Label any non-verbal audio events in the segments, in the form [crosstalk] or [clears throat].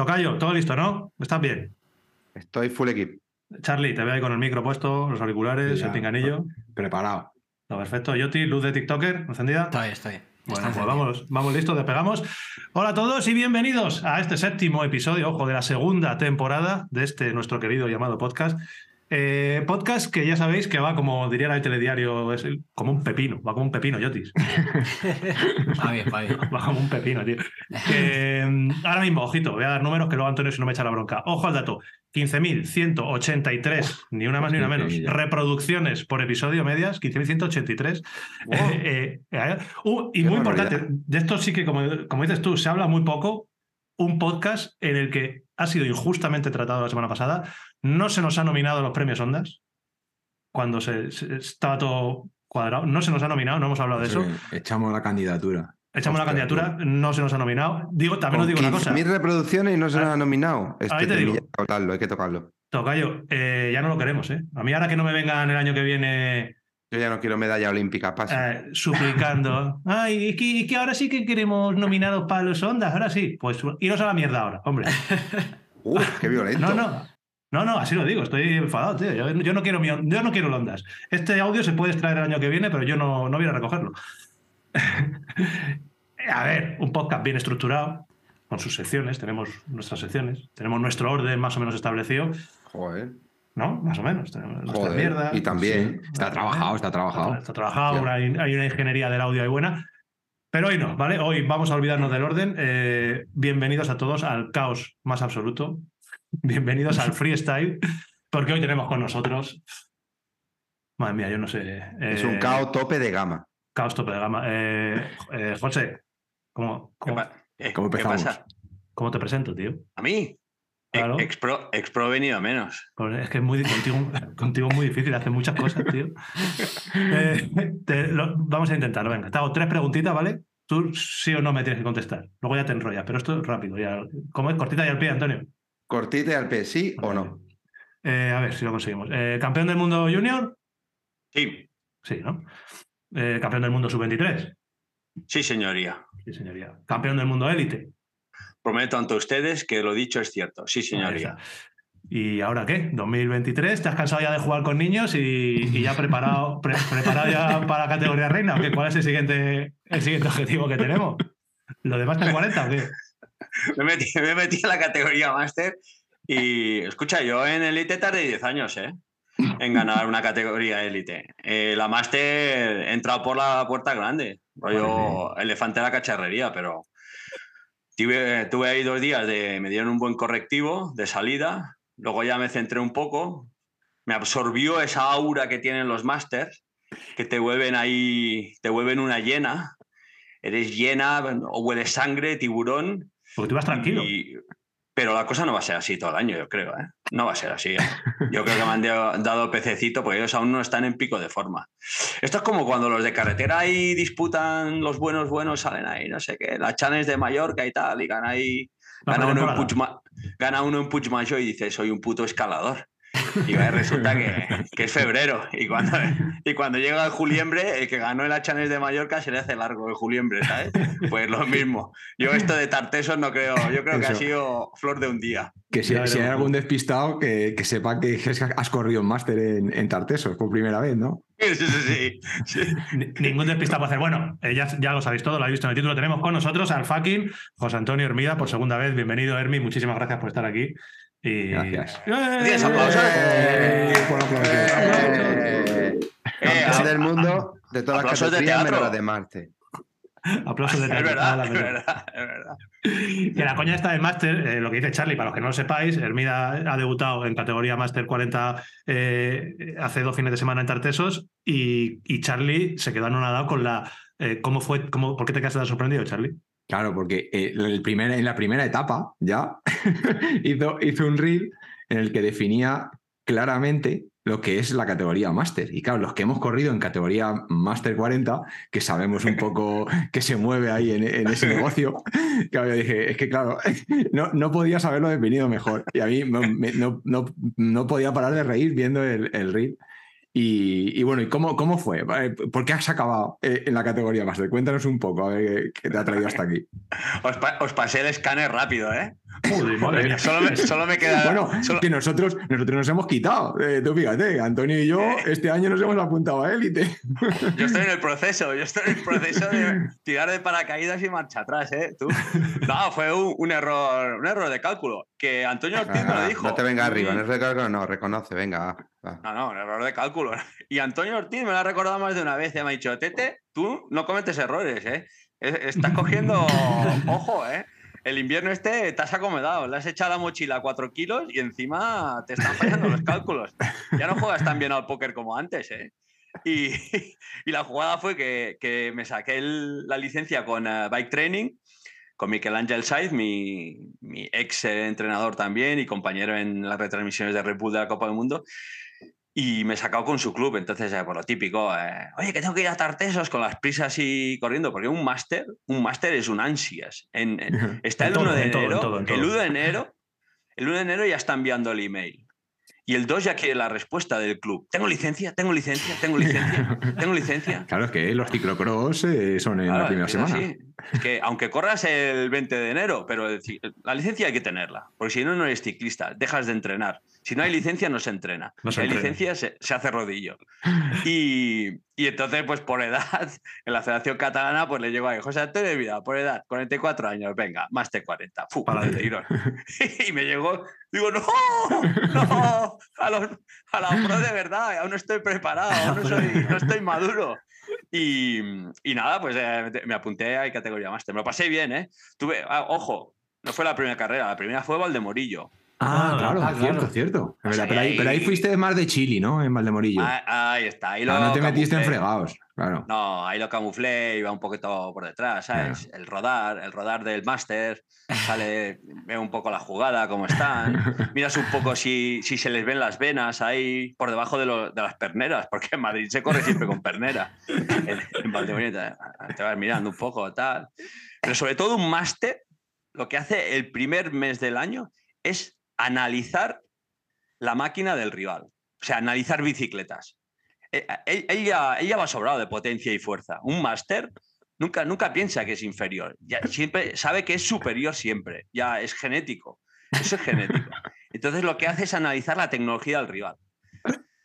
Tocayo, todo listo, ¿no? ¿Estás bien? Estoy full equip. Charlie, te veo ahí con el micro puesto, los auriculares, Ya, el pinganillo. Preparado. Perfecto. Yoti, luz de TikToker, encendida. Estoy, estoy. Bueno, pues vamos, vamos listos, despegamos. Hola a todos y bienvenidos a este séptimo episodio, ojo, de la segunda temporada de este nuestro querido llamado podcast. Eh, podcast que ya sabéis que va, como diría el telediario, es el- como un pepino, va como un pepino, Yotis. [laughs] Va bien, va bien. Va como un pepino, tío. Mm, ahora mismo, ojito, voy a dar números que luego Antonio si no me echa la bronca. Ojo al dato. 15.183, ni una más ni una menos, reproducciones por episodio medias, 15.183. Wow. [laughs] Eh, eh, eh, uh, y Qué muy barbaridad. importante, de esto sí que, como, como dices tú, se habla muy poco. Un podcast en el que ha sido injustamente tratado la semana pasada. No se nos ha nominado a los premios Ondas. Cuando se, se- estaba todo cuadrado. No se nos ha nominado, no hemos hablado de eso. Echamos la candidatura. Echamos la candidatura, no se nos ha nominado. Digo, también os digo una cosa. Mil reproducciones y no se nos Ah, ha nominado. Este ahí te digo. hay que tocarlo, hay que tocarlo. Tocayo, eh, ya no lo queremos, ¿eh? A mí ahora que no me vengan el año que viene Yo ya no quiero medalla olímpica, paso. eh, suplicando, ay, y que, y que ahora sí que queremos nominaros para los ondas, ahora sí, pues iros a la mierda ahora, hombre. [laughs] Uf, qué violento. No, no, no, no, así lo digo, estoy enfadado, tío. Yo, yo no quiero yo no quiero ondas. Este audio se puede extraer el año que viene, pero yo no, no voy a recogerlo. [laughs] a ver, un podcast bien estructurado, con sus secciones, tenemos nuestras secciones, tenemos nuestro orden más o menos establecido, Joder. ¿No? Más o menos. Tenemos nuestras Joder. mierdas. Y también. Sí, está trabajado, está trabajado. Está trabajado, hay una ingeniería del audio ahí buena. Pero hoy no, ¿vale? Hoy vamos a olvidarnos del orden. Eh, bienvenidos a todos al caos más absoluto. [laughs] Bienvenidos al freestyle, porque hoy tenemos con nosotros. Madre mía, yo no sé. Es eh, un caos tope de gama. Caos tope de gama. Eh, eh, José, ¿cómo, ¿Qué, cómo, pa- eh, ¿Cómo qué pasa? cómo te presento, tío? ¿A mí? Claro. Ex Expro, expro venido a menos. Pues es que es muy, contigo, [laughs] contigo es muy difícil, hace muchas cosas, tío. [laughs] Eh, te- lo- vamos a intentarlo, venga. Te hago tres preguntitas, ¿vale? Tú sí o no me tienes que contestar. Luego ya te enrollas, pero esto es rápido. Ya. ¿Cómo es? Cortita y al pie, Antonio. Cortita y al pie, ¿sí o no? Eh, a ver si lo conseguimos. Eh, ¿Campeón del mundo junior? Sí, Sí, ¿no? Eh, ¿Campeón del mundo sub-23? sí, señoría. Sí, señoría. ¿Campeón del mundo élite? Prometo ante ustedes que lo dicho es cierto. Sí, señoría. está. ¿Y ahora qué? ¿2023? ¿Te has cansado ya de jugar con niños y, y ya preparado, pre- preparado ya para la categoría reina? ¿O qué? ¿Cuál es el siguiente, el siguiente objetivo que tenemos? ¿Lo de Master 40 o qué? Me metí, me metí en la categoría máster y, escucha, yo en Elite tardé 10 años, ¿eh? En ganar una categoría élite. Eh, la máster he entrado por la puerta grande, rollo elefante de la cacharrería, pero tuve, tuve ahí dos días de. Me dieron un buen correctivo de salida, luego ya me centré un poco, me absorbió esa aura que tienen los másters, que te vuelven ahí, te vuelven una llena. Eres llena, o hueles sangre, tiburón. Porque tú vas tranquilo. Y- pero la cosa no va a ser así todo el año, yo creo. ¿eh? No va a ser así. ¿eh? [laughs] Yo creo que me han dado, pececito porque ellos aún no están en pico de forma. Esto es como cuando los de carretera ahí disputan los buenos buenos, salen ahí, no sé qué, las chanes de Mallorca y tal, y gana ahí. Gana uno, en pretemporada. Puigma- gana uno en Puigmayor y dice, soy un puto escalador. Y resulta que, que es febrero. Y cuando, y cuando llega el juliembre, el que ganó el Chanes de Mallorca se le hace largo el juliembre, ¿sabes? Pues lo mismo. Yo esto de tartesos no creo, yo creo que ha sido flor de un día. Que si, hay algún despistado, que, que sepa que, has corrido un máster en, en Tartesos por primera vez, ¿no? Sí, sí, sí. sí. Ni- Ningún despistado puede hacer. Bueno, eh, ya, ya lo sabéis todo, lo habéis visto en el título. Tenemos con nosotros al fucking José Antonio Hermida por segunda vez. Bienvenido, Hermi. Muchísimas gracias por estar aquí. Y... Gracias. ¡Eh! Aplausos. Del mundo de todas las de categorías menos teatro. la de Marte. Aplausos de Es teatro. verdad, es verdad, es verdad. Que la coña está del máster, eh, lo que dice Charlie, para los que no lo sepáis, Hermida ha debutado en categoría máster 40 eh, hace dos fines de semana en Tartesos y, y Charlie se quedó anonadado con la... eh, ¿Cómo fue? Cómo, ¿Por qué te quedaste tan sorprendido, Charlie? Claro, porque eh, el primer- en la primera etapa ya [laughs] hizo, hizo un reel en el que definía claramente lo que es la categoría máster. Y claro, los que hemos corrido en categoría máster 40, que sabemos un poco [laughs] que se mueve ahí en, en ese [laughs] negocio, claro, yo dije, es que claro, no, no podías haberlo definido mejor. Y a mí me- me- no, no- no podía parar de reír viendo el, el reel. Y, bueno, ¿y cómo, cómo fue? Eh, ¿Por qué has acabado eh, en la categoría máster? Cuéntanos un poco, a ver qué- qué te ha traído hasta aquí. [laughs] Os, os pasé el escáner rápido, ¿eh? Joder, madre mía. Solo me, solo me queda. Bueno, solo- que nosotros, nosotros nos hemos quitado. Eh, tú fíjate, Antonio y yo este año nos hemos apuntado a élite. Yo estoy en el proceso, yo estoy en el proceso de tirar de paracaídas y marcha atrás, ¿eh? Tú. No, fue un, un error, un error de cálculo. Que Antonio Ortiz me lo Ah, dijo. No te venga arriba, no es recalco, no, reconoce, venga. va. No, no, un error de cálculo. Y Antonio Ortiz me lo ha recordado más de una vez. Ya me ha dicho, Tete, tú no cometes errores, ¿eh? Es- Estás cogiendo, ojo, ¿eh? El invierno este te has acomodado, le has echado la mochila a 4 kilos y encima te están fallando los cálculos. Ya no juegas tan bien al póker como antes, ¿eh? Y, [laughs] y la jugada fue que, que me saqué el- la licencia con eh, Bike Training, con Miquel Ángel Saiz, mi, mi ex eh, entrenador también y compañero en las retransmisiones de Red Bull de la Copa del Mundo. Y me he sacado con su club, entonces, eh, por lo típico, eh, oye, que tengo que ir a Tartesos con las prisas y corriendo, porque un máster, un máster es un ansias. En- en- [laughs] está el todo, 1 de enero, [laughs] el todo. 1 de enero, el 1 de enero ya está enviando el email. Y el 2 ya quiere la respuesta del club. Tengo licencia, tengo licencia, tengo licencia, tengo licencia. [laughs] Claro, es que los ciclocross eh, son en Claro, la primera es semana. así. Es que aunque corras el 20 de enero, pero la licencia hay que tenerla, porque si no, no eres ciclista, dejas de entrenar. Si no hay licencia, no se entrena. No si se hay entrena. licencia, se, se hace rodillo. Y, y entonces, pues por edad, [laughs] en la Federación Catalana, pues le llegó ahí, José Antonio de Vida, por edad, 44 años, venga, más de 40. ¡Fu! Para de tirón. [laughs] [laughs] Y me llegó, digo, no, no, a, los, a la pro de verdad, aún no estoy preparado, aún no, soy- no estoy maduro. Y, y nada, pues eh, me apunté a categoría máster. Me lo pasé bien, ¿eh? Tuve, ah, ojo, no fue la primera carrera, la primera fue Valdemorillo. Ah, Ah, claro, ah, cierto, claro. cierto. Pero, ahí, pero ahí fuiste más de Chile, ¿no? En Valdemorillo. Ah, ahí está, ahí Ah, lo no te metiste en fregados, claro. No, ahí lo camuflé, iba un poquito por detrás, ¿sabes? El rodar, el rodar del máster, sale, [laughs] ve un poco la jugada, cómo están, miras un poco si, si se les ven las venas ahí por debajo de, lo- de las perneras, porque en Madrid se corre siempre con pernera. En, en Valdemorillo te, te vas mirando un poco, tal. Pero sobre todo un máster, lo que hace el primer mes del año es analizar la máquina del rival, o sea, analizar bicicletas. Él, él ya, él va sobrado de potencia y fuerza. Un máster nunca, nunca piensa que es inferior. Ya, siempre sabe que es superior siempre. Ya es genético. Eso es genético. Entonces lo que hace es analizar la tecnología del rival.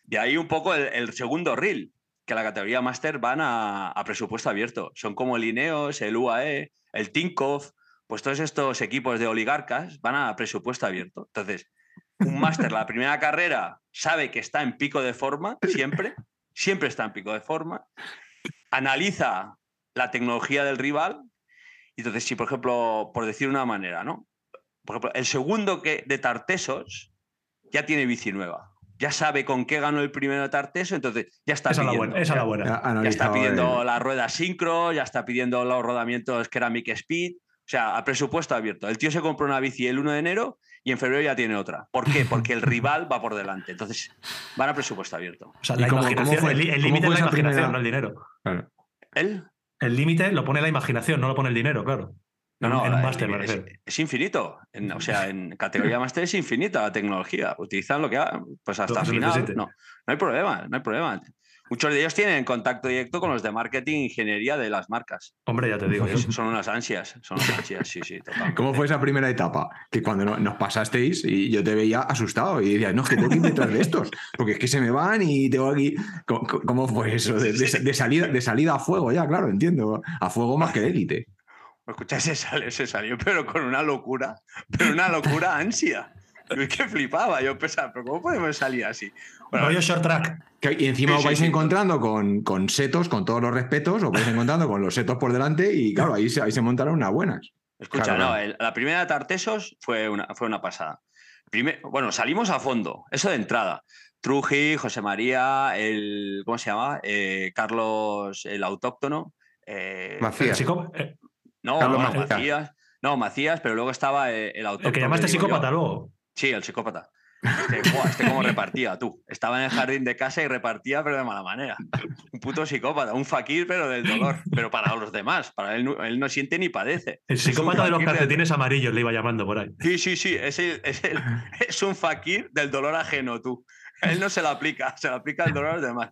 De ahí un poco el, el segundo reel, que la categoría máster van a, a presupuesto abierto. Son como el Ineos, el UAE, el Tinkoff, pues todos estos equipos de oligarcas van a presupuesto abierto. Entonces, un máster, la primera carrera, sabe que está en pico de forma, siempre, siempre está en pico de forma, analiza la tecnología del rival, y entonces si, por ejemplo, por decir una manera, ¿no? Por ejemplo, el segundo que, de Tartesos ya tiene bici nueva, ya sabe con qué ganó el primero de Tarteso, entonces ya está Esa es la pidiendo, buena, esa es la ya- buena. Ya ya está pidiendo las ruedas sincro, ya está pidiendo los rodamientos Ceramic Speed. O sea, a presupuesto abierto. El tío se compró una bici el 1 de enero y en febrero ya tiene otra. ¿Por qué? [laughs] Porque el rival va por delante. Entonces, van a presupuesto abierto. O sea, ¿Y la cómo- cómo imaginación, fue- el el cómo límite es la primera- imaginación, no el dinero. Claro. ¿Él? El límite lo pone la imaginación, no lo pone el dinero, claro. No, no, en un el máster, refiero. es, es infinito. En- o sea, en categoría máster es infinita la tecnología. Utilizan lo que ha, pues hasta se final. No, no hay problema, no hay problema. Muchos de ellos tienen contacto directo con los de marketing e ingeniería de las marcas. Hombre, ya te digo yo. Son unas ansias, son unas ansias, sí, sí, totalmente. ¿Cómo fue esa primera etapa? Que cuando no- nos pasasteis y yo te veía asustado y decías, no, es que tengo que ir detrás de estos, porque es que se me van y tengo aquí. ¿Cómo, cómo fue eso? De, de- de salida, de salida a fuego, ya, claro, entiendo. A fuego más que de élite. Escucha, se salió, se salió, pero con una locura, pero una locura ansia. Yo es que flipaba, yo pensaba, pero ¿cómo podemos salir así? Bueno, Rollo short track. Que- Y encima Sí, os vais sí. encontrando con, con setos, con todos los respetos, os vais encontrando con los setos por delante y claro, ahí se, ahí se montaron unas buenas. escucha, claro, no, el- la primera de Tartesos fue una, fue una pasada. Primer- bueno, salimos a fondo, eso de entrada. Truji, José María, el, ¿cómo se llama? Eh, Carlos, el autóctono. eh, Macías. Eh, no, Carlos no, Macías. Macías. No, Macías, pero luego estaba el autóctono. el que llamaste yo. psicópata luego. Sí, el psicópata. Este, buah, este cómo repartía, tú. Estaba en el jardín de casa y repartía, pero de mala manera. Un puto psicópata, un fakir, pero del dolor. Pero para los demás, para él, él no siente ni padece. El psicópata de los calcetines amarillos le iba llamando por ahí. Sí, sí, sí, es, el- es, el- es un fakir del dolor ajeno, tú. Él no se lo aplica, se lo aplica el dolor a los demás.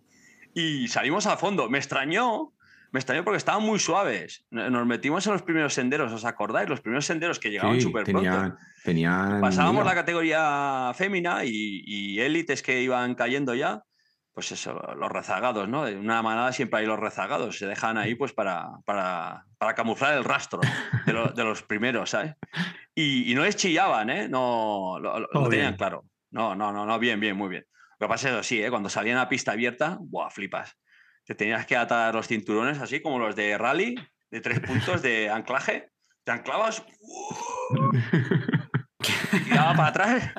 Y salimos a fondo. Me extrañó me extrañó porque estaban muy suaves. Nos metimos en los primeros senderos, ¿os acordáis? Los primeros senderos que llegaban Sí, súper pronto. tenían, Pasábamos la categoría fémina y, y élites que iban cayendo ya, pues eso, los rezagados, ¿no? En una manada siempre hay los rezagados, se dejan ahí pues para, para, para camuflar el rastro de, lo- de los primeros, ¿sabes? Y, y no les chillaban, ¿eh? No, lo, lo- lo Todo tenían claro. No, no, no, no, bien, bien, muy bien. Lo que pasa es que sí, ¿eh? Cuando salían a pista abierta, ¡buah, flipas! Te tenías que atar los cinturones así como los de rally, de tres puntos de [laughs] anclaje, te anclabas [laughs] y tiraba para atrás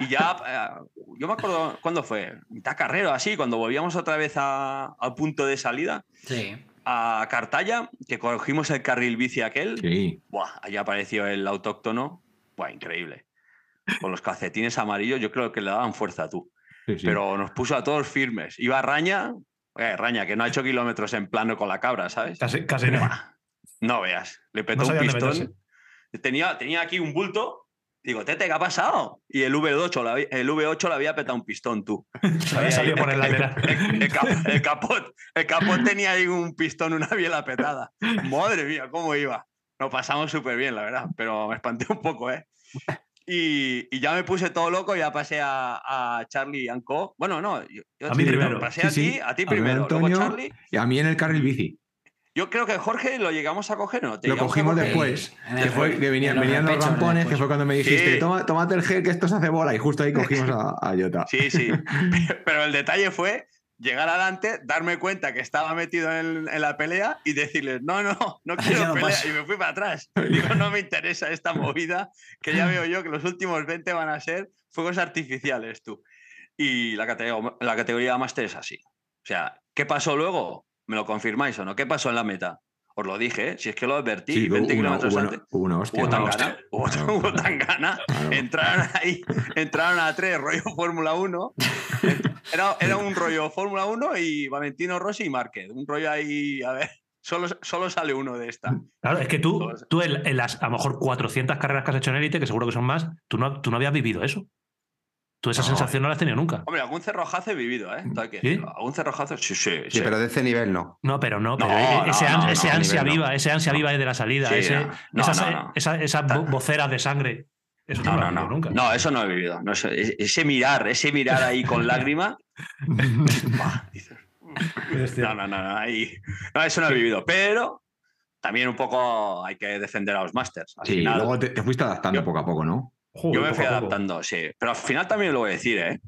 y ya, eh, yo me acuerdo cuándo fue, mitad carrera, así, cuando volvíamos otra vez a- al punto de salida, Sí. a Cartaya, que cogimos el carril bici aquel, Sí, buah, allí apareció el autóctono, buah, increíble. Con los calcetines amarillos, yo creo que le daban fuerza tú, sí, sí. pero nos puso a todos firmes. Iba Raña, eh, Raña, que no ha hecho kilómetros en plano con la cabra, ¿sabes? Casi, casi no. No veas, le petó No un pistón. Tenía, tenía aquí un bulto. Digo, Tete, ¿qué ha pasado? Y el V8, le había- el V8 le había petado un pistón, tú. [laughs] Había salido por el lateral. El, el cap- el [laughs] capot, el capot tenía ahí un pistón, una biela petada. [laughs] Madre mía, cómo iba. Nos pasamos súper bien, la verdad, pero me espanté un poco, ¿eh? Y, y ya me puse todo loco, ya pasé a, a Charlie Anco. Bueno, no, yo, yo A mí primero. Pasé Sí, a sí. ti, a ti A primero. Luego Charlie. Y a mí en el carril bici. Yo creo que Jorge lo llegamos a coger, ¿no? ¿Te Lo cogimos después. Que, el- fue, que venía- en los venían los rampones, que fue cuando me dijiste, Sí. Toma, tómate el gel que esto se hace bola. Y justo ahí cogimos a, a Jota. Sí, sí. [laughs] Pero el detalle fue llegar adelante, darme cuenta que estaba metido en, en la pelea y decirles, no, no, no quiero no pelea. paso. Y me fui para atrás. [laughs] Digo, no me interesa esta movida, que ya veo yo que los últimos 20 van a ser fuegos artificiales, tú. Y la categoría, la categoría Master es así. O sea, ¿qué pasó luego? ¿Me lo confirmáis o no? ¿Qué pasó en la meta? Os lo dije, ¿eh? si es que lo advertí, Sí, 20 hubo una, kilómetros hubo una- antes. hubo una hostia. Hubo una tan hostia. gana, hubo, [laughs] claro. Entraron ahí, entraron a tres, rollo Fórmula 1. [laughs] Era, era un rollo Fórmula 1 y Valentino Rossi y Márquez. Un rollo ahí, a ver, solo, solo sale uno de esta. Claro, es que tú, Todos. tú en, en las a lo mejor 400 carreras que has hecho en élite, que seguro que son más, tú no, tú no habías vivido eso. Tú esa No. sensación no la has tenido nunca. Hombre, algún cerrojazo he vivido, ¿eh? Que ¿Sí? Algún cerrojazo, sí, sí. Sí, sí. pero de ese nivel no. No, pero no, pero ese, no, an- no, ese ansia viva, ese ansia viva de la salida, Sí, ese, esas, no, no. esa- esas vo- voceras de sangre. Eso No, no, no, nunca. No, eso no he vivido. No, e- ese mirar, ese mirar ahí con [laughs] lágrima. [laughs] bah, dices, Hostia. No, no, no, no, ahí- no, eso no he vivido. Pero también un poco hay que defender a los Masters. Al Sí, final, luego te, te fuiste adaptando Yo- poco a poco, ¿no? Joder, Yo me fui adaptando, sí. Pero al final también lo voy a decir, ¿eh?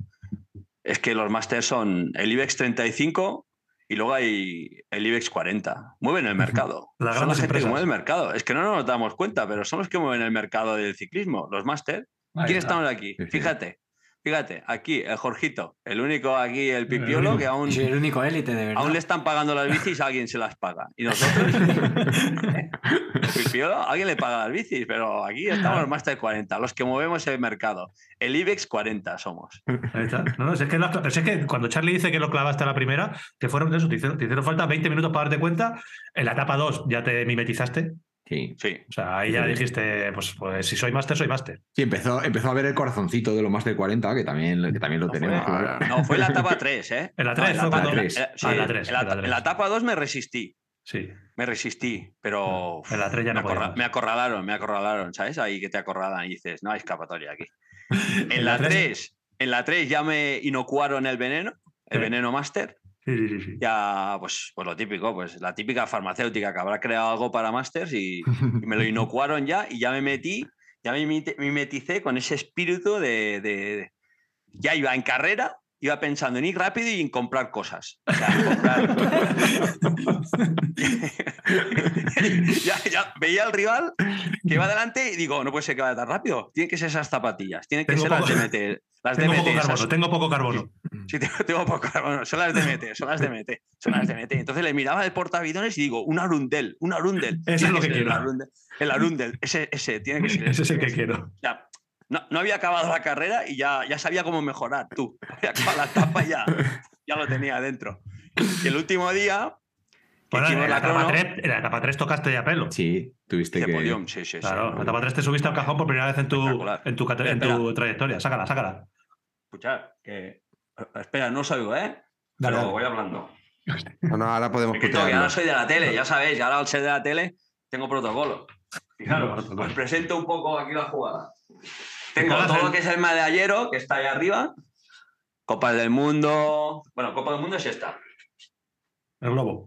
Es que los Masters son el IBEX 35 y luego hay el IBEX 40. Mueven el mercado. Las son la gente que empresas. mueve el mercado. Es que no nos damos cuenta, pero son los que mueven el mercado del ciclismo. Los Masters. Ahí ¿Quién está. estamos aquí? Sí, sí. Fíjate, fíjate, aquí el Jorgito, el único aquí, el pipiolo, único. que aún, Soy el único élite, de verdad. aún le están pagando las bicis, [laughs] alguien se las paga. Y nosotros, [laughs] el pipiolo, alguien le paga las bicis, pero aquí estamos los Master 40, los que movemos el mercado. El IBEX 40 somos. Ahí está. No, no, si es que, si es que cuando Charlie dice que lo clavaste a la primera, que fueron eso, te hicieron, te hicieron falta 20 minutos para darte cuenta. En la etapa 2 ya te mimetizaste. Sí. Sí. O sea, ahí ya dijiste, pues, pues si soy máster, soy máster. Sí, empezó, empezó a ver el corazoncito de los más de 40, que también, que también lo No tenemos. fue, claro. no, fue en la etapa [laughs] 3, ¿eh? En la No, 3 fue etapa- cuando. tres. eh, sí, Ah, en la 3. en la, en la etapa 2 me resistí. Sí. Me resistí, pero En la 3 ya me, no acorra- podíamos. me acorralaron, me acorralaron, ¿sabes? Ahí que te acorralan y dices, no hay escapatoria aquí. [laughs] En En la la tres- 3, en la 3 ya me inocuaron el veneno, el Sí. veneno máster. Sí, sí, sí. Ya, pues, pues lo típico, pues la típica farmacéutica que habrá creado algo para másters y, y me lo [laughs] inocuaron ya y ya me metí, ya me mimeticé con ese espíritu de, de- Ya iba en carrera, iba pensando en ir rápido y en comprar cosas. O sea, comprar... [laughs] ya, ya veía al rival que iba adelante y digo, no puede ser que vaya tan rápido. Tienen que ser esas zapatillas, tienen que Tengo ser las poco- de MT. Las Tengo poco esas- carbono, tengo poco carbono. Sí, tengo, [laughs] tengo poco carbono. Son las de MT, son las de MT, son las de MT. Entonces le miraba el portavidones y digo, un Arundel, un Arundel. Eso es Tiene lo que quiero. El Arundel, el Arundel, ese, ese, tiene que [laughs] ser. Ese es el que tiene quiero. Ya, no, no había acabado la carrera y ya, ya sabía cómo mejorar, tú. [laughs] Había acabado la etapa y ya, ya lo tenía dentro. Y el último día, Bueno, en, la la etapa crono, 3, en la etapa 3 tocaste ya pelo. Sí, tuviste que. podium, sí, sí, sí. Claro, en la etapa 3 te subiste al cajón por primera vez en tu, en tu, en tu trayectoria. Sácala, sácala. Escuchad, que... Espera, no os oigo, ¿eh? Dale, Pero dale. voy hablando. No, no, ahora podemos Es que putearlo. ahora soy de la tele, ya sabéis, y ahora al ser de la tele tengo protocolo. Fijaros, os presento un poco aquí la jugada. Tengo todo lo que es el medallero, que está ahí arriba. Copas del Mundo. Bueno, Copa del Mundo es esta. El globo.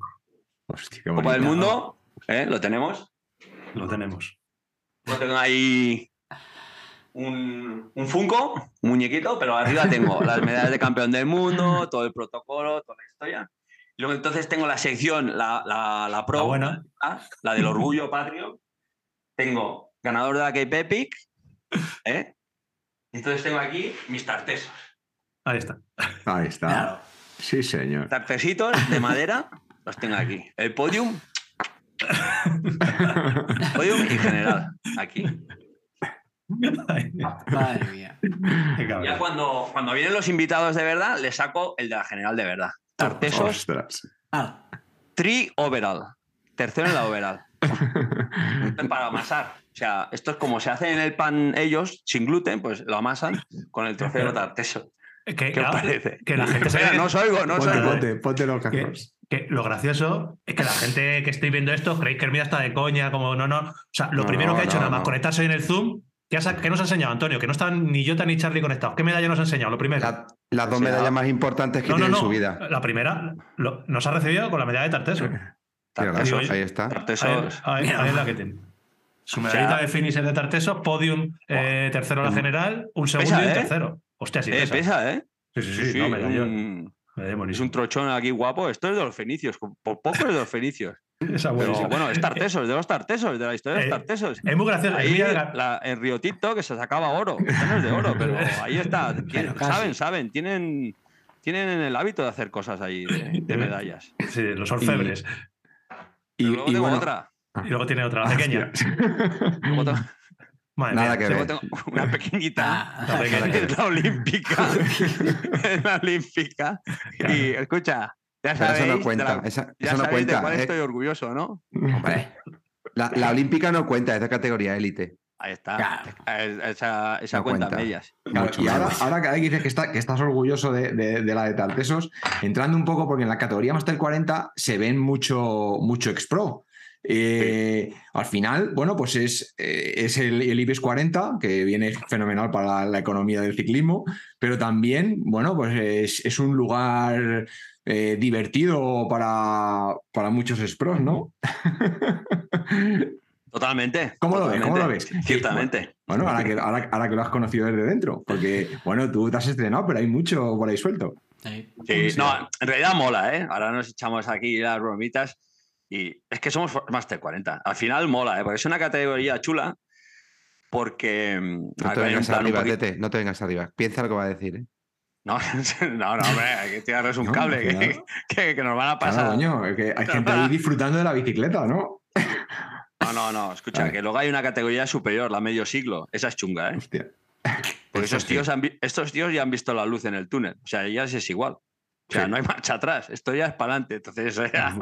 Hostia, qué Copa del. Mundo, ¿eh? Lo tenemos. Lo tenemos. Yo tengo ahí un, un Funko, un muñequito, pero arriba tengo las medallas de campeón del mundo, todo el protocolo, toda la historia. Y luego entonces tengo la sección, la, la, la pro, La buena. la del orgullo patrio. Tengo ganador de la Cape Epic. [laughs] ¿eh? Entonces tengo aquí mis tartesos. Ahí está. Ahí está. Claro. Sí, señor. Tartesitos de madera, [laughs] los tengo aquí. El podium, [laughs] podium y general, aquí. Madre mía. Ya cuando, cuando vienen los invitados de verdad, les saco el de la general de verdad. Tartesos, Ostras. Ah, tri overall. Tercero en la overall. Para amasar. O sea, esto es como se hace en el pan ellos, sin gluten, pues lo amasan con el trocero de tarteso. Que, ¿Qué os claro, parece? que la gente [laughs] se no os oigo, no os Ponte, oigo. ponte, ponte los que, cascos. que lo gracioso es que la gente que estáis viendo esto creéis que Hermida está de coña, como no, no. O sea, lo No, primero que ha hecho no, nada más no. conectarse hoy en el Zoom, ¿qué, has- qué nos ha enseñado Antonio? Que no están ni Jota ni Charlie conectados. ¿Qué medalla nos ha enseñado? Lo primero. La- las dos medallas más importantes que tiene no. en su vida. La primera lo- nos ha recibido con la medalla de Tarteso. Mira, Tartesos. ahí está. Ahí, Tartesos. ahí- Mira. ahí es la que tiene. Su medallita de finisher de Tartesos, podium, eh, tercero en la general, un segundo Pesa, y un ¿eh? tercero. Hostia, sí, Eh, pesa. pesa, ¿eh? Sí, sí, sí, Sí, sí, no, medallón. un- Medallón es un trochón aquí guapo. Esto es de los fenicios. Por poco es de los fenicios. [laughs] Esa Pero bueno, es tartesos, de los tartesos, de la historia de los tartesos. Es muy gracioso. Ahí Hermida- la- en Río Tinto que se sacaba oro. Esto no es de oro, [laughs] pero ahí está. Tienen- saben, saben. Tienen, tienen el hábito de hacer cosas ahí de, de medallas. Sí, los orfebres. Y, luego y tengo bueno, otra. Y luego tiene otra, la pequeña. [laughs] Luego tengo, Madre Nada mía. que luego ver. tengo una pequeñita. ah, La pequeña. La olímpica. [laughs] es la olímpica. Y escucha, ya Pero sabéis, eso no de cuenta. la- esa- ya eso no sabéis de cuenta. cuál eh. estoy orgulloso, ¿no? Hombre, La, la olímpica no cuenta, es de categoría élite. Ahí está. Claro. Esa, esa No cuenta cuenta. mellas. Claro, y ahora, ahora que dices que, está- que estás orgulloso de, de- de la de Tartesos, entrando un poco, porque en la categoría Master 40 se ven mucho, mucho X-Pro. Eh, Al final, bueno, pues es, eh, es el, el IBEX 40, que viene fenomenal para la economía del ciclismo, pero también, bueno, pues es, es un lugar eh, divertido para, para muchos X-Pros, ¿no? [laughs] Totalmente. ¿Cómo lo ves? ¿Cómo lo ves? Ciertamente. Bueno, ahora que, ahora, ahora que lo has conocido desde dentro, porque, bueno, tú te has estrenado, pero hay mucho por ahí suelto. sí. Sí, no, en realidad mola, ¿eh? Ahora nos echamos aquí las bromitas y es que somos Master 40. Al final mola, ¿eh? Porque es una categoría chula porque... mm, No te vengas arriba, poquito- Tete, no te vengas arriba. Piensa lo que va a decir. ¿eh? No, [laughs] no, no, hombre, hay que tirarles un No, cable que, que- que nos van a Claro, pasar. coño, es que hay gente ahí [laughs] disfrutando de la bicicleta, ¿no? No, no, no, escucha, que luego hay una categoría superior, la medio siglo. Esa es chunga, ¿eh? Hostia. Porque Eso esos sí. tíos, han estos tíos ya han visto la luz en el túnel. O sea, ya es igual. O sea, Sí. no hay [laughs] marcha atrás. Esto ya es para adelante. Entonces, ya-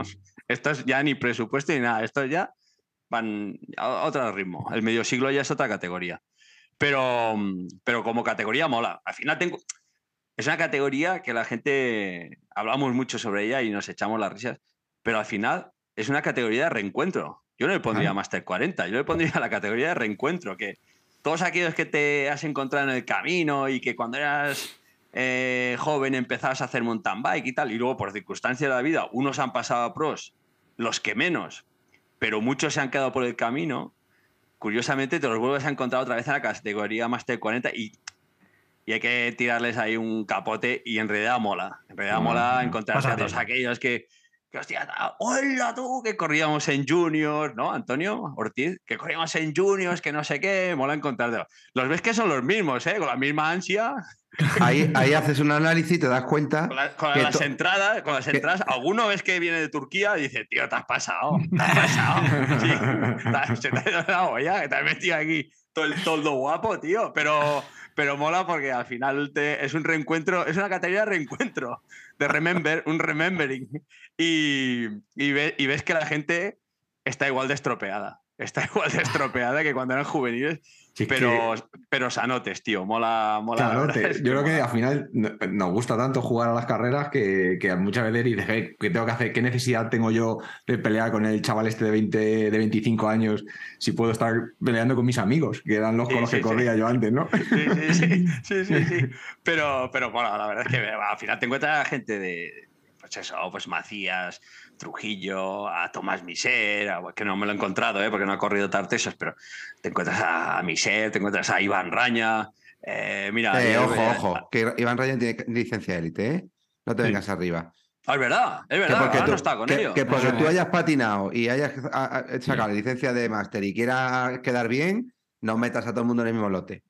esto es ya ni presupuesto ni nada. Esto ya van a otro ritmo. El medio siglo ya es otra categoría. Pero, pero como categoría mola. Al final tengo. Es una categoría que la gente. Hablamos mucho sobre ella y nos echamos las risas. Pero al final es una categoría de reencuentro. Yo no le pondría Ah. Master 40. Yo le pondría la categoría de reencuentro. Que todos aquellos que te has encontrado en el camino y que cuando eras eh, joven empezabas a hacer mountain bike y tal, y luego por circunstancias de la vida, unos han pasado a pros, los que menos, pero muchos se han quedado por el camino, curiosamente te los vuelves a encontrar otra vez en la categoría Master 40 y, y hay que tirarles ahí un capote y en realidad mola. En realidad mola encontrarse a todos aquellos que, que hostia, hola tú, que corríamos en juniors, ¿no, Antonio Ortiz? Que corríamos en juniors, que no sé qué, mola encontrarte. Los ves que son los mismos, ¿eh? Con la misma ansia, Ahí, ahí haces un análisis y te das cuenta. con, la- con que las entradas, con las que- entradas, alguno ves que viene de Turquía y dice, tío, te has pasado, te has pasado. Sí, te- se te ha ido la olla, que te has metido aquí todo el toldo guapo, tío. Pero, pero mola porque al final te- es un reencuentro, es una categoría de reencuentro, de remember, un remembering. Y, y, ve- y ves que la gente está igual de estropeada. Está igual de estropeada que cuando eran juveniles. Si es que- pero, pero sanotes, tío. Mola, mola. la Claro, verdad te- [laughs] es yo creo que al final no- nos gusta tanto jugar a las carreras que, que muchas veces dices, "Eh, ¿qué tengo que hacer? ¿Qué necesidad tengo yo de pelear con el chaval este de 20, de 25 años si puedo estar peleando con mis amigos, que eran los Sí, con los sí, que sí. corría yo antes, ¿no? Sí, sí, sí, sí, [laughs] sí, sí. Pero, pero bueno, la verdad es que al final te encuentras gente de, pues eso, pues Macías, Trujillo, a Tomás Miser, a- que no me lo he encontrado, ¿eh? porque no ha corrido Tartesos, pero te encuentras a Miser, te encuentras a Iván Raña. eh, mira, Eh, ojo, eh, ojo, que Iván Ryan tiene licencia de élite, ¿eh? No te Sí. vengas arriba. Ah, es verdad, es Que verdad, porque, ahora tú, no está con que- ellos. que porque tú hayas patinado y hayas a- a- sacado la licencia de máster y quieras quedar bien, no metas a todo el mundo en el mismo lote.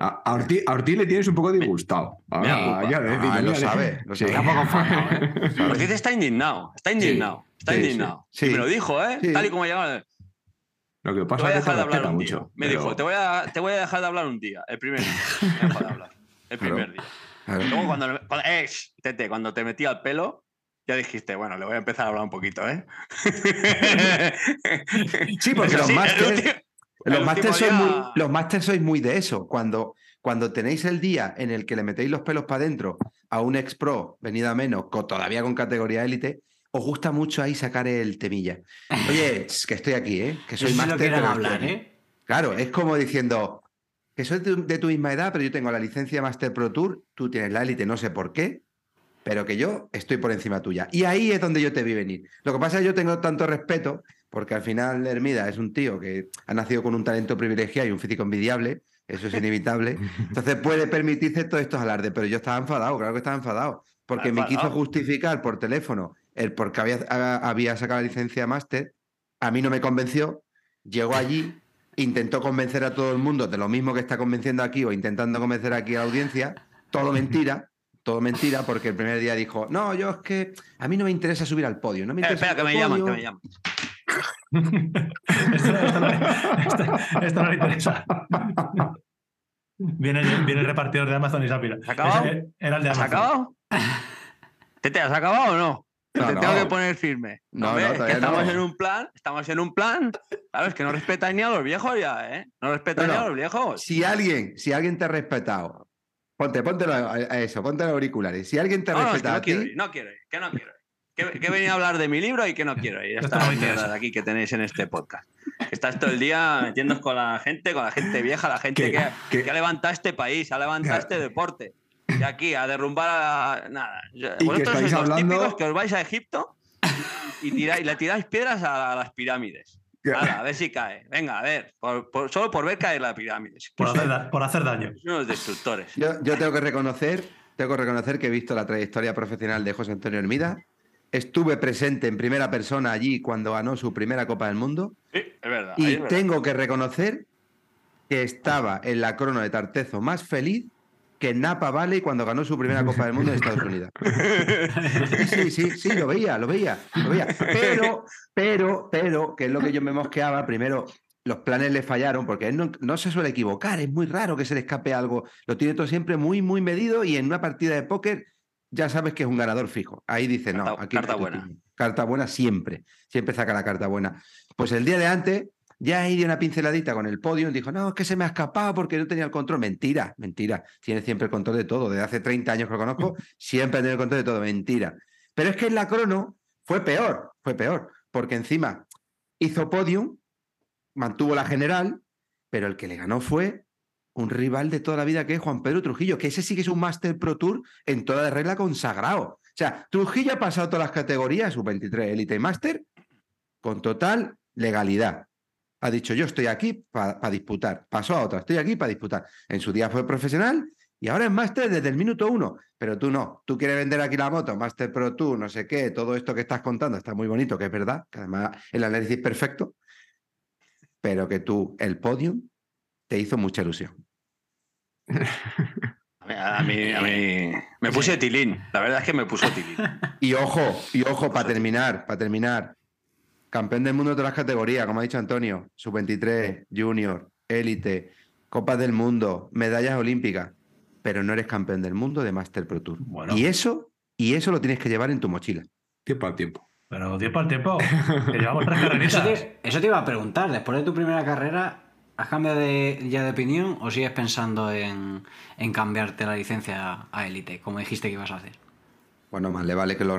A, a Ortiz, a Ortiz le tienes un poco disgustado. Ahora, culpa. ya decir, Ah, lo sabe, lo sí. sabe. [laughs] Ortiz [laughs] está indignado, está indignado, está indignado. Me lo dijo, ¿eh? Sí. Tal y como ha llegado. Lo que pasa es que te dejar de hablar día. mucho. Me pero- dijo, te voy, a, te voy a dejar de hablar un día, el primer día. Me dejó de hablar. El primer día. Luego cuando, cuando, eh, Tete, cuando te metí al pelo, ya dijiste, bueno, le voy a empezar a hablar un poquito, ¿eh? Sí, porque Eso los sí, el Los último sois muy, día- los másters sois muy de eso. Cuando, cuando tenéis el día en el que le metéis los pelos para adentro a un ex pro, venida menos, con, todavía con categoría élite, os gusta mucho ahí sacar el temilla. [laughs] Oye, que estoy aquí, ¿eh? Que soy máster. hablar, aquí". ¿eh? Claro, es como diciendo que soy de tu, de tu misma edad, pero yo tengo la licencia Master Pro Tour, tú tienes la élite, no sé por qué, pero que yo estoy por encima tuya. Y ahí es donde yo te vi venir. Lo que pasa es que yo tengo tanto respeto, porque al final Hermida es un tío que ha nacido con un talento privilegiado y un físico envidiable, eso es inevitable. [laughs] Entonces puede permitirse todos estos alardes, pero yo estaba enfadado, claro que estaba enfadado, porque me quiso justificar por teléfono el por qué había, sacado la licencia Master, a mí no me convenció, llegó allí, intentó convencer a todo el mundo de lo mismo que está convenciendo aquí o intentando convencer aquí a la audiencia, todo mentira, todo mentira, porque el primer día dijo, no, yo es que a mí no me interesa subir al podio, no me Eh, interesa espera, que me llaman, que podio". me llaman. [laughs] esto, esto no, esto- esto no le interesa. Viene, el- viene el repartidor de Amazon y se ha pirado. ¿Se ha acabado? Era el de ¿Has Amazon. acabado? ¿Tete, has acabado o no? No, Te no. tengo que poner firme. No, es que estamos no. en un plan, estamos en un plan. Claro, es que no respetan ni a los viejos ya, ¿eh? No respetan No, ni a los viejos. Si alguien, si alguien te ha respetado, ponte, ponte a, eso, ponte los auriculares. Si alguien te ha No, no, es que respetado no a quiero ti, ir, no quiero ir, que no quiero ir. Que, que he venido a hablar de mi libro y que no quiero ir. Esto Estas no aquí que tenéis en este podcast. Estás todo el día metiéndoos con la gente, con la gente vieja, la gente Que- que, que- ha levantado este país, ha levantado este deporte. Y aquí, a derrumbar a. Nada. Que Vosotros sois los hablando- típicos que os vais a Egipto y, tiráis, le tiráis piedras a, las pirámides. A ver si cae. Venga, a ver. por- por- solo por ver caer las pirámides. Por hacer, da- por hacer daño. Unos destructores. yo, yo tengo que reconocer, tengo que reconocer que he visto la trayectoria profesional de José Antonio Hermida. Estuve presente en primera persona allí cuando ganó su primera Copa del Mundo. Sí, es verdad. Y es verdad. tengo que reconocer que estaba en la crono de Tartezo más feliz que Napa Valley cuando ganó su primera Copa del Mundo en Estados Unidos. Sí, [laughs] sí, sí, sí, lo veía, lo veía, lo veía. Pero, pero, pero, que es lo que yo me mosqueaba, primero, los planes le fallaron, porque él no, no se suele equivocar, es muy raro que se le escape algo. Lo tiene todo siempre muy, muy medido y en una partida de póker ya sabes que es un ganador fijo. Ahí dice, no, aquí carta buena. Carta buena siempre, siempre saca la carta buena. Pues el día de antes ya ahí dio una pinceladita con el podio y dijo, no, es que se me ha escapado porque no tenía el control. Mentira, mentira. Tiene siempre el control de todo. Desde hace 30 años que lo conozco, [laughs] siempre ha tenido el control de todo. Mentira. Pero es que en la crono fue peor, fue peor. Porque encima hizo podium, mantuvo la general, pero el que le ganó fue un rival de toda la vida que es Juan Pedro Trujillo, que ese sí que es un Master Pro Tour en toda la regla consagrado. O sea, Trujillo ha pasado todas las categorías, sub-23, Elite y Master, con total legalidad. Ha dicho, yo estoy aquí para disputar. Pasó a otra, estoy aquí para disputar. En su día fue profesional y ahora es Master desde el minuto uno. Pero tú no, tú quieres vender aquí la moto, Master Pro Tour, no sé qué, todo esto que estás contando está muy bonito, que es verdad, que además el análisis perfecto, pero que tú, el podium, te hizo mucha ilusión. [laughs] A mí, a mí- me puse tilín. La verdad es que me puso tilín. [laughs] Y ojo, y ojo, para terminar, para terminar. Campeón del mundo de todas las categorías, como ha dicho Antonio, sub-23, junior, élite, Copas del Mundo, medallas olímpicas, pero no eres campeón del mundo de Master Pro Tour. Bueno. Y eso, y eso lo tienes que llevar en tu mochila. Tiempo al tiempo. Pero tiempo al tiempo. Que llevamos tres [laughs] Eso carreritas. te, eso te iba a preguntar. Después de tu primera carrera, ¿Has cambiado de- ya de opinión o sigues pensando en, en cambiarte la licencia a Elite, como dijiste que ibas a hacer? Bueno, más le vale que lo,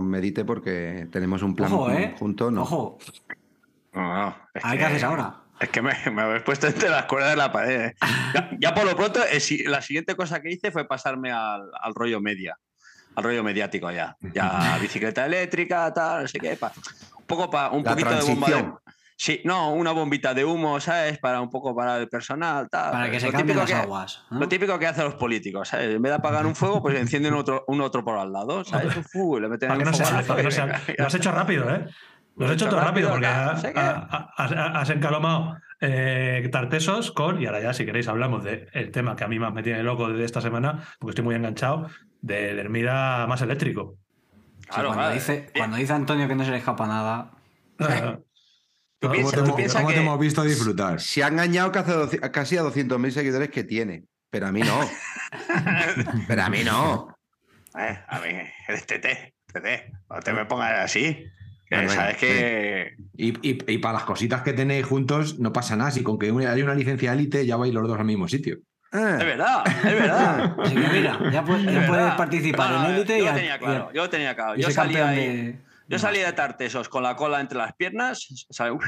medite porque tenemos un plan Ojo, ¿eh? junto, ¿no? Ojo, No, no, es a ver qué haces ahora. Es que me, me habéis puesto entre las cuerdas de la pared. ¿eh? Ya, ya por lo pronto, el si- la siguiente cosa que hice fue pasarme al, al rollo media, al rollo mediático ya. Ya [laughs] bicicleta eléctrica, tal, no sé qué. pa- un poco para un La poquito de bomba de. Sí, no, una bombita de humo, ¿sabes? Para un poco para el personal, tal. Para que se Lo cambien las que- aguas. ¿no? Lo típico que hacen los políticos, ¿sabes? En vez de apagar un fuego, pues encienden otro, un otro por al lado, ¿sabes? Fu, le meten Para que un no sea, fogonazo para que no y sea- venga, Lo has hecho rápido, ¿eh? Lo has he hecho todo rápido porque ha- ha- has, encalomado eh, tartesos con, y ahora ya si queréis hablamos del tema que a mí más me tiene loco de esta semana, porque estoy muy enganchado, del Hermida más eléctrico. Claro, cuando, dice, cuando dice Antonio que no se le escapa nada, [laughs] Tú tú piensas ¿Cómo te hemos visto disfrutar? Se ha engañado casi a, doci- casi a 200.000 seguidores que tiene, pero a mí no. [laughs] pero a mí no. Eh, a mí, eres TT, TT, no te me pongas así. Que Bueno, sabes que. Y, y- y para las cositas que tenéis juntos no pasa nada. Si con que hay una licencia élite ya vais los dos al mismo sitio. Ah, Es verdad, es verdad. [laughs] así que mira, ya, puedes participar No, en yo y, tenía claro, yo lo tenía claro. Yo salía ahí, de- yo salía de tartesos con la cola entre las piernas, ¿sabes? Uf,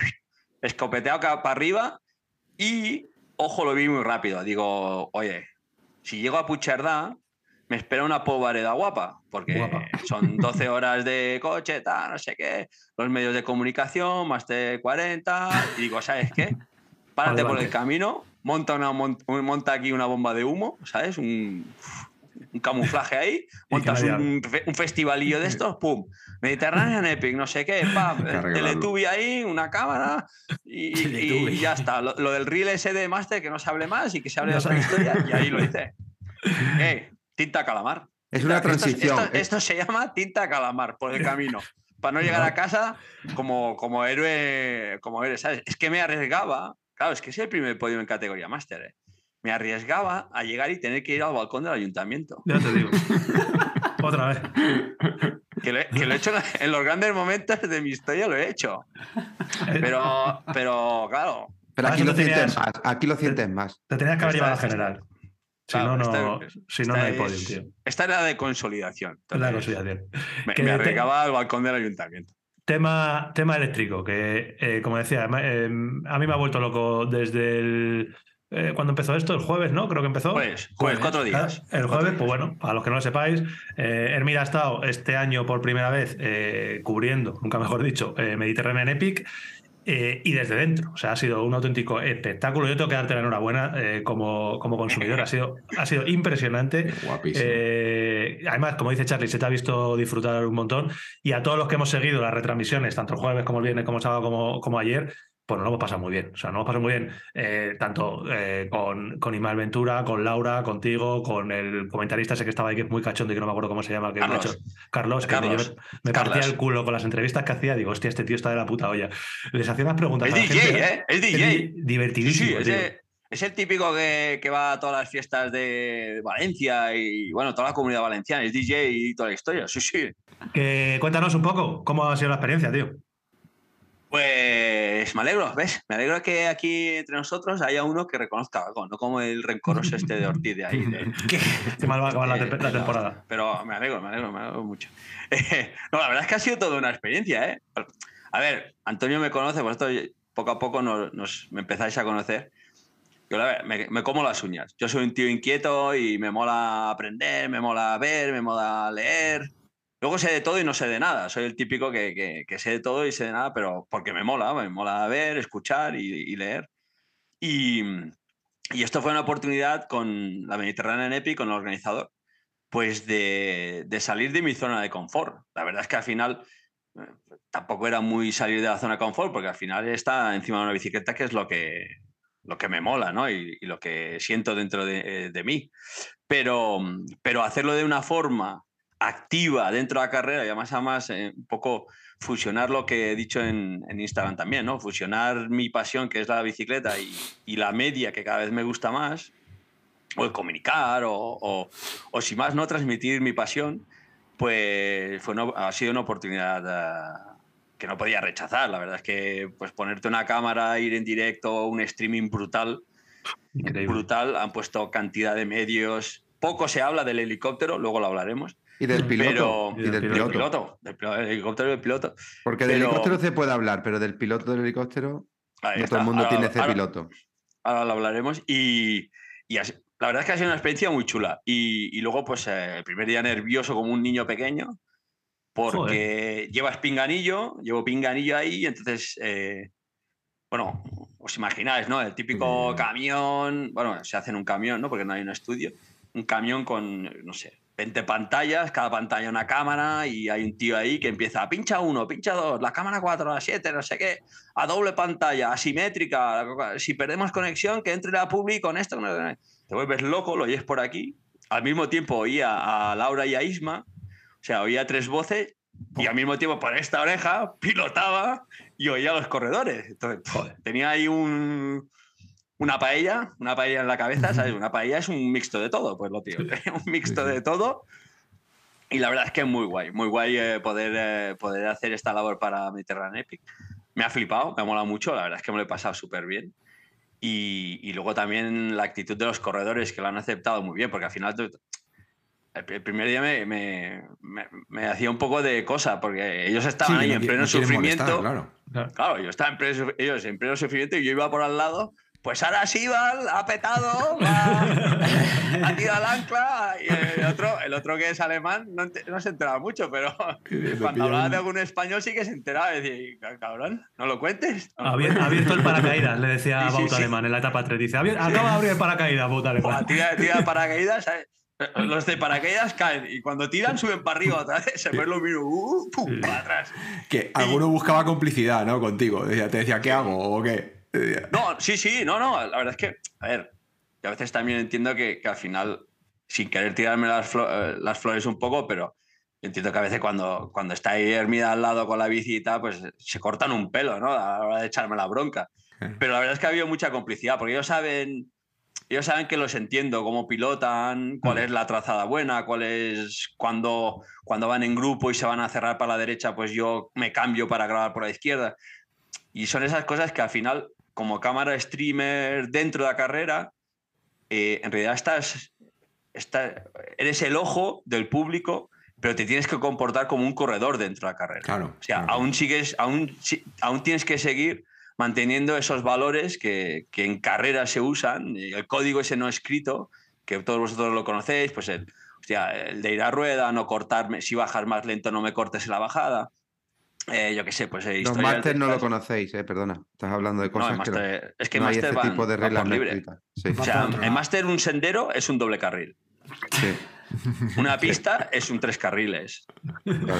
escopeteado para arriba y, ojo, lo vi muy rápido. Digo, oye, si llego a Pucherdá, me espera una polvareda guapa, porque Guapa. son 12 horas de coche, tal, no sé qué, los medios de comunicación, más de 40, y digo, ¿sabes qué? Párate por el camino, monta, una, mon- monta aquí una bomba de humo, ¿sabes? Un, un camuflaje ahí, [laughs] montas un, fe- un festivalillo de estos, ¡pum! Mediterranean Epic, no sé qué, [laughs] ¡pam! Teletubby ahí, una cámara y, y- Teletubby. y ya está. Lo, lo del reel ese de Master, que no se hable más y que se hable No de otra historia, y ahí lo [laughs] hice. Eh, tinta calamar. es una esto- transición. Esto, esto se llama tinta calamar por el camino. Para no llegar a casa como, como héroe, como héroe, ¿sabes? Es que me arriesgaba. Claro, es que es el primer podio en categoría máster. ¿eh? Me arriesgaba a llegar y tener que ir al balcón del ayuntamiento. Ya te digo. [laughs] Otra vez. Que lo, he, que lo he hecho en- los grandes momentos de mi historia, lo he hecho. Eh, Pero, pero claro, Pero Para aquí lo te sientes tenías- más. Aquí lo sientes más. Te tenías que haber llevado a general. Si Claro, no, no, esta- si no, no hay podium, tío. esta era de consolidación. Es la Entonces, consolidación. me, Que me te- arriesgaba al balcón del ayuntamiento. Tema, tema eléctrico, que eh, como decía, eh, a mí me ha vuelto loco desde el. Eh, cuando empezó esto? El jueves, ¿no? Creo que empezó. Pues, Jueves. cuatro días. El jueves, pues bueno, para los que no lo sepáis, eh, Hermida ha estado este año por primera vez eh, cubriendo, nunca mejor dicho, eh, Mediterranean Epic. eh, y desde dentro, o sea, ha sido un auténtico espectáculo. Yo tengo que darte la enhorabuena eh, como, como consumidor, ha sido, ha sido impresionante. Guapísimo. Eh, además, como dice Charlie, se te ha visto disfrutar un montón. Y a todos los que hemos seguido las retransmisiones, tanto el jueves como el viernes, como el sábado, como, como ayer, pues nos lo hemos pasado muy bien. O sea, nos hemos pasado muy bien, eh, tanto eh, con, con Imal Ventura, con Laura, contigo, con el comentarista ese que estaba ahí, que es muy cachondo y que no me acuerdo cómo se llama. Que Carlos. hecho- Carlos, que Carlos. yo me, partía el culo con las entrevistas que hacía. Digo, hostia, este tío está de la puta olla. Les hacía unas preguntas. Es a la DJ, gente, ¿eh? Es DJ. Sí, divertidísimo. sí, es, tío. de- es el típico que, que va a todas las fiestas de Valencia y, bueno, toda la comunidad valenciana. Es DJ y toda la historia. Sí, sí. Que, cuéntanos un poco cómo ha sido la experiencia, tío. Pues me alegro, ¿ves? Me alegro que aquí entre nosotros haya uno que reconozca algo, no como el rencoroso este de Ortiz de ahí. de- [laughs] Qué mal va a acabar la, [laughs] te- la temporada. Pero me alegro, me alegro, me alegro mucho. Eh, [laughs] no, la verdad es que ha sido toda una experiencia, ¿eh? A ver, Antonio me conoce, vosotros poco a poco nos, nos- me empezáis a conocer. Yo, la verdad, me, me como las uñas. Yo soy un tío inquieto y me mola aprender, me mola ver, me mola leer. Luego sé de todo y no sé de nada. Soy el típico que, que- que sé de todo y sé de nada, pero porque me mola, me mola ver, escuchar y, y leer. Y, y esto fue una oportunidad con la Mediterránea en Epic, con el organizador, pues de, de salir de mi zona de confort. La verdad es que al final eh, tampoco era muy salir de la zona de confort, porque al final está encima de una bicicleta, que es lo que, lo que me mola, ¿no? Y, y lo que siento dentro de, eh, de mí. Pero, pero hacerlo de una forma activa dentro de la carrera y además, además eh, un poco fusionar lo que he dicho en, en Instagram también, ¿no? Fusionar mi pasión, que es la bicicleta, y, y la media, que cada vez me gusta más, o el comunicar, o, o, o si más no transmitir mi pasión, pues fue una- ha sido una oportunidad eh, que no podía rechazar. La verdad es que pues ponerte una cámara, ir en directo, un streaming brutal, Increíble. brutal. Han puesto cantidad de medios. Poco se habla del helicóptero, luego lo hablaremos. Y del piloto. Pero- y del piloto. piloto, del del helicóptero y del piloto. Porque del pero- helicóptero se puede hablar, pero del piloto del helicóptero no está. todo el mundo Ahora- tiene ese ahora- piloto. ahora lo hablaremos. Y, y así- la verdad es que ha sido una experiencia muy chula. Y, y luego, pues eh, el primer día nervioso como un niño pequeño, porque llevas pinganillo, llevo pinganillo ahí, y entonces, eh, bueno, os imagináis, ¿no? El típico Mm. camión, bueno, se hace en un camión, ¿no? Porque no hay un estudio. Un camión con, no sé, 20 pantallas, cada pantalla una cámara y hay un tío ahí que empieza, pincha uno, pincha dos, la cámara 4, la 7, no sé qué, a doble pantalla, asimétrica, si perdemos conexión, que entre la publi con esto. Te vuelves loco, lo oyes por aquí. Al mismo tiempo oía a Laura y a Isma, o sea, oía tres voces y al mismo tiempo por esta oreja pilotaba y oía a los corredores. Entonces, tenía ahí un, una paella, una paella en la cabeza, ¿sabes? Una paella es un mixto de todo, pues lo tío. [laughs] Un mixto de todo. Y la verdad es que es muy guay, muy guay eh, poder, eh, poder hacer esta labor para Mediterranean Epic. Me ha flipado, me ha molado mucho, la verdad es que me lo he pasado súper bien. Y, y luego también la actitud de los corredores que lo han aceptado muy bien, porque al final el, primer día me, me- me- me hacía un poco de cosa, porque ellos estaban ahí no en pleno no sufrimiento. molestar, claro. Claro. Yo estaba en pleno, ellos en pleno sufrimiento y yo iba por al lado. Pues ahora sí, Val, ha petado, va, ha tirado al ancla. Y el otro, el otro que es alemán no, se enteraba mucho, pero cuando hablaba de algún español sí que se enteraba. Decía, cabrón, no lo cuentes. no lo Ha cuentes". ha abierto el paracaídas, le decía Sí, a Bauta sí. Alemán en la etapa 3. Dice, "Abier- acaba de abrir el paracaídas, Bauta Alemán. tira, tira de paracaídas, ¿sabes? Los de paracaídas caen y cuando tiran suben para arriba otra vez. Se ven los mismos, uh, pum, para atrás. Que alguno buscaba complicidad, ¿no? Contigo. Te decía, ¿qué hago? ¿O qué? No, sí, sí, no, no. La verdad es que, a ver, yo a veces también entiendo que, que al final, sin querer tirarme las, flo- eh, las flores un poco, pero entiendo que a veces cuando, cuando está ahí Hermida al lado con la bici y tal, pues se cortan un pelo, ¿no? A la hora de echarme la bronca. Pero la verdad es que ha habido mucha complicidad, porque ellos saben, ellos saben que los entiendo, cómo pilotan, cuál es la trazada buena, cuál es cuando, cuando van en grupo y se van a cerrar para la derecha, pues yo me cambio para grabar por la izquierda. Y son esas cosas que al final, como cámara streamer dentro de la carrera, eh, en realidad estás, estás- eres el ojo del público, pero te tienes que comportar como un corredor dentro de la carrera. Claro. O sea, claro. aún sigues, aún, aún tienes que seguir manteniendo esos valores que, que en carrera se usan, el código ese no escrito, que todos vosotros lo conocéis, pues el, hostia, el de ir a rueda, no cortarme, si bajas más lento no me cortes en la bajada. Eh, yo qué sé, pues eh, Los máster no lo conocéis, eh, perdona. Estás hablando de No, cosas que no, máster- es que no hay máster ese van- tipo de reglas libre. Sí, O sea, lado. máster un sendero es un doble carril. sí, [laughs] Una pista es un tres carriles. claro.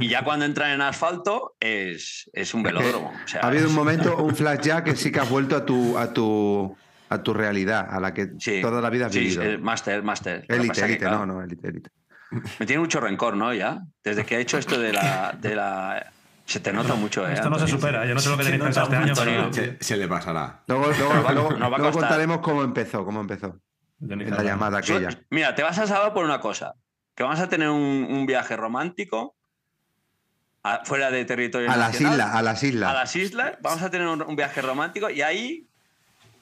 Y ya cuando entran en asfalto es, es un que velódromo. O sea, Ha habido un momento, un flash ya que sí que has vuelto a tu, a tu, a tu realidad, a la que Sí, toda la vida has sí, vivido. eh, máster, máster. Que Élite, que, élite, claro, no, no, élite, élite. Me tiene mucho rencor, ¿no? Ya. Desde que ha hecho esto de la. De la se te nota mucho, ¿eh? Esto no se supera. Yo no sé lo que tenéis pensado este año, pero. Se, se le pasará. Luego, luego- luego- nos va a luego costar. contaremos cómo empezó, cómo empezó en la llamada aquella. Mira, te vas a salvar por una cosa. Que vamos a tener un, un viaje romántico a- fuera de territorio A las islas, a las islas. A las islas. Vamos a tener un, un viaje romántico y ahí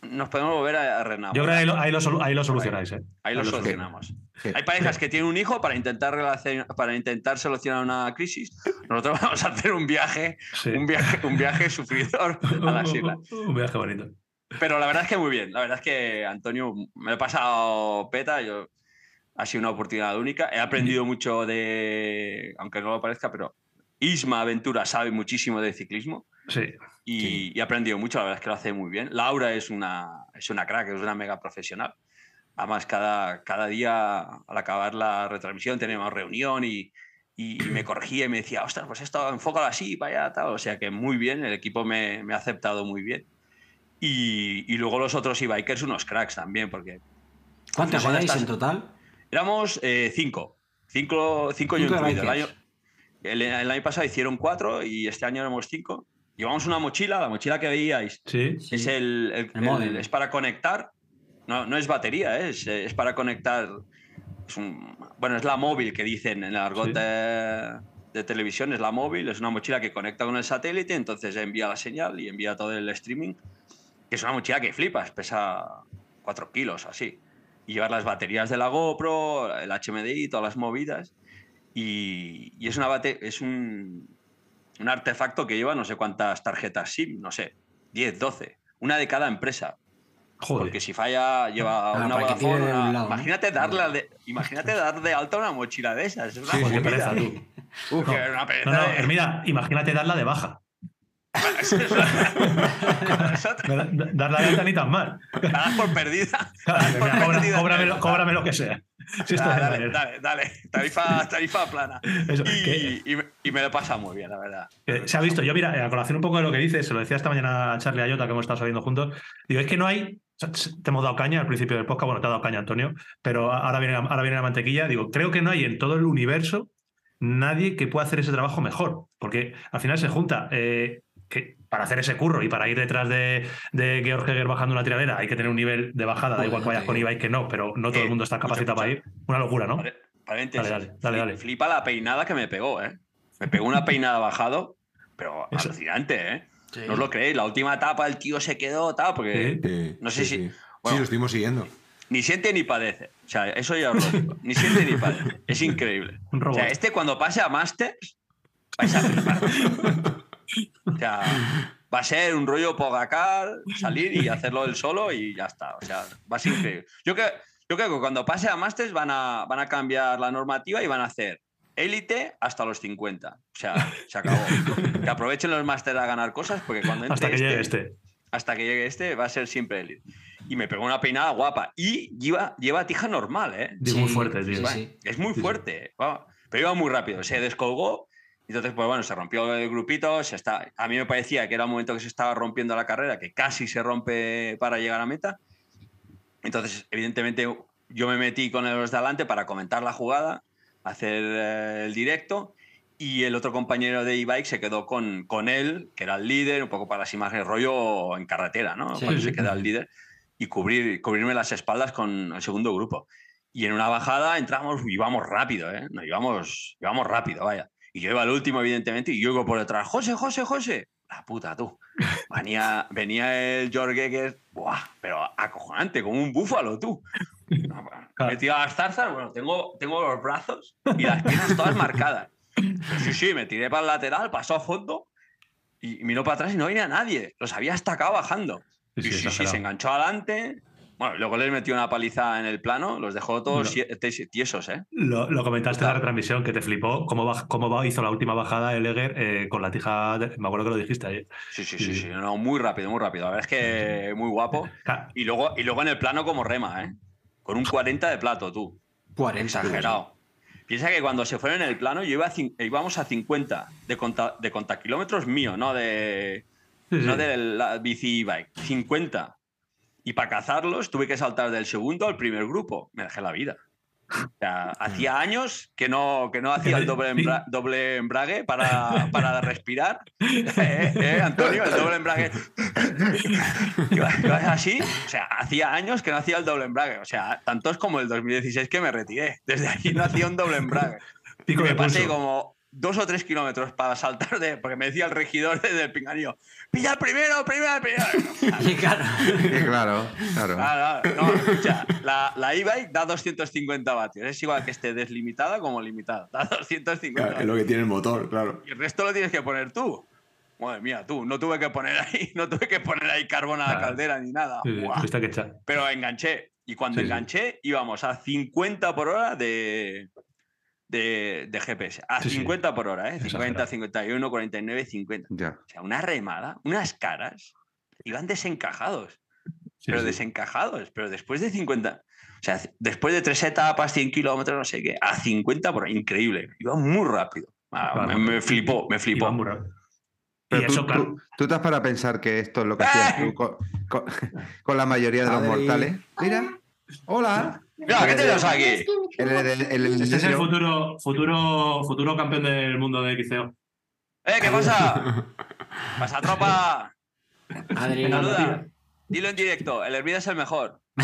nos podemos volver a, a. Yo creo que ahí lo, ahí lo ahí lo solucionáis, ¿eh? Ahí lo solucionamos. Sí. Hay parejas que tienen un hijo para intentar, relacion- para intentar solucionar una crisis. Nosotros [laughs] vamos a hacer un viaje, Sí. un viaje, un viaje sufridor [laughs] a las islas. Un viaje bonito. Pero la verdad es que muy bien. La verdad es que Antonio me lo he pasado peta. Yo, ha sido una oportunidad única. He aprendido mucho de, aunque no lo parezca, pero Isma Aventura sabe muchísimo de ciclismo Sí. Y, Sí. y he aprendido mucho. La verdad es que lo hace muy bien. Laura es una, es una crack, es una mega profesional. Además, cada, cada día al acabar la retransmisión teníamos reunión y, y me corregía y me decía, ostras, pues esto enfócalo así, allá, tal. O sea que muy bien, el equipo me, me ha aceptado muy bien. Y, y luego los otros e-bikers, unos cracks también, porque ¿Cuántos erais estas- en total? éramos eh, cinco. Cinco, cinco yo Cinco incluido. El año, el, el año pasado hicieron cuatro y este año éramos cinco. Llevamos una mochila, la mochila que veíais Sí. Sí. es, el, el- El el- es para conectar. No, no es batería, ¿eh? es, es para conectar. es un- bueno, es la móvil que dicen en el argot Sí. de, de televisión, es la móvil, es una mochila que conecta con el satélite, entonces envía la señal y envía todo el streaming, que es una mochila que flipas, pesa 4 kilos así. Y llevar las baterías de la GoPro, el HMDI, todas las movidas. Y, y es, una bate- es un, un artefacto que lleva no sé cuántas tarjetas SIM, no sé, 10, 12, una de cada empresa. Joder. Porque si falla, lleva Ah, una Vodafone, de un una- lado, ¿no? Imagínate, darle de, imagínate dar de alta una mochila de esas. Es una Pues movida. pereza, tú. Uf, una pereza No, no, de- Hermida, imagínate darla de baja. [laughs] Darla de alta ni tan mal. La das por perdida. Claro, Por mira, cobra- perdida. cóbrame, lo, cóbrame lo que sea. [laughs] Ah, dale, dale, dale. Tarifa, tarifa plana. Eso, Y, me- y me lo pasa muy bien, la verdad. que se ha visto, yo mira, a colación un poco de lo que dices, se lo decía esta mañana a Charlie Ayota, que hemos estado saliendo juntos, digo, es que no hay, te hemos dado caña al principio del podcast, bueno, te ha dado caña Antonio, pero ahora viene, ahora viene la mantequilla, digo, creo que no hay en todo el universo nadie que pueda hacer ese trabajo mejor, porque al final se junta eh, que para hacer ese curro y para ir detrás de, de Georg Heger bajando una tiradera hay que tener un nivel de bajada, da igual que vayas con. Ibai que no, pero no todo Eh, el mundo está capacitado para ir. Una locura, ¿no? Dale, dale, dale, dale. Flipa la peinada que me pegó, ¿eh? Me pegó una peinada bajado, pero [laughs] Eso. alucinante, ¿eh? Sí. No os lo creéis. La última etapa el tío se quedó, tal, porque Sí. Sí, No sé sí, si- Sí, bueno. Sí, lo estuvimos siguiendo. ni siente ni padece. O sea, eso ya os lo digo. Ni siente ni padece. [laughs] Es increíble. Un O robot. sea, este cuando pase a Masters, vais a flipar. [laughs] O sea, va a ser un rollo Pogacar, salir y hacerlo él solo y ya está. O sea, va a ser increíble. Yo creo, yo creo que cuando pase a Masters van a, van a cambiar la normativa y van a hacer élite hasta los 50. O sea, se acabó. Que aprovechen los Masters a ganar cosas porque cuando entre Hasta que este- llegue este. hasta que llegue este va a ser siempre élite. Y me pegó una peinada guapa. Y lleva, lleva tija normal, ¿eh? Digo, muy fuerte, tío. sí, sí. Es muy Sí, sí. fuerte. Pero iba muy rápido. Se descolgó. Entonces, pues bueno, se rompió el grupito. Se está... A mí me parecía que era un momento que se estaba rompiendo la carrera, que casi se rompe para llegar a meta. Entonces, evidentemente, yo me metí con los de adelante para comentar la jugada, hacer eh, el directo. Y el otro compañero de e-bike se quedó con, con él, que era el líder, un poco para las imágenes, rollo en carretera, ¿no? Sí, Cuando sí. se queda el líder. Y cubrir, cubrirme las espaldas con el segundo grupo. Y en una bajada entramos, íbamos rápido, ¿eh? No, íbamos, íbamos rápido, vaya. Y yo iba al último, evidentemente, y yo iba por detrás, José, José, José. La puta, tú. Venía, venía el George Geger, buah, pero acojonante, como un búfalo, tú. No, Claro. Me tiraba las zarzas, bueno, tengo, tengo los brazos y las piernas todas marcadas. Pero sí, sí, me tiré para el lateral, pasó a fondo y miró para atrás y no venía nadie. Los había estacado bajando. Sí, Sí, sí, sí, se enganchó adelante. Bueno, luego les metió una paliza en el plano, los dejó todos No. tiesos, ¿eh? Lo, lo comentaste en la retransmisión que te flipó cómo, baj- cómo va- hizo la última bajada el Eger eh, con la tija. de- me acuerdo que lo dijiste ayer. Sí, sí, Sí, sí. No, muy rápido, muy rápido. La verdad es que muy guapo. Y luego, y luego en el plano como rema, ¿eh? Con un 40 de plato, tú. 40. Exagerado. Piensa que cuando se fueron en el plano, yo iba a cin- íbamos a 50 de, conta, de kilómetros mío, no de, sí, sí. no de la bici bike. 50. Y para cazarlos tuve que saltar del segundo al primer grupo. Me dejé la vida. O sea, hacía años que no, que no hacía el doble, embra- [laughs] doble embrague para, para respirar. [laughs] ¿Eh, eh, Antonio? El doble embrague. [laughs] Así. O sea, hacía años que no hacía el doble embrague. O sea, tanto es como el 2016 que me retiré. Desde ahí no hacía un doble embrague. Pico me pasé como dos o tres kilómetros para saltar de. Porque me decía el regidor desde el pinganillo: ¡Pilla el primero, primero, primero! [laughs] Y claro. Sí, claro, claro. Claro, claro. No, escucha, la, la e-bike da 250 vatios. Es igual que esté deslimitada como limitada. Da 250 Claro, es lo que tiene el motor, claro. Y el resto lo tienes que poner tú. Madre mía, tú. No tuve que poner ahí, [laughs] no tuve que poner ahí carbón a la Claro. caldera ni nada. Sí, que. Pero enganché. Y cuando Sí, sí. enganché, íbamos a 50 por hora de, de, de GPS. A Sí, sí. 50 por hora, ¿eh? 50, Exagerado. 51, 49, 50. Ya. O sea, una remada, unas caras. Iban desencajados Sí, pero sí. desencajados. Pero después de 50, o sea, después de tres etapas, 100 kilómetros, no sé qué, a 50 por hora, increíble. Iba muy rápido. Ah, Claro. me, me flipó, me flipó. Iban muy rápido. Pero Y tú, eso, claro. tú- tú te has para pensar que esto es lo que hacías tú [laughs] con, con- con la mayoría de los mortales. Mira, hola. Mira, ¿qué tenemos aquí? El, el- el- el- Este es el futuro, futuro, futuro campeón del mundo de XCO. ¡Eh, qué pasa! [laughs] ¡Pasa tropa! Adri, Venga, Saluda. Dilo en directo, el Hermida es el mejor. [laughs]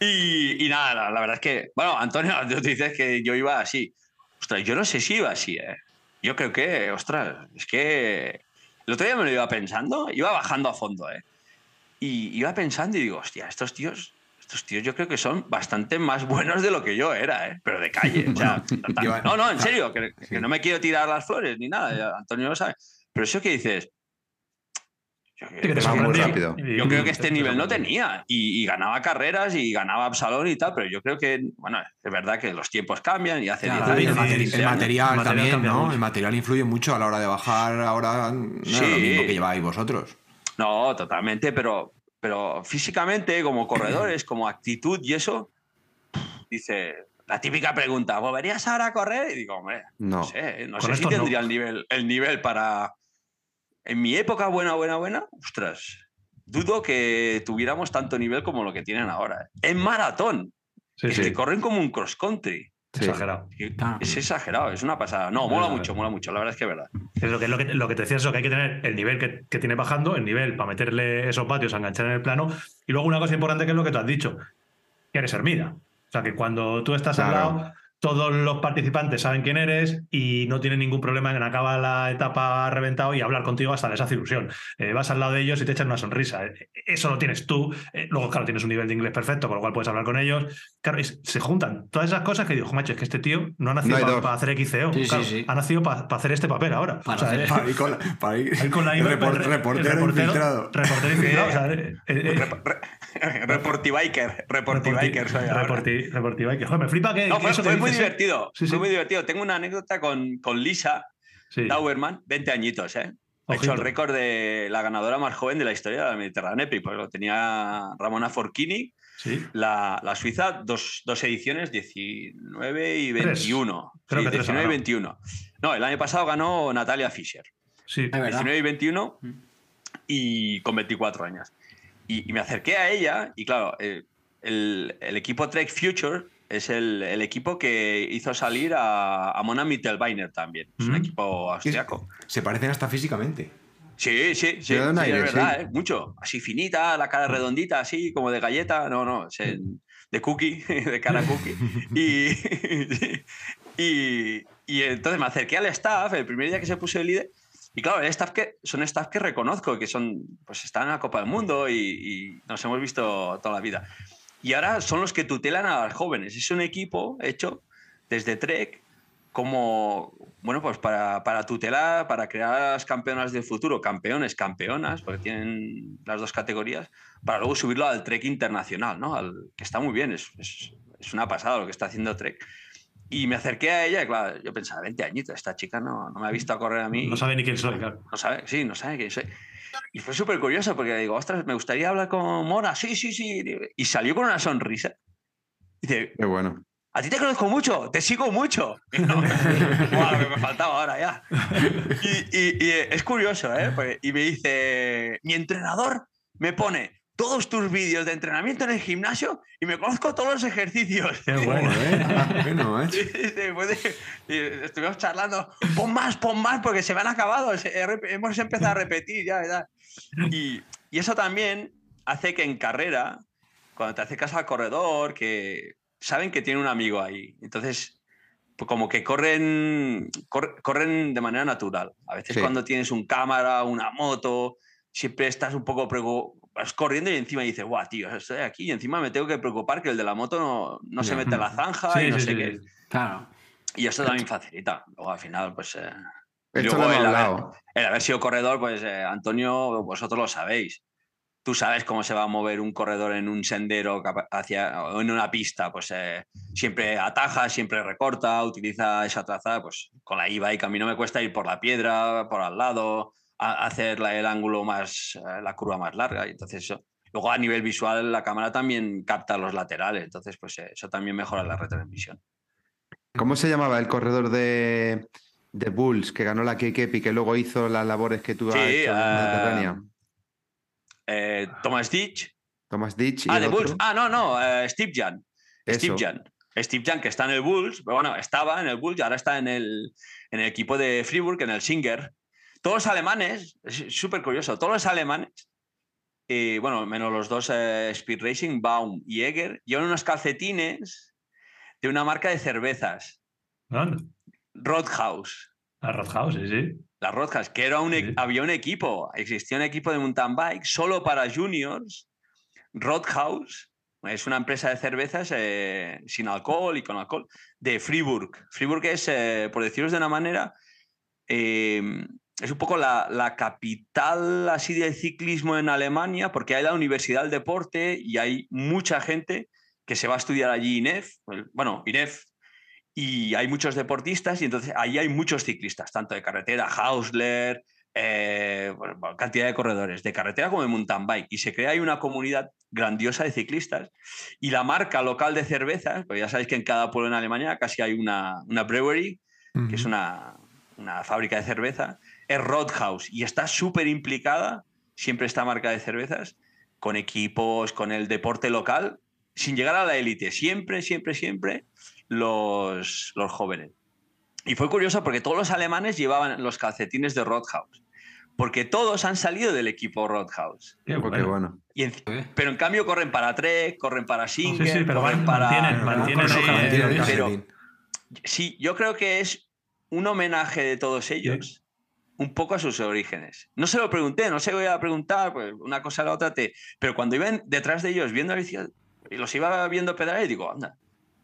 Y, y nada, la, la verdad es que, bueno, Antonio, [laughs] tú dices que yo iba así. Ostras, yo no sé si iba así, ¿eh? Yo creo que, ostras, es que el otro día me lo iba pensando, iba bajando a fondo, ¿eh? Y iba pensando y digo, hostia, estos tíos, estos tíos yo creo que son bastante más buenos de lo que yo era, ¿eh? Pero de calle, o sea, [laughs] total. Yo- no, no, en [laughs] serio, que, que Sí. no me quiero tirar las flores ni nada, ya Antonio lo sabe. Pero eso que dices, yo, Sí, que te Va muy sorprendí. rápido. Yo creo que este te nivel no tenía y, y ganaba carreras y ganaba Absalón y tal, pero yo creo que, bueno, es verdad que los tiempos cambian y hace Claro, 10 y años, el Sí, materi- sí, El 15 años. material, El material también, ¿no? mucho. El material influye mucho a la hora de bajar. Ahora no es lo Sí. mismo que lleváis vosotros. No, totalmente, pero, pero físicamente, como [clears throat] corredores, como actitud y eso, dice la típica pregunta, ¿volverías ahora a correr? Y digo, hombre, no, No. sé, no sé si estos no. tendría el nivel, el nivel para... En mi época buena, buena, buena, ostras, dudo que tuviéramos tanto nivel como lo que tienen ahora. ¿eh? En maratón, Sí, es sí, que corren como un cross country. Sí. exagerado. Es exagerado, es una pasada. No, mola mucho, mola mucho, la verdad es que es verdad. Es lo que, lo que, lo que te decía es eso, que hay que tener el nivel que, que tiene bajando, el nivel para meterle esos patios a enganchar en el plano. Y luego una cosa importante que es lo que tú has dicho, que eres Hermida. O sea, que cuando tú estás al Claro. lado, todos los participantes saben quién eres y no tienen ningún problema en acabar la etapa reventado y hablar contigo hasta les hace ilusión. Eh, vas al lado de ellos y te echan una sonrisa. Eh, Eso lo tienes tú. Eh, luego, claro, tienes un nivel de inglés perfecto, con lo cual puedes hablar con ellos. Claro, y se juntan todas esas cosas que digo, "Jo, macho, es que este tío no ha nacido No para dos. hacer XCO. Sí, sí, claro, sí. Ha nacido para hacer este papel ahora. Para O sea, hacer- eh, Para ir con la, para ir- Ahí con la IVA, repor- el re- reportero, el reportero infiltrado. reportero infiltrado, o sea, eh, eh, Rep- re- Reportibiker, reportibiker soy ahora. reporti- reportibiker. Joder, me flipa que. No, que fue, eso que fue muy divertido. Sí, sí. muy divertido. Tengo una anécdota con, con Lisa Sí. Dauerman, 20 añitos, ¿eh? Ha hecho el récord de la ganadora más joven de la historia de la Mediterránea Epic, pues lo tenía Ramona Forchini, Sí. la, la suiza, dos, dos ediciones, 19 y Tres. 21. Creo Sí, que tres ha 19 y ganado. 21. No, el año pasado ganó Natalia Fischer. Sí. Es verdad. 19 y 21 Mm. y con 24 años. Y, y me acerqué a ella y claro, eh, el, el equipo Trek Future es el, el equipo que hizo salir a, a Mona Mittelbeiner también. Es un Mm. equipo austriaco. Se parecen hasta físicamente. Sí, sí, sí, un sí, aire, es verdad, sí. ¿eh? mucho. Así finita, la cara redondita, así como de galleta. No, no, es en- de cookie, [laughs] de cara cookie. [laughs] Y, y, y entonces me acerqué al staff el primer día que se puso el líder. Y claro, el staff que, son staff que reconozco, que son, pues están en la Copa del Mundo y, y nos hemos visto toda la vida. Y ahora son los que tutelan a los jóvenes. Es un equipo hecho desde Trek como, bueno, pues para, para tutelar, para crear a las campeonas del futuro, campeones, campeonas, porque tienen las dos categorías, para luego subirlo al Trek internacional, ¿no? Al, que está muy bien, es, es, es una pasada lo que está haciendo Trek. Y me acerqué a ella y claro, yo pensaba, 20 añitos, esta chica no, no me ha visto a correr a mí. No sabe ni quién soy, claro. No sabe, sí, no sabe quién soy. Y fue súper curioso porque digo, ostras, me gustaría hablar con Mona. Sí, sí, sí. Y salió con una sonrisa. Y dice, Qué bueno. a ti te conozco mucho, te sigo mucho. [laughs] No, me faltaba ahora ya. Y, y- y es curioso, ¿eh? Porque- y me dice, mi entrenador me pone todos tus vídeos de entrenamiento en el gimnasio y me conozco todos los ejercicios. Qué [laughs] bueno. [laughs] Joder, bueno, macho. Sí, sí, después de- y estuvimos charlando, pon más, pon más, porque se me han acabado, hemos empezado a repetir ya, ya. Y, y eso también hace que en carrera, cuando te acercas al corredor, que saben que tiene un amigo ahí, entonces pues como que corren, cor- corren de manera natural. A veces Sí. cuando tienes un cámara, una moto, siempre estás un poco preocupado. Vas corriendo y encima dices, guau, tío, estoy aquí y encima me tengo que preocupar que el de la moto no, no se mete en la [laughs] zanja y no sí, sé sí, qué. sí. Claro. Y eso también facilita. Luego al final, pues. eh, y Esto luego lo hemos el haber- el haber sido corredor, pues eh, Antonio, vosotros lo sabéis. Tú sabes cómo se va a mover un corredor en un sendero hacia, o en una pista, pues eh, siempre ataja, siempre recorta, utiliza esa trazada, pues con la e-bike a mí no me cuesta ir por la piedra, por al lado, a- hacer la- el ángulo más, eh, la curva más larga, y entonces eso. Luego a nivel visual la cámara también capta los laterales, entonces pues eh, eso también mejora la retransmisión. ¿Cómo se llamaba el corredor de, de Bulls que ganó la Kekepi que luego hizo las labores que tú has Sí, hecho en ah, Mediterránea? Eh, Thomas Ditch, Thomas Ditch y Ah, de otro. Bulls. Ah, no, no, eh, Steve Jan. Steve. Jan. Steve Jan, que está en el Bulls, pero bueno, estaba en el Bulls y ahora está en el, en el equipo de Fribourg, en el Singer. Todos los alemanes, es súper curioso, todos los alemanes eh, bueno, menos los dos eh, Speed Racing, Baum y Eger, llevan unos calcetines de una marca de cervezas, ¿No? Roadhouse. A Roadhouse, sí, sí. La Roadhouse, que era un, e- Sí. había un equipo, existía un equipo de mountain bike solo para juniors. Roadhouse es una empresa de cervezas eh, sin alcohol y con alcohol de Fribourg. Fribourg es, eh, por deciros de una manera, eh, es un poco la, la capital así del ciclismo en Alemania, porque hay la Universidad del Deporte y hay mucha gente que se va a estudiar allí INEF, el- bueno, INEF, y hay muchos deportistas y entonces ahí hay muchos ciclistas, tanto de carretera, Hausler, eh, bueno, cantidad de corredores, de carretera como de mountain bike. Y se crea ahí una comunidad grandiosa de ciclistas. Y la marca local de cervezas, pues ya sabéis que en cada pueblo en Alemania casi hay una, una brewery, que es una fábrica de cerveza, es Roadhouse y está súper implicada, siempre esta marca de cervezas, con equipos, con el deporte local, sin llegar a la élite, siempre, siempre, siempre los, los jóvenes. Y fue curioso porque todos los alemanes llevaban los calcetines de Roadhouse, porque todos han salido del equipo Roadhouse. Qué bueno. bueno. Y en- pero en cambio corren para Trek, corren para Singer, sí, pero corren van- para... mantienen- mantienen Sí, pero-. Sí, yo creo que es un homenaje de todos ellos, un poco a sus orígenes. No se lo pregunté, no se lo voy a preguntar, pues una cosa a la otra, te... pero cuando iban detrás de ellos viendo la y los iba viendo pedalear, y digo, anda,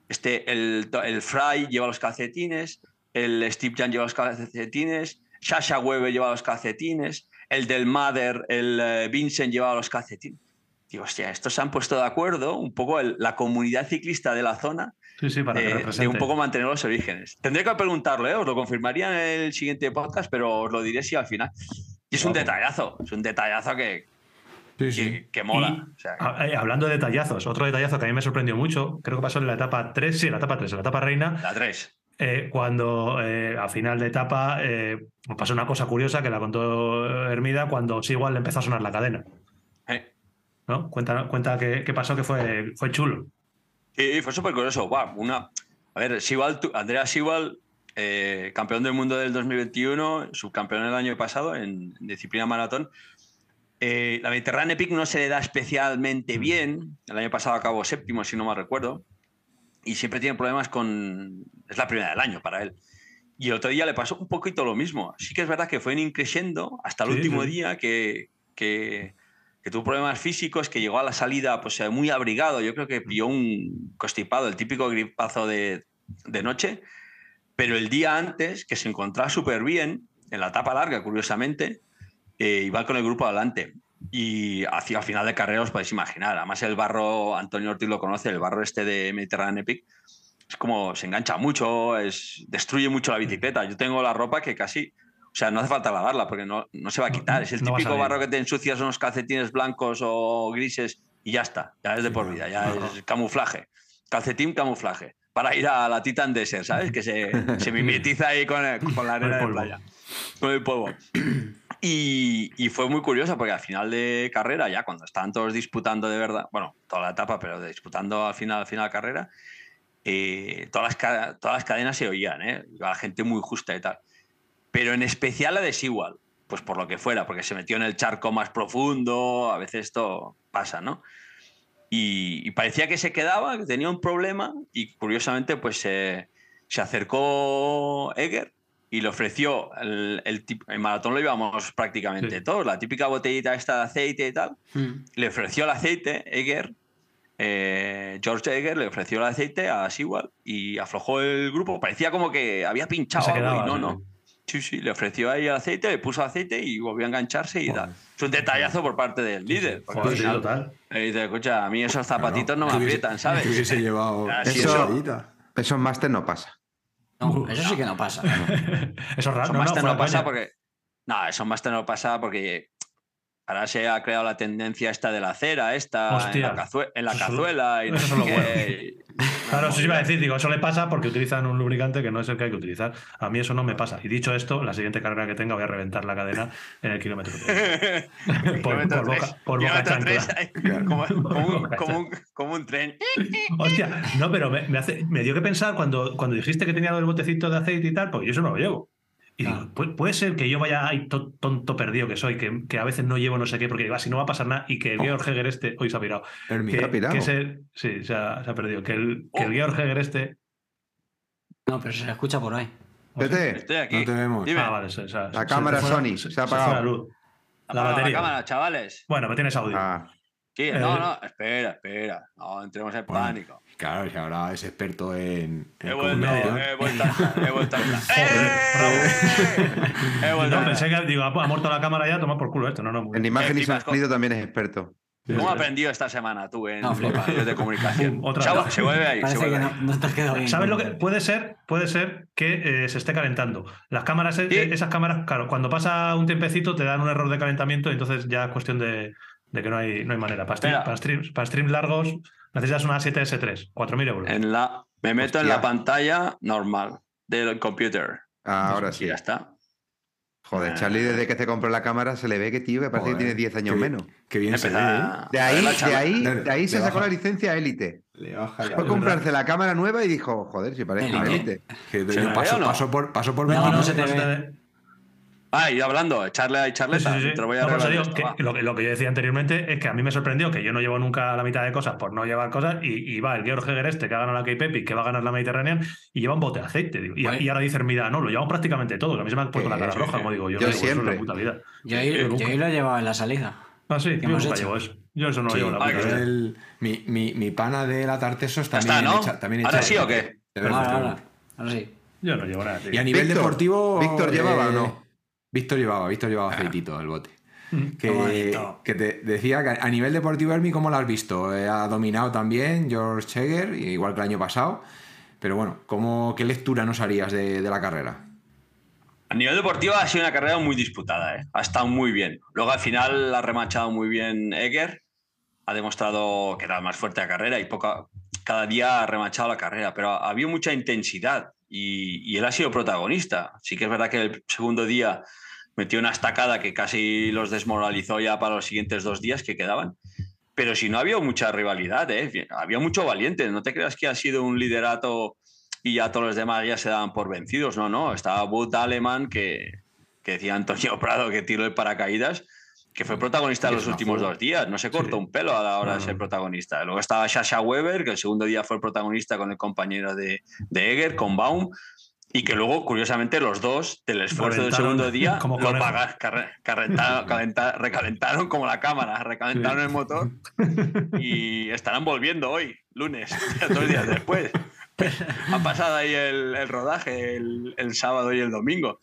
este, el, el Fry lleva los calcetines, el Steve Jan lleva los calcetines, Sasha Weber lleva los calcetines, el del Mother, el eh, Vincent llevaba los calcetines. Digo, hostia, estos se han puesto de acuerdo, un poco el- la comunidad ciclista de la zona, Sí, sí, para que de, de un poco mantener los orígenes. Tendré que preguntarlo, ¿eh? os lo confirmaría en el siguiente podcast, pero os lo diré si al final. Y es un detallazo, es un detallazo que, Sí, sí. que, que mola. Y- O sea, eh, Hablando de detallazos, otro detallazo que a mí me sorprendió mucho, creo que pasó en la etapa 3, sí, en la etapa 3, en la etapa reina, la 3. eh, cuando eh, a final de etapa eh, pasó una cosa curiosa que la contó Hermida cuando igual le empezó a sonar la cadena. ¿eh? ¿no? Cuenta, cuenta qué qué pasó que fue, fue chulo. Y fue súper curioso. Una, a ver, Sibal, Andrea Sibal, eh, campeón del mundo del 2021, subcampeón el año pasado en, en disciplina maratón. Eh, la Mediterránea Epic no se le da especialmente bien. El año pasado acabó séptimo, si no me recuerdo. Y siempre tiene problemas con. Es la primera del año para él. Y el otro día le pasó un poquito lo mismo. Sí que es verdad que fue en increciendo hasta el Sí, último sí. día que, que, que tuvo problemas físicos, que llegó a la salida pues, eh, muy abrigado. Yo creo que pilló un constipado, el típico gripazo de, de noche. Pero el día antes, que se encontraba súper bien, en la etapa larga, curiosamente, eh, iba con el grupo adelante. Y hacia el final de carrera os podéis imaginar. Además, el barro, Antonio Ortiz lo conoce, el barro este de Mediterranean Epic, es como se engancha mucho, es, destruye mucho la bicicleta. Yo tengo la ropa que casi, o sea, no hace falta lavarla porque no, no se va a quitar. Es el no típico barro que te ensucias unos calcetines blancos o grises y ya está, ya es de por vida, ya es camuflaje. Calcetín, camuflaje. Para ir a la Titan Desert, ¿sabes? Que se, [laughs] se mimetiza ahí con, el- con la arena de playa. Con el polvo. Y, y fue muy curioso porque al final de carrera, ya cuando estaban todos disputando de verdad, bueno, toda la etapa, pero disputando al final, al final de carrera, eh, todas, las, todas las cadenas se oían, ¿eh? La gente muy justa y tal. Pero en especial la de Sewell, pues por lo que fuera, porque se metió en el charco más profundo, a veces esto pasa, ¿no? Y, y parecía que se quedaba, que tenía un problema, y curiosamente, pues eh, se acercó Eger y le ofreció el, el, el maratón lo íbamos prácticamente Sí. todos, la típica botellita esta de aceite y tal, Mm. le ofreció el aceite, Eger, eh, George Eger le ofreció el aceite a Sewell y aflojó el grupo. Parecía como que había pinchado Se algo quedaba, y no, no. Sí, sí, le ofreció ahí el aceite, le puso aceite y volvió a engancharse y tal. Es un detallazo por parte del líder. porque sí, total. eh, dice, escucha, a mí esos zapatitos no me aprietan, ¿sabes? Que hubiese llevado [laughs] Así es. esa botellita. Eso en máster no pasa. No, eso sí que no pasa. [laughs] Eso es raro. Eso No, no, no pasa porque. No, eso más te no pasa porque ahora se ha creado la tendencia esta de la cera, esta en la, cazue- en la Eso cazuela. Y no eso lo qué. [laughs] Claro, eso sí iba a decir, digo, eso le pasa porque utilizan un lubricante que no es el que hay que utilizar. A mí eso no me pasa. Y dicho esto, la siguiente carrera que tenga voy a reventar la cadena en el kilómetro. [laughs] por, boca, por boca chancla. como, como un, como un- como un tren. Hostia, no, pero me, me hace- me dio que pensar cuando, cuando dijiste que tenía del botecito de aceite y tal, porque yo eso no lo llevo. Y digo, Claro. "Pu- puede ser que yo vaya ay, to- tonto perdido que soy, que, que a veces no llevo no sé qué, porque digo, "Ah, si no va a pasar nada, y que el Oh. Georg Heger este, hoy se ha pirado, Hermi, que, ha pirado? que el- sí, se ha, se ha perdido, que el, que el Oh. Georg Heger este... No, pero se escucha por ahí. Vete, Estoy aquí. no te vemos. Dime. Ah, vale, se, se- La se- cámara se fue Sony, se ha apagado. la luz. La batería. cámara, chavales. Bueno, pero tienes audio. Ah, Sí, Eh. no, no, espera, espera. No entremos en Bueno. pánico. Claro, si ahora es experto en, en He vuelto, he vuelto, he vuelto no, pensé que digo, ha, muerto la cámara ya, toma por culo esto. No, no, muy en imagen y sonido también es experto. ¿Cómo has aprendido esta semana tú en No, medios de comunicación? [laughs] Otra Chavo, vez. se vuelve ahí, se que vuelve no, ahí. no te has quedado bien. ¿Sabes lo que puede ser? Puede ser que eh, se esté calentando. Las cámaras, eh, Sí. esas cámaras, claro, cuando pasa un tiempecito te dan un error de calentamiento y entonces ya es cuestión de, de que no hay, no hay manera. Para, stream- para, streams, para streams largos necesitas una 7S3, 4.000 euros. En la, me meto en la pantalla normal del computer. Ah, ahora Y sí. ya está. Joder, Charlie, desde que se compró la cámara se le ve que tío, que parece Joder, que tiene 10 años qué- menos. Qué bien se ve, ¿eh? De a ahí, de ahí, de ahí se sacó la licencia élite. Le baja ya. Fue a comprarse la cámara nueva y dijo, joder, si parece Élite. élite. Que ¿Se yo me paso, ve o no? paso por, paso por No, 29. no se te No ve. Ah, y hablando, echarle ahí Sí, charleta. sí, sí. Te lo voy a No, digo esto, que lo, que- lo que yo decía anteriormente es que a mí me sorprendió que yo no llevo nunca la mitad de cosas por no llevar cosas y, y va el Georg Heger este que ha ganado la K-Pepi, que va a ganar la Mediterránea y lleva un bote de aceite. digo. Y, Vale. y ahora dice Hermida, no, lo llevamos prácticamente todo. que A mí se me ha puesto la cara roja, como digo yo. Yo no llevo eso en siempre. la puta vida. Yo ahí, Eh, yo ahí lo he llevado en la salida. Ah, sí, ¿Qué yo nunca llevo eso. Yo eso no lo llevo en la Ah, puta que vida. El- mi, mi, mi pana de la Tartesos también está, ¿no? echa- también ¿Ahora sí o qué? de verdad, Ahora, sí. Yo no llevo nada. Y a nivel deportivo. ¿Víctor llevaba o no? Víctor llevaba, Víctor llevaba aceitito del bote. Mm. Que, te decía que a nivel deportivo, Hermi, ¿cómo lo has visto? Eh, ha dominado también George Cheger, igual que el año pasado. Pero bueno, ¿cómo, ¿qué lectura nos harías de, de la carrera? A nivel deportivo ha sido una carrera muy disputada, ¿eh? ha estado muy bien. Luego al final ha remachado muy bien Eger, ha demostrado que era el más fuerte la carrera y poca, cada día ha remachado la carrera, pero ha habido mucha intensidad y, él ha sido protagonista. Sí que es verdad que el segundo día metió una estacada que casi los desmoralizó ya para los siguientes dos días que quedaban. Pero si no había mucha rivalidad, ¿eh? había mucho valiente. No te creas que ha sido un liderato y ya todos los demás ya se daban por vencidos. No, no. Estaba Wood Alemán, que, que decía Antonio Prado que tiró el paracaídas, que fue protagonista los últimos dos días. No se cortó Sí. un pelo a la hora de ser no. protagonista. Luego estaba Sasha Weber, que el segundo día fue el protagonista con el compañero de, de Eger, con Baum. Y que luego, curiosamente, los dos, del esfuerzo del segundo día, [laughs] como lo conejos. paga- carre- carrentaron- [laughs] calenta- recalentaron como la cámara, recalentaron Sí. el motor [laughs] y estarán volviendo hoy, lunes, dos días después. Ha pasado ahí el, el rodaje el, el sábado y el domingo.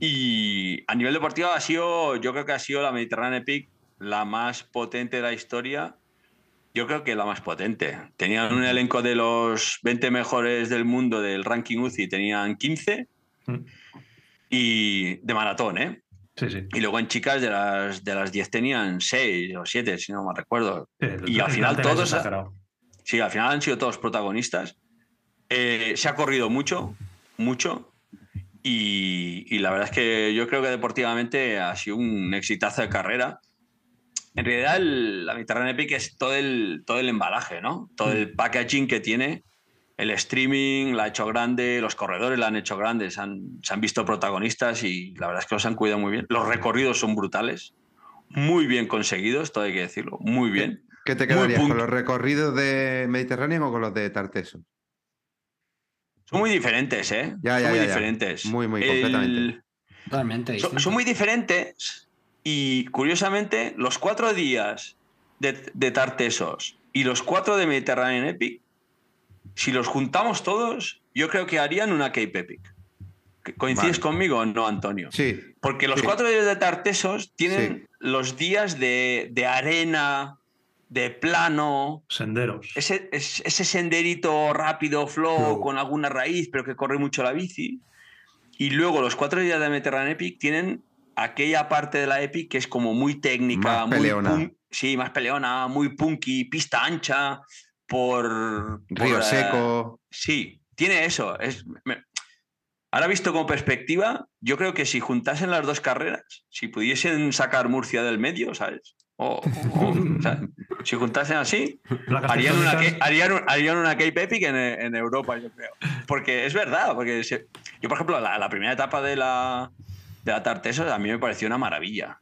Y a nivel deportivo ha sido, yo creo que ha sido la Mediterranean Epic la más potente de la historia. Yo creo que la más potente. Tenían un elenco de los 20 mejores del mundo del ranking UCI, tenían 15 Mm. y de maratón, ¿eh? Sí, sí. Y luego en chicas de las, de las 10 tenían 6 o 7, si no me recuerdo. Sí, Y al final todos-. Sí, al final han sido todos protagonistas. Eh, se ha corrido mucho, mucho. Y, y la verdad es que yo creo que deportivamente ha sido un exitazo de carrera. En realidad, el- la Mediterranean Epic es todo el, todo el embalaje, ¿no? Todo el packaging que tiene. El streaming la ha hecho grande, los corredores la han hecho grande, se han, se han visto protagonistas y la verdad es que los han cuidado muy bien. Los recorridos son brutales, muy bien conseguidos, todo hay que decirlo, muy bien. ¿Qué te quedarías? ¿Con los recorridos de Mediterráneo o con los de Tarteso? Son muy diferentes, ¿eh? Ya, ya, son muy ya, ya. diferentes. Muy, muy, El- completamente. Totalmente Son, muy diferentes y curiosamente los cuatro días de, de Tartesos y los cuatro de Mediterranean Epic, si los juntamos todos, yo creo que harían una Cape Epic. ¿Coincides Vale. conmigo o no, Antonio? Sí, Porque los Sí. cuatro días de Tartesos tienen Sí. los días de, de arena, de plano, Senderos. ese, es- ese senderito rápido, flow, con alguna raíz, pero que corre mucho la bici. Y luego los cuatro días de Mediterranean Epic tienen aquella parte de la Epic que es como muy técnica, Más muy peleona. punk- sí, más peleona, muy punky, pista ancha, por... Río por, Seco. Sí, tiene eso. Es, me- ahora visto como perspectiva, yo creo que si juntasen las dos carreras, si pudiesen sacar Murcia del medio, ¿sabes? O O, o- o sea, si juntasen así, [laughs] harían una, harían, harían una Cape Epic en, en Europa, yo creo. Porque es verdad, porque yo, por ejemplo, la, la primera etapa de la, de la a mí me pareció una maravilla.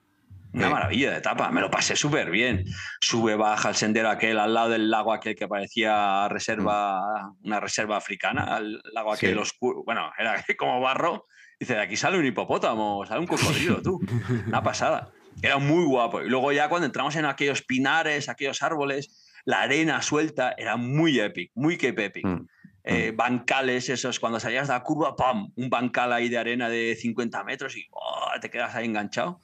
Una Sí. maravilla de etapa, me lo pasé súper bien. Sube, baja el sendero aquel al lado del lago aquel que parecía reserva, una reserva africana, el lago aquel Sí. oscuro, bueno, era [laughs] como barro. Dice, de aquí sale un hipopótamo, sale un cocodrilo, tú. [laughs] Una pasada. Era muy guapo. Y luego ya cuando entramos en aquellos pinares, aquellos árboles, la arena suelta, era muy épico, muy que epic. Mm. Eh, bancales, esos, cuando salías de la curva, ¡pam! Un bancal ahí de arena de 50 metros y ¡oh! te quedas ahí enganchado.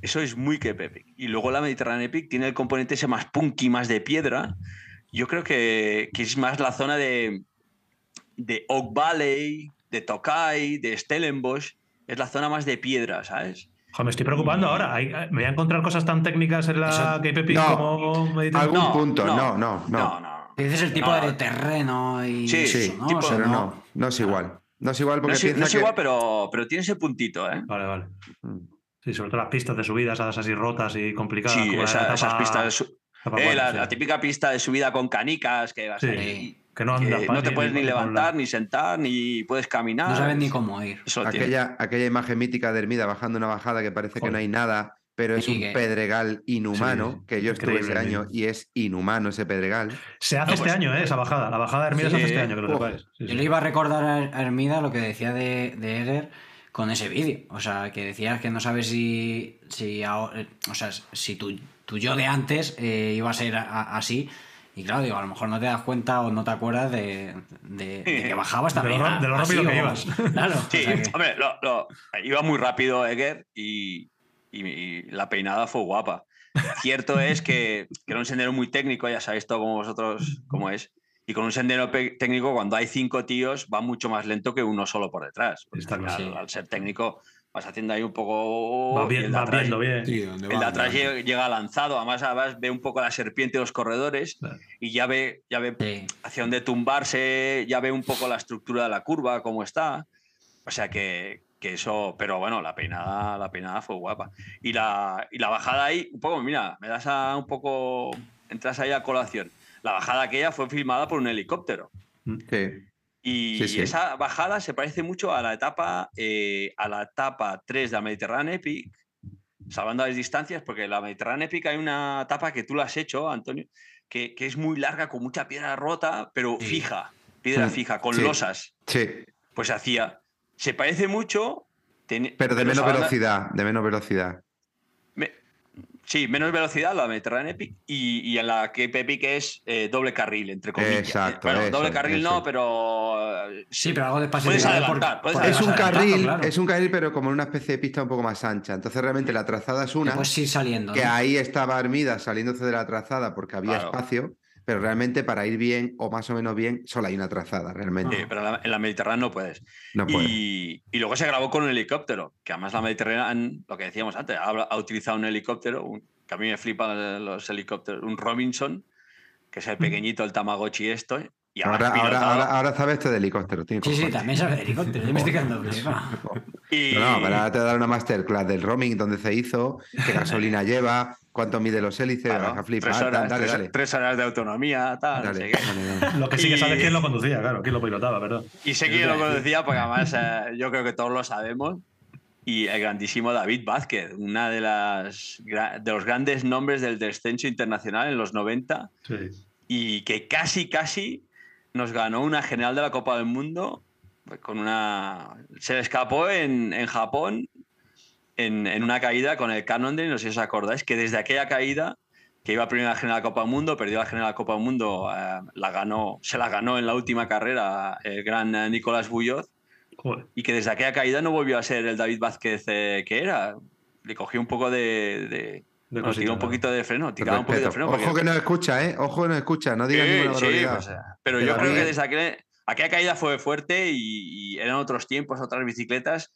Eso es muy que epic. Y luego la Mediterranean Epic tiene el componente ese más punky, más de piedra. Yo creo que, que es más la zona de, de Oak Valley, de Tokai, de Stellenbosch. Es la zona más de piedra, ¿sabes? Joder, me estoy preocupando ahora. Hay- ¿Me voy a encontrar cosas tan técnicas en la Eso- Epic No. como? Algún punto, no, no, no. No, no. Dices el tipo No, de terreno y Sí, eso, sí, ¿no? tipo- O sea, Pero no, no es igual. No es igual No porque es, no es que- igual, pero, pero tiene ese puntito, ¿eh? Vale, vale. Mm. Sí, sobre todo las pistas de subida, esas así rotas y complicadas. Sí, como la esa- etapa- esas pistas de su- etapa eh, cuatro, la, sí. la típica pista de subida con canicas que vas Sí, ahí, que no que no te puedes ni levantar, ni sentar, ni puedes caminar. No sabes ni cómo ir. Eso aquella, aquella imagen mítica de Hermida bajando una bajada que parece que no hay nada, pero es Sí, un que- pedregal inhumano, Sí, que yo estuve ese año y es inhumano ese pedregal. Se hace No, este pues- año, ¿eh? Esa bajada. La bajada de Hermida se hace Sí, este año, que lo. Sí, Yo sí. le iba a recordar a Hermida lo que decía de, de Eger con ese vídeo. O sea, que decías que no sabes si, si, ahora- o sea, si tu, tu yo de antes eh, iba a ser a- a- así. Y claro, digo, a lo mejor no te das cuenta o no te acuerdas de, de- de que bajabas De lo también. de lo así, rápido que o- ibas. Claro. Sí, o sea que- hombre, lo- lo- iba muy rápido Eger y, y- y la peinada fue guapa. Cierto es que, que era un sendero muy técnico, ya sabéis todo como vosotros cómo es. Y con un sendero técnico, cuando hay cinco tíos, va mucho más lento que uno solo por detrás. Porque Está al, claro. final, al ser técnico, vas haciendo ahí un poco. Va bien- el de va atrás- viendo bien. Sí, ¿dónde El de atrás llega, llega lanzado, además, además ve un poco la serpiente y los corredores Claro. y ya ve, ya ve Sí. hacia dónde tumbarse, ya ve un poco la estructura de la curva, cómo está. O sea que, que eso, pero bueno, la peinada, la peinada fue guapa. Y la, y la bajada ahí, un poco, mira, me das a un poco, entras ahí a colación. La bajada aquella fue filmada por un helicóptero. Sí. Y Sí, sí. esa bajada se parece mucho a la etapa, eh, a la etapa 3 de la Mediterránea Epic, salvando las distancias, porque en la Mediterránea Epic hay una etapa que tú la has hecho, Antonio, que, que es muy larga, con mucha piedra rota, pero Sí. fija, piedra Sí, fija, con losas. Sí, Pues hacía. Se parece mucho. ten- pero de menos velocidad, de menos velocidad. Sí, menos velocidad la Mediterránea Epic y, y en la Cape Epic es eh, doble carril, entre comillas. Exacto, Bueno, eso, doble carril eso. no, pero. eh, Sí, pero algo de Puedes adelantar, puedes Es un adelantar, carril, claro. es un carril, pero como en una especie de pista un poco más ancha. Entonces realmente la trazada es una, Puedes ir saliendo. que ¿no? ahí estaba Armida saliéndose de la trazada porque había Claro. espacio, pero realmente para ir bien o más o menos bien, solo hay una trazada, realmente. Sí, pero en la, Mediterránea no puedes. No puede. Y, y luego se grabó con un helicóptero, que además la Mediterránea, lo que decíamos antes, ha, ha utilizado un helicóptero, un- que a mí me flipan los helicópteros, un Robinson, que es el pequeñito, el Tamagotchi esto. Y Ahora, ahora, pilotado. ahora, ahora sabes esto de helicóptero. tiene Sí, sí, también sabes de helicóptero. Yo me estoy quedando y- No, no, pero ahora te voy a dar una masterclass del roaming, dónde se hizo, qué gasolina lleva, cuánto mide los hélices, claro, vas a flipar. tres, horas, dale, tres- dale. tres horas de autonomía, tal, no Dale, sé. Lo que sí que Y- sabes quién lo conducía, claro, quién lo pilotaba, perdón. Y sé yo lo conocía porque además eh, yo creo que todos lo sabemos. Y el grandísimo David Vázquez, una de las de los grandes nombres del descenso internacional en los 90 Sí. y que casi casi nos ganó una general de la Copa del Mundo pues, con una se le escapó en, en Japón en, en una caída con el Cannondale, no sé si os acordáis, que desde aquella caída que iba primero a la general de la Copa del Mundo, perdió la general de la Copa del Mundo, eh, la ganó, se la ganó en la última carrera el gran eh, Nicolás Joder. y que desde aquella caída no volvió a ser el David Vázquez eh, que era. Le cogió un poco de. de- De bueno, cosita, tiró un ¿no? poquito de freno, tiraba un poquito de freno. Ojo porque- que no escucha, ¿eh? Ojo que no escucha, no digas Sí, ninguna sí, barbaridad. pues, pero yo creo que desde aquel- aquella caída fue fuerte y, y eran otros tiempos, otras bicicletas.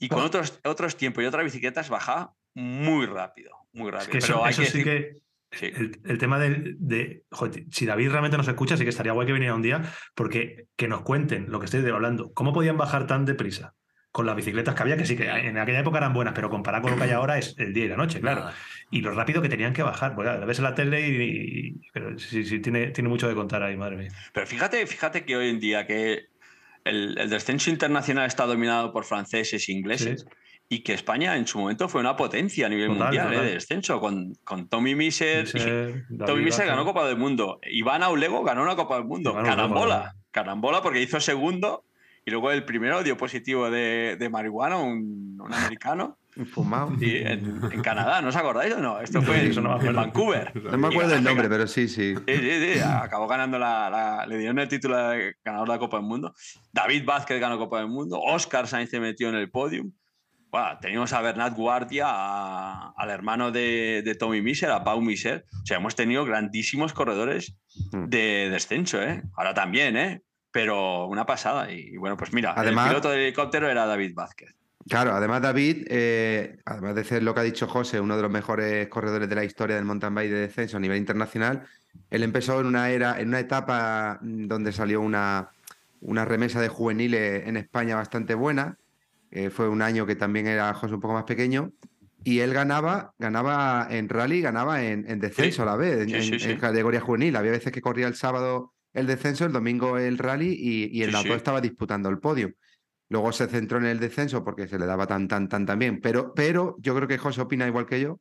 Y con otros, otros tiempos y otras bicicletas baja muy rápido, muy Es rápido. que eso, pero hay eso que sí decir- que. sí. El, el tema de, joder, si David realmente nos escucha, sí que estaría guay que viniera un día, porque que nos cuenten lo que estoy hablando. ¿Cómo podían bajar tan deprisa? Con las bicicletas que había, que sí que en aquella época eran buenas, pero comparado con lo que hay ahora es el día y la noche, claro. Nada. Y lo rápido que tenían que bajar. Pues lo ves en la tele y. y- pero sí, sí, tiene, tiene mucho de contar ahí, madre mía. Pero fíjate, fíjate que hoy en día que el, el descenso internacional está dominado por franceses e ingleses Sí. y que España en su momento fue una potencia a nivel Total, mundial total. de descenso con, con Tommy Miser. Tommy Miser ganó Copa del Mundo. Iván Aulego ganó una Copa del Mundo. Iván Carambola. Carambola porque hizo segundo y luego el primero dio positivo de, de marihuana, un, un americano. [laughs] Fumado. Y en, en Canadá, ¿no os acordáis o no? Esto fue Sí, en, eso no me en. [laughs] Vancouver. No me acuerdo el nombre, pero sí, sí. Sí, sí, sí. Acabó ganando la, la- Le dieron el título de ganador de la Copa del Mundo. David Vázquez ganó Copa del Mundo. Oscar Sainz se metió en el podium. Bueno, teníamos a Bernat Guardia, a- al hermano de, de Tommy Miser, a Pau Miser. O sea, hemos tenido grandísimos corredores Mm. de descenso, ¿eh? Ahora también, ¿eh? Pero una pasada. Y bueno, pues mira, Además- el piloto del helicóptero era David Vázquez. Claro, además David, eh, además de ser lo que ha dicho José, uno de los mejores corredores de la historia del mountain bike de descenso a nivel internacional, él empezó en una era, en una etapa mm, donde salió una, una remesa de juveniles en España bastante buena. eh, fue un año que también era José un poco más pequeño. Y él ganaba, ganaba en rally, ganaba en, en descenso Sí. a la vez, en, Sí, sí, en- sí. en categoría juvenil. Había veces que corría el sábado el descenso, el domingo el rally y, y en Sí, estaba disputando el podio. Luego se centró en el descenso porque se le daba tan, tan, tan, tan bien. Pero, pero yo creo que José opina igual que yo.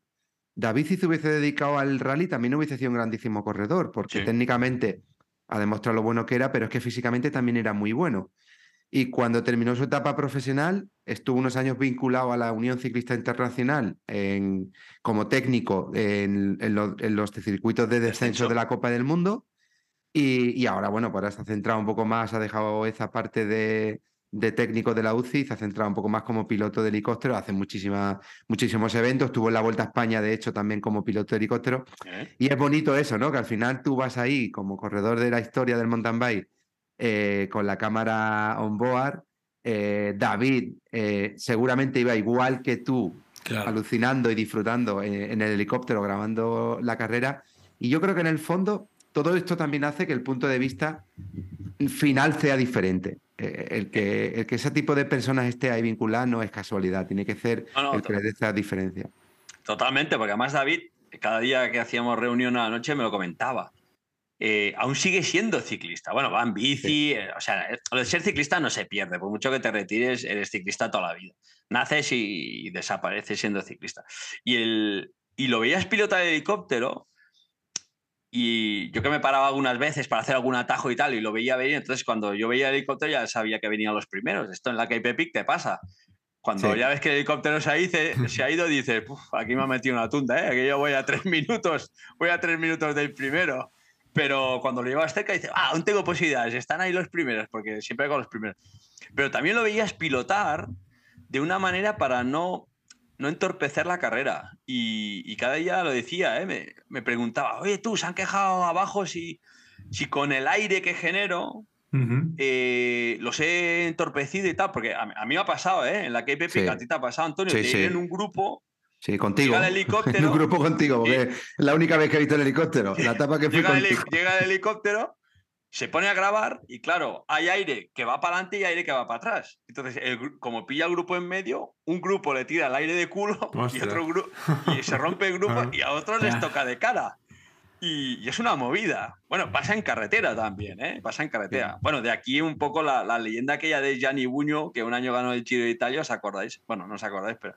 David, si se hubiese dedicado al rally, también hubiese sido un grandísimo corredor, porque Sí. técnicamente ha demostrado lo bueno que era, pero es que físicamente también era muy bueno. Y cuando terminó su etapa profesional, estuvo unos años vinculado a la Unión Ciclista Internacional en- como técnico en, en los, en los circuitos de Descenso. de la Copa del Mundo. Y, y ahora, bueno, pues ahora se ha centrado un poco más, ha dejado esa parte de, de técnico de la UCI, se ha centrado un poco más como piloto de helicóptero, hace muchísimas, muchísimos eventos, estuvo en la Vuelta a España, de hecho, también como piloto de helicóptero. ¿eh? Y es bonito eso, ¿no? Que al final tú vas ahí como corredor de la historia del mountain bike eh, con la cámara on board. eh, David seguramente iba igual que tú, Claro. alucinando y disfrutando en el helicóptero grabando la carrera. Y yo creo que en el fondo todo esto también hace que el punto de vista final sea diferente. Eh, el, que, el que ese tipo de personas esté ahí vinculadas no es casualidad, tiene que ser No, no, el que le dé esa diferencia. Totalmente, porque además David, cada día que hacíamos reunión a la noche me lo comentaba. Eh, aún sigue siendo ciclista. Bueno, va en bici, eh, o sea, lo de ser ciclista no se pierde, por mucho que te retires, eres ciclista toda la vida. Naces y, desapareces siendo ciclista. Y, el, y lo veías pilota de helicóptero y yo que me paraba algunas veces para hacer algún atajo y tal, y lo veía venir, entonces cuando yo veía el helicóptero ya sabía que venían los primeros. Esto en la Cape Epic te pasa. Cuando Sí. ya ves que el helicóptero se ha, ido, [laughs] se ha ido, dices, "Puf, aquí me ha metido una tunda, ¿eh? Aquí yo voy a tres [laughs] minutos, voy a tres minutos del primero. Pero cuando lo llevas cerca dices, ah, aún tengo posibilidades, están ahí los primeros, porque siempre con los primeros. Pero también lo veías pilotar de una manera para no, no entorpecer la carrera. Y, y cada día lo decía, ¿eh? me, me preguntaba, oye, tú, se han quejado abajo si, si con el aire que genero eh, los he entorpecido y tal, porque a, a mí me ha pasado, ¿eh? En la Epic, Sí. a ti te ha pasado, Antonio, Sí, te sí. ir en un grupo, Sí, contigo. Llega el [laughs] helicóptero. En un grupo contigo, porque es la única vez que he visto el helicóptero. La etapa que fui llega el, llega el helicóptero, se pone a grabar y claro, hay aire que va para adelante y aire que va para atrás. Entonces, el como pilla el grupo en medio, un grupo le tira el aire de culo [laughs] y otro grupo y se rompe el [laughs] grupo Ah. y a otros les toca de cara. Y, y es una movida. Bueno, pasa en carretera también, ¿eh? Pasa en carretera. Bueno, de aquí un poco la, la leyenda aquella de Gianni Buño, que un año ganó el Giro de Italia, ¿os acordáis? Bueno, no os acordáis, pero...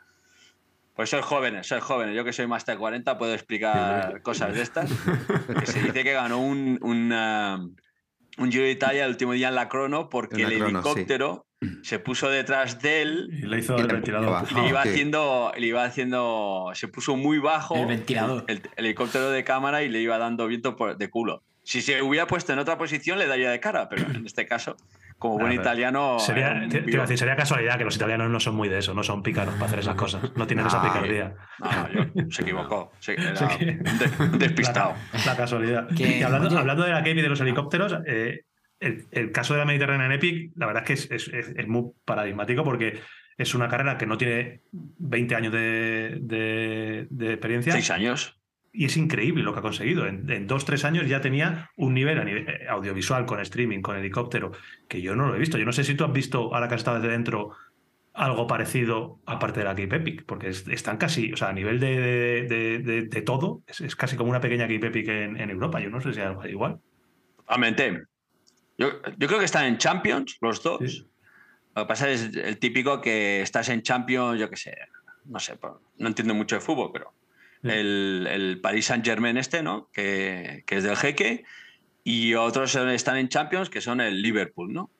Pues sois jóvenes, sois jóvenes. Yo que soy más de 40 puedo explicar cosas de estas. [laughs] Que se dice que ganó un, un Giro de Italia el último día en la crono porque la el crono, sí. helicóptero se puso detrás de él Y le hizo Y el ventilador. le iba haciendo, le iba haciendo, se puso muy bajo El ventilador. el, el helicóptero de cámara y le iba dando viento por- de culo. Si se hubiera puesto en otra posición le daría de cara, pero en este caso, como buen italiano, Sería, te- te decir, sería casualidad que los italianos no son muy de eso, no son pícaros para hacer esas cosas. No tienen esa picardía. No, no, yo- se equivocó. [laughs] se- era despistado. La, [laughs] la casualidad. Y hablando, hablando de la y de los helicópteros, eh, el, el caso de la Mediterranean Epic, la verdad es que es, es- es- es muy paradigmático porque es una carrera que no tiene 20 años de, de- de experiencia. Seis años. Y es increíble lo que ha conseguido. En, en dos, tres años ya tenía un nivel, a nivel eh, audiovisual, con streaming, con helicóptero, que yo no lo he visto. Yo no sé si tú has visto, ahora que has estado desde dentro, algo parecido aparte de la Cape Epic, porque es- están casi, o sea, a nivel de, de- de- de todo, es, es casi como una pequeña Cape Epic en, en Europa. Yo no sé si hay algo igual. Totalmente. Yo, yo creo que están en Champions los dos. Sí. Lo que pasa es el típico que estás en Champions, yo qué sé, no sé, no entiendo mucho de fútbol, pero. El, el Paris Saint Germain este, ¿no? Que, que es del jeque, y otros están en Champions, que son el Liverpool, ¿no?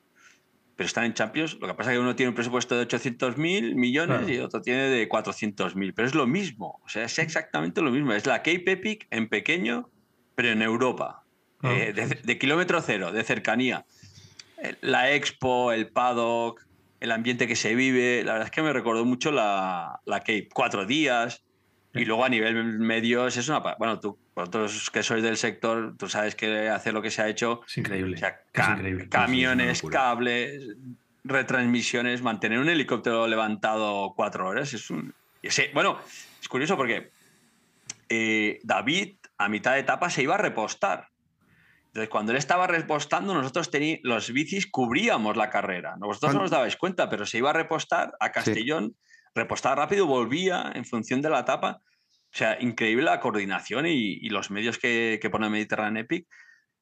Pero están en Champions, lo que pasa es que uno tiene un presupuesto de 800.000 millones Claro. y otro tiene de 400.000, pero es lo mismo, o sea, es exactamente lo mismo, es la Cape Epic en pequeño, pero en Europa, Ah. eh, de, de kilómetro cero, de cercanía. Eh, La expo, el paddock, el ambiente que se vive, la verdad es que me recordó mucho la, la Cape, cuatro días, y luego a nivel medios es una... Bueno, tú, vosotros que sois del sector, tú sabes que hacer lo que se ha hecho Es increíble. o sea, es ca- increíble. camiones, Sí, sí, es cables, retransmisiones, mantener un helicóptero levantado cuatro horas es un. ese- bueno, es curioso porque eh, David a mitad de etapa se iba a repostar. Entonces, cuando él estaba repostando, nosotros los bicis cubríamos la carrera. Vosotros no ¿Cuán- os dabais cuenta, pero se iba a repostar a Castellón, repostaba rápido, volvía en función de la etapa. O sea, increíble la coordinación y, y los medios que, que pone Mediterranean Epic.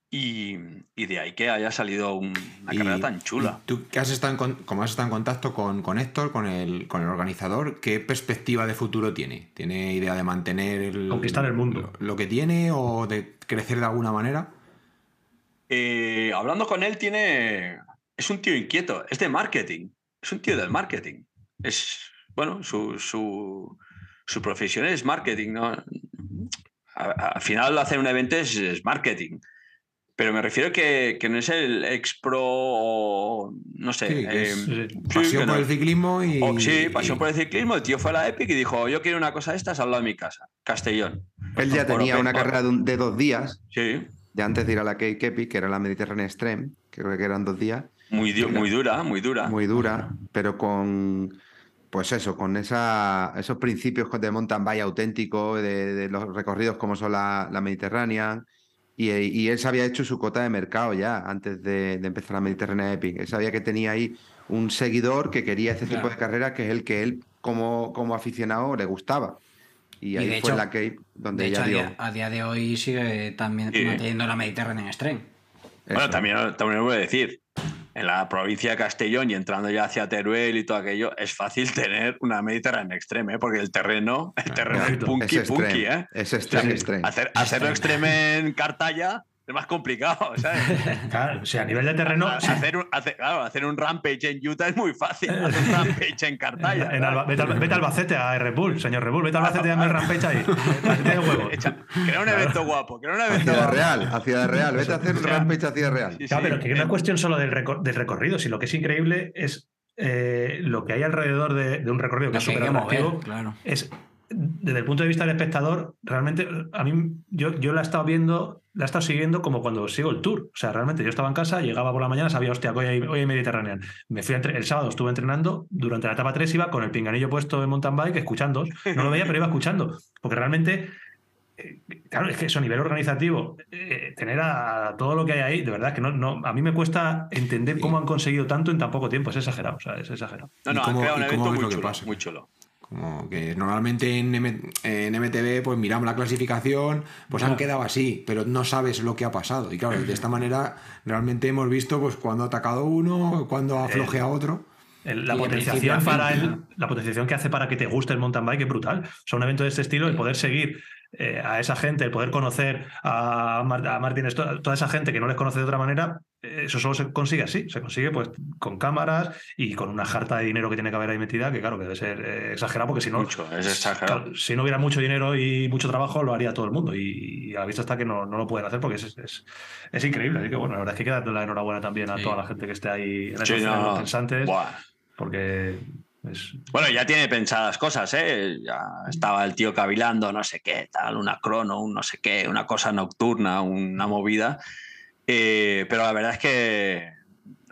Y, y de ahí que haya salido un- una Y- carrera tan chula. Tú que has estado en, como has estado en contacto con, con Héctor, con el, con el organizador, ¿qué perspectiva de futuro tiene? ¿Tiene idea de mantener el, Conquistar el mundo. Lo, lo que tiene o de crecer de alguna manera? Eh, hablando con él, tiene. Es un tío inquieto, es de marketing. Es un tío del marketing. Es. Bueno, su, su, su profesión es marketing, ¿no? Al final, hacer un evento es, es marketing. Pero me refiero que, que no es el ex pro o. No sé. Sí, que es- eh, Sí, sí, Pasión por no- el ciclismo y. o- sí, pasión y- por el ciclismo. El tío fue a la Epic y dijo: Yo quiero una cosa de estas al lado de mi casa, Castellón. Él ya Por tenía Open una carrera de, dos días, Sí, de antes de ir a la Cape Epic, que era la Mediterránea Extreme, que creo que eran dos días, muy, du- muy dura, muy dura. muy dura, pero con, pues eso, con esa, esos principios de mountain bike auténtico, de, de los recorridos como son la, la Mediterránea. Y, y él se había hecho su cota de mercado ya antes de, de empezar la Mediterránea Epic. Él sabía que tenía ahí un seguidor que quería este tipo de carreras, que es el que él, como, como aficionado, le gustaba. Y Y ahí de fue hecho- la Cape donde De hecho, ella a dio. día, a día de hoy sigue también Sí. manteniendo la Mediterranean Extreme. Bueno, eso. también, también voy a decir, en la provincia de Castellón y entrando ya hacia Teruel y todo aquello, es fácil [laughs] tener una Mediterránea extreme, ¿eh? porque el terreno, el terreno es punky, es punky. ¿eh? Es O sea, extreme, extreme. hacer, hacerlo extreme en Cartaya es más complicado, [laughs] ¿sabes? Claro, o sea, a nivel de terreno, hacer, un, hacer- claro, hacer un rampage en Utah es muy fácil, hacer un rampage en Cartaya. [laughs] En Alba- vete, al, vete al Albacete a Red Bull, señor Red Bull. Vete al Albacete y dame el rampage ahí. [laughs] Tiene huevo. Crea un evento guapo, crea un evento guapo. Real, a Ciudad Real. Vete a hacer un O sea, rampage a Ciudad Real. Sí, Claro, sí. pero que no es cuestión solo del, recor- del recorrido, sino lo que es increíble es eh, lo que hay alrededor de, de un recorrido que es súper que mover, atractivo. claro. Es, desde el punto de vista del espectador, realmente a mí, yo, yo la he estado viendo, la he estado siguiendo como cuando sigo el tour. O sea, realmente yo estaba en casa, llegaba por la mañana, sabía, hostia, que hoy hay, hoy hay Mediterranean. Me fui el sábado, estuve entrenando, durante la etapa 3 iba con el pinganillo puesto en mountain bike, escuchando. No lo veía, pero iba escuchando. Porque realmente eh, Claro, es que eso a nivel organizativo, eh, tener a todo lo que hay ahí, de verdad que no, no, a mí me cuesta entender cómo han conseguido tanto en tan poco tiempo, es exagerado, o sea, es exagerado. No, ¿Y no, cómo- han creado un evento muy chulo, pasa? muy chulo. Como que normalmente en, M- en MTV pues miramos la clasificación, pues han quedado así, pero no sabes lo que ha pasado. Y claro, de esta manera realmente hemos visto pues cuando ha atacado uno, cuando aflojea otro. El- la Y de potenciación a para el, la potenciación que hace para que te guste el mountain bike es brutal. O sea, un evento de este estilo, el poder seguir eh, a esa gente, el poder conocer a, Mar- a Martín, Sto- toda esa gente que no les conoce de otra manera, eh, eso solo se consigue así. Se consigue pues con cámaras y con una jarta de dinero que tiene que haber ahí metida, que claro, que debe ser eh, exagerado, porque si no, Mucho, es exagerado. claro, si no hubiera mucho dinero y mucho trabajo, lo haría todo el mundo. Y, y a la vista está que no, no lo pueden hacer porque es, es, es increíble. Así que bueno, la verdad es que hay que darle la enhorabuena también a Sí. toda la gente que esté ahí en Sí, no, los pensantes buah. porque es, Bueno, ya tiene pensadas cosas, ¿eh? Ya estaba el tío cavilando, no sé qué, tal, una crono, un no sé qué, una cosa nocturna, una movida. Eh, pero la verdad es que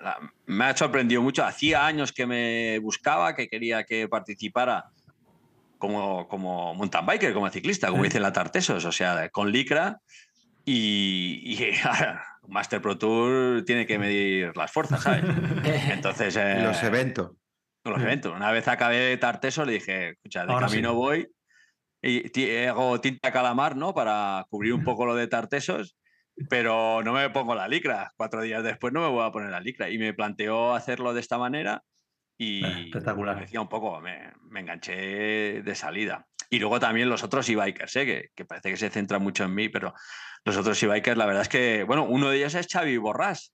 la- me ha sorprendido mucho. Hacía años que me buscaba, que quería que participara como, como mountain biker, como ciclista, como Sí. dicen la Tartesos, o sea, con licra. Y, y [laughs] Master Pro Tour tiene que medir las fuerzas, ¿sabes? [laughs] Entonces. Eh, los eventos. Los Mm. eventos. Una vez acabé Tarteso, le dije, escucha, de Ahora camino sí. voy y hago tinta calamar, ¿no? Para cubrir un poco lo de Tartesos, pero no me pongo la licra. Cuatro días después no me voy a poner la licra. Y me planteó hacerlo de esta manera y Eh, espectacular. me decía un poco, me, me enganché de salida. Y luego también los otros e-bikers, ¿eh? que, que parece que se centra mucho en mí, pero los otros e-bikers, la verdad es que, bueno, uno de ellos es Xavi Borrás,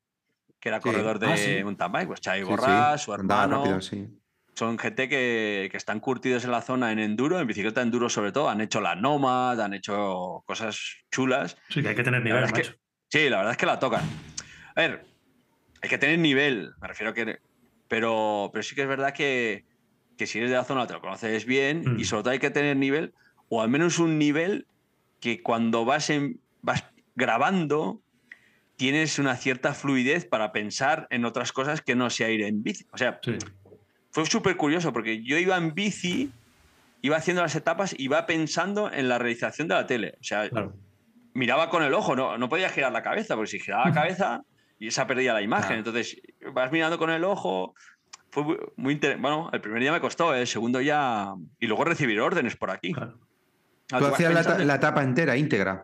que era Sí. corredor de Ah, sí. mountain bike. Pues Xavi Sí, sí, Borrás, su hermano, rápido, sí. Son gente que, que están curtidos en la zona en enduro, en bicicleta enduro sobre todo. Han hecho la Nomad, han hecho cosas chulas. Sí, que hay que tener nivel, es macho. que, sí, la verdad es que la tocan. A ver, hay que tener nivel, me refiero a que. Pero, pero sí que es verdad que, que si eres de la zona te lo conoces bien Mm. y sobre todo hay que tener nivel, o al menos un nivel que cuando vas, en, vas grabando tienes una cierta fluidez para pensar en otras cosas que no sea ir en bici. O sea, Sí. Fue súper curioso porque yo iba en bici, iba haciendo las etapas y iba pensando en la realización de la tele. O sea, Claro. miraba con el ojo, no, no podía girar la cabeza, porque si giraba la [laughs] cabeza y esa perdía la imagen. Claro. Entonces vas mirando con el ojo. Fue muy, muy inter- Bueno, el primer día me costó, el segundo ya. Y luego recibir órdenes por aquí. claro. Ah, Tú hacías la, etapa entera, íntegra.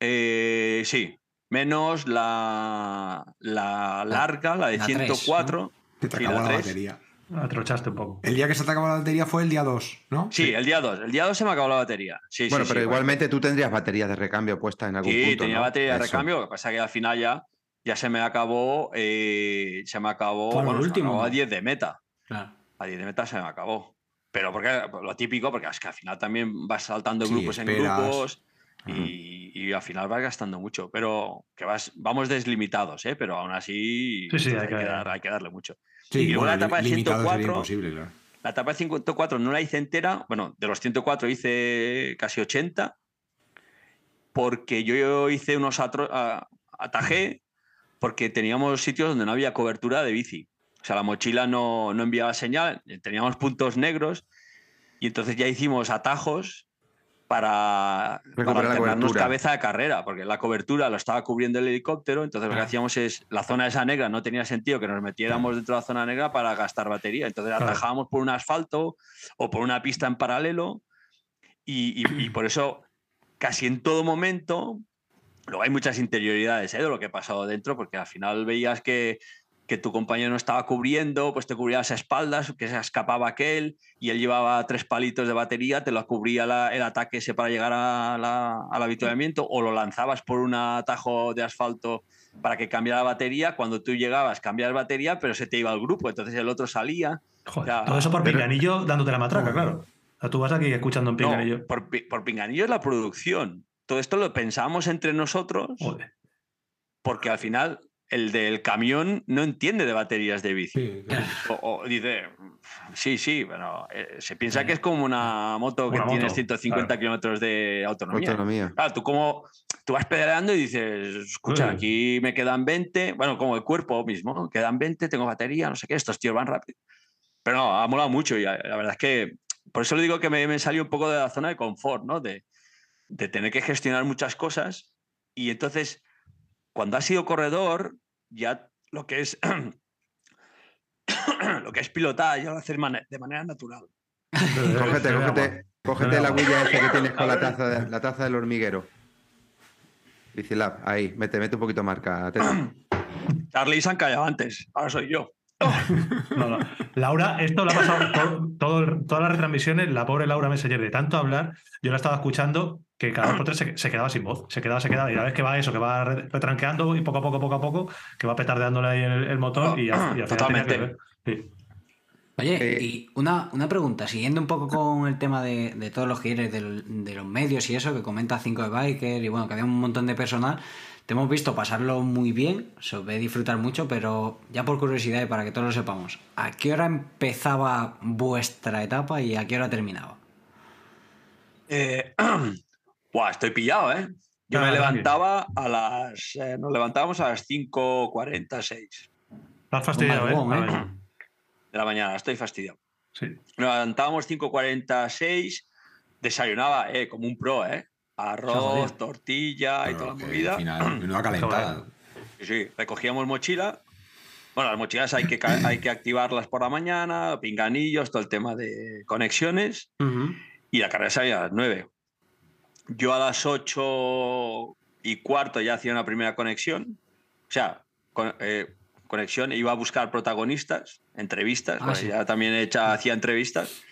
Eh, sí, menos la, la larga, la de la tres, 104. Que te acabó la batería. Atrochaste un poco. El día que se te acabó la batería fue el día 2, ¿no? Sí, el día 2. El día 2 se me acabó la batería. Sí, bueno, sí, pero sí, igualmente tú tendrías baterías de recambio puestas en algún Sí, punto. tenía ¿no? batería de recambio, lo que pasa es que al final ya, ya se me acabó, eh, se me acabó, Por bueno, se me último, acabó a ¿no? 10 de meta. Claro. A 10 de meta se me acabó. Pero porque lo típico, porque es que al final también vas saltando Sí, grupos en esperas. grupos y, y al final vas gastando mucho. Pero que vas, vamos deslimitados, ¿eh? pero aún así Sí, sí, hay, hay que que- dar- hay que darle mucho. Sí, Y luego la etapa de li- limitado sería 104, imposible, claro. La etapa de 104 no la hice entera. Bueno, de los 104 hice casi 80. Porque yo hice unos atajé porque teníamos sitios donde no había cobertura de bici. O sea, la mochila no, no enviaba señal, teníamos puntos negros y entonces ya hicimos atajos para, para la alternarnos cabeza de carrera, porque la cobertura lo estaba cubriendo el helicóptero, entonces lo que hacíamos es, la zona esa negra no tenía sentido que nos metiéramos dentro de la zona negra para gastar batería, entonces atajábamos por un asfalto o por una pista en paralelo y, y- y por eso casi en todo momento, luego hay muchas interioridades ¿eh? de lo que ha pasado dentro, porque al final veías que, que tu compañero no estaba cubriendo, pues te cubría las espaldas, que se escapaba aquel, y él llevaba tres palitos de batería, te lo cubría la- el ataque ese para llegar a la- al avituallamiento, o lo lanzabas por un atajo de asfalto para que cambiara la batería, cuando tú llegabas cambiabas batería, pero se te iba el grupo, entonces el otro salía. Joder, todo eso por pero- pinganillo dándote la matraca, claro. O sea, tú vas aquí escuchando en No, pinganillo. por, pi- por pinganillo es la producción. Todo esto lo pensábamos entre nosotros Joder. porque al final el del camión no entiende de baterías de bici. Sí, claro. O, o dice, sí, sí, pero eh, se piensa que es como una moto que Una tienes moto, 150 claro. kilómetros de autonomía. Autonomía. Claro, tú como tú vas pedaleando y dices, escucha, Sí. aquí me quedan 20, bueno, como el cuerpo mismo, ¿no? quedan 20, tengo batería, no sé qué, estos tíos van rápido. Pero no, ha molado mucho y la la verdad es que por eso le digo que me, me salió un poco de la zona de confort, ¿no? De, de tener que gestionar muchas cosas y entonces cuando has sido corredor ya lo que es [coughs] lo que es pilotar ya lo haces de manera natural. [laughs] Cógete, cógete, cógete la huella esa que tienes con la taza, de- la taza del hormiguero. Bicilab, ahí, mete, mete un poquito marca. [coughs] Charlie se han callado antes, ahora soy yo. [laughs] No, no. Laura, esto lo ha pasado todo, todo- todas las retransmisiones, la pobre Laura Messenger, de tanto hablar, yo la estaba escuchando que cada dos por tres se, se quedaba sin voz, se quedaba, se quedaba, y la vez que va eso, que va re- retranqueando y poco a poco, poco a poco, que va petardeándole ahí el, el motor y, al- y que Totalmente. Sí. Oye, Eh, y una, una pregunta, siguiendo un poco con el tema de, de todos los giros del- de los medios y eso, que comenta 5 de Biker y bueno, que había un montón de personal, te hemos visto pasarlo muy bien, se os ve disfrutar mucho, pero ya por curiosidad y para que todos lo sepamos, ¿a qué hora empezaba vuestra etapa y a qué hora terminaba? Eh, [clears throat] buah, estoy pillado, ¿eh? Yo Ah, me tranqui. levantaba a las. eh, nos levantábamos a las 5.46 Estás fastidiado, ¿eh? A ¿eh? de la mañana, estoy fastidiado. Sí. Nos levantábamos 5.46, desayunaba, eh, como un pro, ¿eh? Arroz, Joder. tortilla y Pero toda la que movida. Al final, [clears throat] menuda calentada. Sí, sí, recogíamos mochila Bueno, las mochilas hay que, [clears throat] hay que activarlas por la mañana, pinganillos, todo el tema de conexiones. Y la carrera salía a las 9. Yo a las 8 y cuarto ya hacía una primera conexión. O sea, con- eh, conexión, iba a buscar protagonistas, entrevistas. Ah, sí. Ya también he hecho, hacía entrevistas.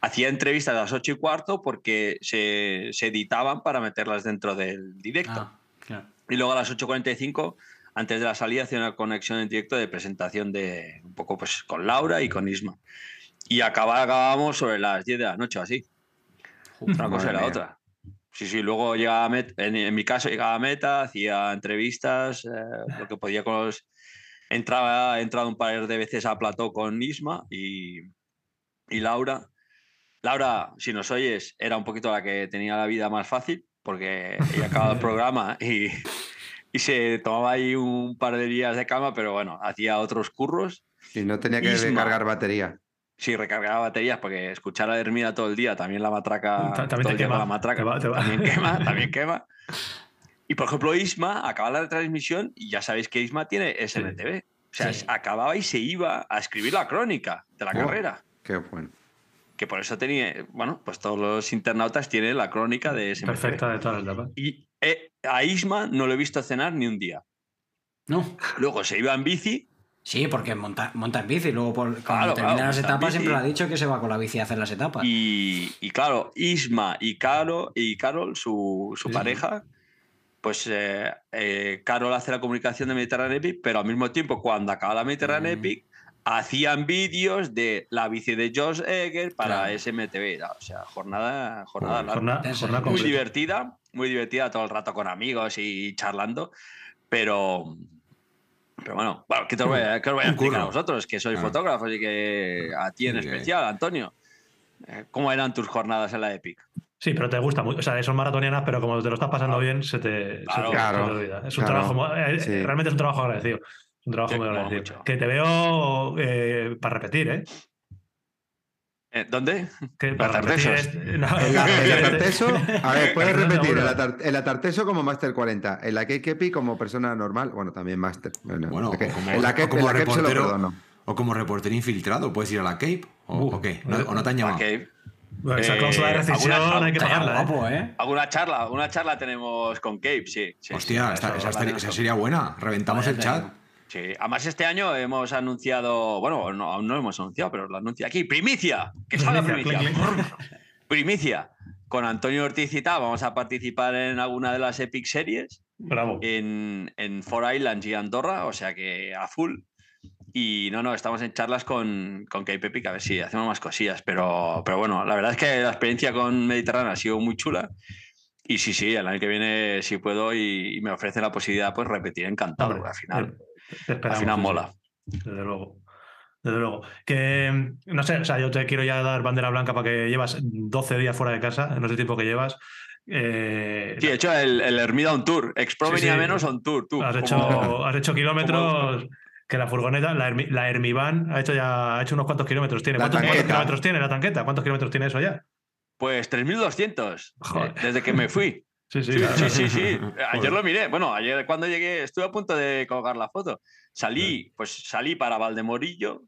Hacía entrevistas a las 8 y cuarto porque se, se editaban para meterlas dentro del directo. Ah, claro. Y luego a las 8.45, antes de la salida, hacía una conexión en directo de presentación de un poco pues con Laura y con Isma. Y acabábamos sobre las 10 de la noche o así. Una cosa y la mía. otra. Sí, sí, luego llegaba a meta, en, en mi caso llegaba a meta, hacía entrevistas, eh, lo que podía con los... Entraba, he entrado un par de veces a plató con Isma y, y Laura. Laura, si nos oyes, era un poquito la que tenía la vida más fácil, porque ella acababa el [laughs] programa y, y se tomaba ahí un par de días de cama, pero bueno, hacía otros curros. Y no tenía que Isma. cargar batería. Sí, recargaba baterías, porque escuchar a Hermida todo el día, también la matraca, Ta- también todo te el día quema, la matraca, te va- te va. también quema, [laughs] también quema. Y por ejemplo, Isma acaba la transmisión y ya sabéis que Isma tiene SMTV. O sea, Sí. acababa y se iba a escribir la crónica de la Buah. carrera. Qué bueno. Que por eso tenía, bueno, pues todos los internautas tienen la crónica de SMTV. Perfecta de todas las etapas. Y eh, a Isma no lo he visto cenar ni un día. No. Luego se iba en bici Sí, porque monta, monta en bici. y Luego, por, cuando Claro, termina claro, las etapas, siempre ha dicho que se va con la bici a hacer las etapas. Y, y claro, Isma y Caro y Carol, su, su Sí. pareja, pues eh, eh, Carol hace la comunicación de Mediterranean Epic, pero al mismo tiempo, cuando acaba la Mediterranean Mm. Epic, hacían vídeos de la bici de Josh Egger para Claro. SMTV. O sea, jornada, jornada larga. Jornada, jornada muy divertida, muy divertida todo el rato con amigos y charlando, pero. Pero bueno, bueno ¿qué te voy a, qué os voy a explicar a vosotros? Que sois Ah. fotógrafos y que a ti en que- especial, Antonio. Eh, ¿Cómo eran tus jornadas en la Epic? Sí, pero te gusta mucho. O sea, son maratonianas, pero como te lo estás pasando Claro. bien, se te, se Claro. te- se te Claro, olvida. Es un claro, trabajo. eh, sí. Realmente es un trabajo agradecido. Un trabajo Sí, muy agradecido. mucho. Que te veo eh, para repetir, ¿eh? Eh, ¿Dónde? Que Para para repetir. No, El, el Atarteso, a ver, puedes repetir, el, atar- el Atarteso como Master 40, en la Kepi como persona normal, bueno, también Master. Bueno, Bueno, como- como en la Kepi se lo reportero. perdono. O como reportero infiltrado, puedes ir a la Cape. ¿O, Uh, o qué? ¿No, ¿O no te han llamado? Ok. Bueno, esa Eh, cláusula de rescisión alguna- hay que pagarla. ¿eh? guapo, ¿eh? ¿Alguna charla? ¿Alguna charla tenemos con Cape? Sí. sí, Hostia, sí, esta- esa, estaría- esa sería buena. Reventamos el chat. Sí. Además, este año hemos anunciado, bueno, no, aún no hemos anunciado, pero lo anuncio aquí. ¡Primicia! ¡Que salga Primicia, primicia! [laughs] Primicia. Con Antonio Ortiz y tal, vamos a participar en alguna de las Epic Series Bravo. en, en Four Islands y Andorra, o sea que a full. Y no, no, estamos en charlas con, con Cape Epic, a ver si hacemos más cosillas. Pero, pero bueno, la verdad es que la experiencia con Mediterráneo ha sido muy chula. Y sí, sí, el año que viene, si puedo y, y me ofrece la posibilidad, pues repetir encantado. Al final, eh, te al final mola. Desde luego. Desde luego. Que, no sé, o sea, yo te quiero ya dar bandera blanca para que llevas 12 días fuera de casa, no sé el tiempo que llevas. Eh, Sí, he hecho el, el Hermida on tour. Expro Sí, venía sí. menos on tour. Tú, has, como- hecho, has hecho kilómetros que la furgoneta, la, Hermi- la Hermivan, ha hecho ya ha hecho unos cuantos kilómetros. Tiene. ¿Cuántos, cuántos kilómetros tiene la tanqueta? ¿Cuántos kilómetros tiene eso ya? Pues 3.200 Joder. eh, desde que me fui. Sí, sí, Sí, claro. sí, sí, sí. [laughs] Ayer lo miré. Bueno, ayer cuando llegué estuve a punto de colgar la foto. Salí, pues salí para Valdemorillo.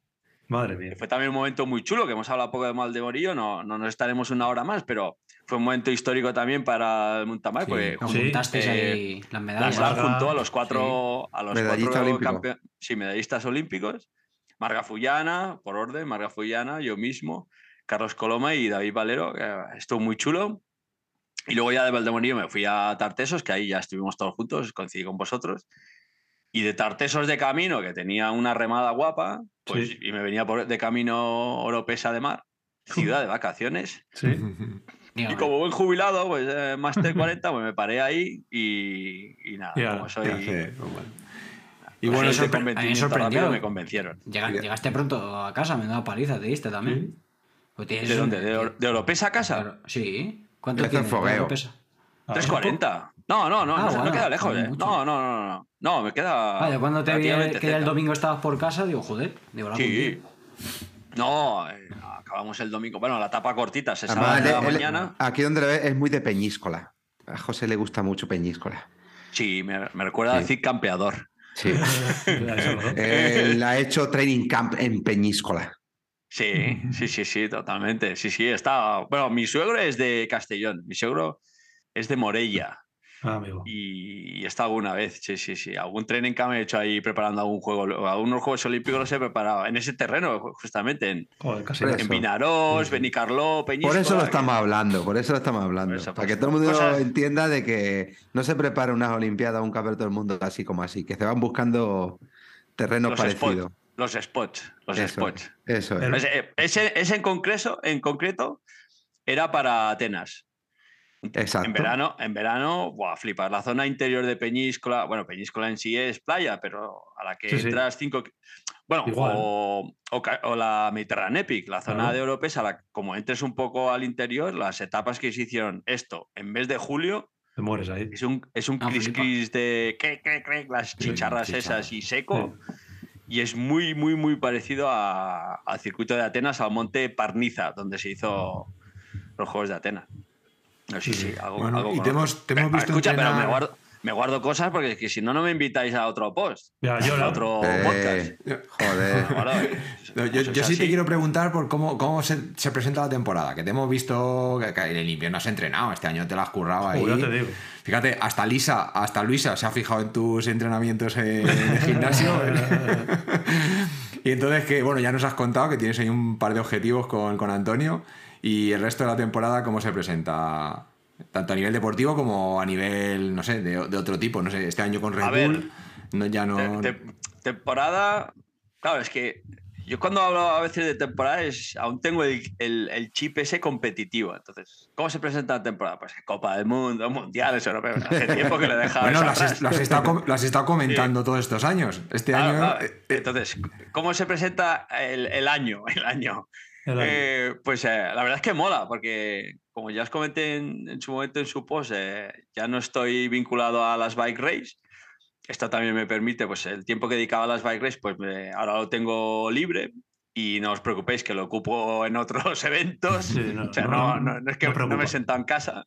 Madre mía. Fue también un momento muy chulo, que hemos hablado poco de Valdemorillo, no, no nos estaremos una hora más, pero fue un momento histórico también para el Montamar, Sí, porque Sí, juntasteis eh, ahí las la medallas. SLAR Marga, juntó a los cuatro, a los Medallista cuatro olímpico. campe- sí, medallistas olímpicos. Marga Fullana, por orden, Marga Fullana, yo mismo, Carlos Coloma y David Valero, que estuvo muy chulo. Y luego ya de Valdemorillo me fui a Tartesos, que ahí ya estuvimos todos juntos, coincidí con vosotros. Y de Tartesos de camino, que tenía una remada guapa, pues, Sí. y me venía por, de camino Oropesa de Mar, ciudad de vacaciones. [laughs] Sí. [laughs] Y como buen jubilado, pues eh, Master 40, pues me paré ahí y, y nada, Ya, como soy... Sé, pues bueno. Y bueno, ese me sorprendió. me convencieron. llega- Mira. llegaste pronto a casa, menuda paliza te diste también. Pues tienes ¿De dónde? ¿De, Or- de Oropesa a casa? Claro, Sí. ¿Cuánto. ¿Cuánto pesa? Ah, 3.40. No, no, no, Ah, no, me queda lejos, no ¿eh? No, no, no, no. No, me queda. Vaya, cuando te vi que el domingo estabas por casa, digo, joder, digo, la Sí. No, eh, acabamos el domingo. Bueno, la tapa cortita, se Además, sale de la mañana. aquí donde le ves es muy de Peñíscola. A José le gusta mucho Peñíscola. Sí, me, me recuerda Sí. a Cid Campeador. Sí. [laughs] Él ha hecho training camp en Peñíscola. Sí, sí, sí, sí, totalmente. Sí, sí, está. Bueno, mi suegro es de Castellón, mi suegro es de Morella. Ah, amigo. Y, y he estado alguna vez, sí, sí, sí. Algún training camp he hecho ahí preparando algún juego. Algunos Juegos Olímpicos los he preparado en ese terreno, justamente, en, Joder, casi. En eso. Vinarós, Benicarló, Peñíscola. Por eso lo que- estamos hablando, por eso lo estamos hablando. eso, para que todo el mundo cosas- entienda de que no se prepara unas Olimpiadas o un campeonato del mundo así como así, que se van buscando terrenos Los parecidos. Los spots, los Eso, spots. eso es. Ese, ese- en, concreto, en concreto era para Atenas. Exacto. En verano, en verano, buah, flipas. La zona interior de Peñíscola, bueno, Peñíscola en sí es playa, pero a la que Sí, sí. entras cinco. Bueno, o, o ca- o la Mediterránea Epic, la zona Claro. de Oropesa, la- como entres un poco al interior, las etapas que se hicieron esto en mes de julio, Te mueres ahí. es un, es un Ah, cris flipa. cris de cre, cre, las chicharras. esas y seco. Y es muy, muy, muy parecido a- al circuito de Atenas, al monte Parniza, donde se hizo los Juegos de Atenas. No, sí, sí, algo, Bueno, algo y te hemos, te hemos visto Escucha, pero me entrenar- guardo, me guardo cosas porque es que si no, no me invitáis a otro post. Ya, yo a otro Eh, podcast. joder. [laughs] No, yo, sí te quiero preguntar por cómo, cómo se, se presenta la temporada, que te hemos visto que, que en el invierno has entrenado, este año te la has currado ahí. Te digo. Fíjate, hasta Lisa, hasta Luisa se ha fijado en tus entrenamientos en el [laughs] gimnasio. y entonces que, bueno, ya nos has contado que tienes ahí un par de objetivos con, con Antonio y el resto de la temporada, ¿cómo se presenta? Tanto a nivel deportivo como a nivel, no sé, de, de otro tipo. No sé, este año con Red A ver, Bull, no, ya no... Te- te- temporada. Claro, es que yo cuando hablo a veces de temporada es, aún tengo el, el- el chip ese competitivo. Entonces, ¿cómo se presenta la temporada? Pues Copa del Mundo, Mundiales, Europeos. Hace tiempo que le he dejado. Bueno, atrás. has- las has estado, las has estado comentando todos estos años. Este Claro, año... claro. eh, eh, Entonces, ¿cómo se presenta el, el año? El año. El año. Eh, pues eh, la verdad es que mola, porque como ya os comenté en, en su momento en su post, eh, ya no estoy vinculado a las bike race. Esto también me permite, pues el tiempo que dedicaba a las bike race, pues me- ahora lo tengo libre y no os preocupéis que lo ocupo en otros [laughs] eventos. Sí, no, o sea, no- no, no- es que no me he sentado en casa.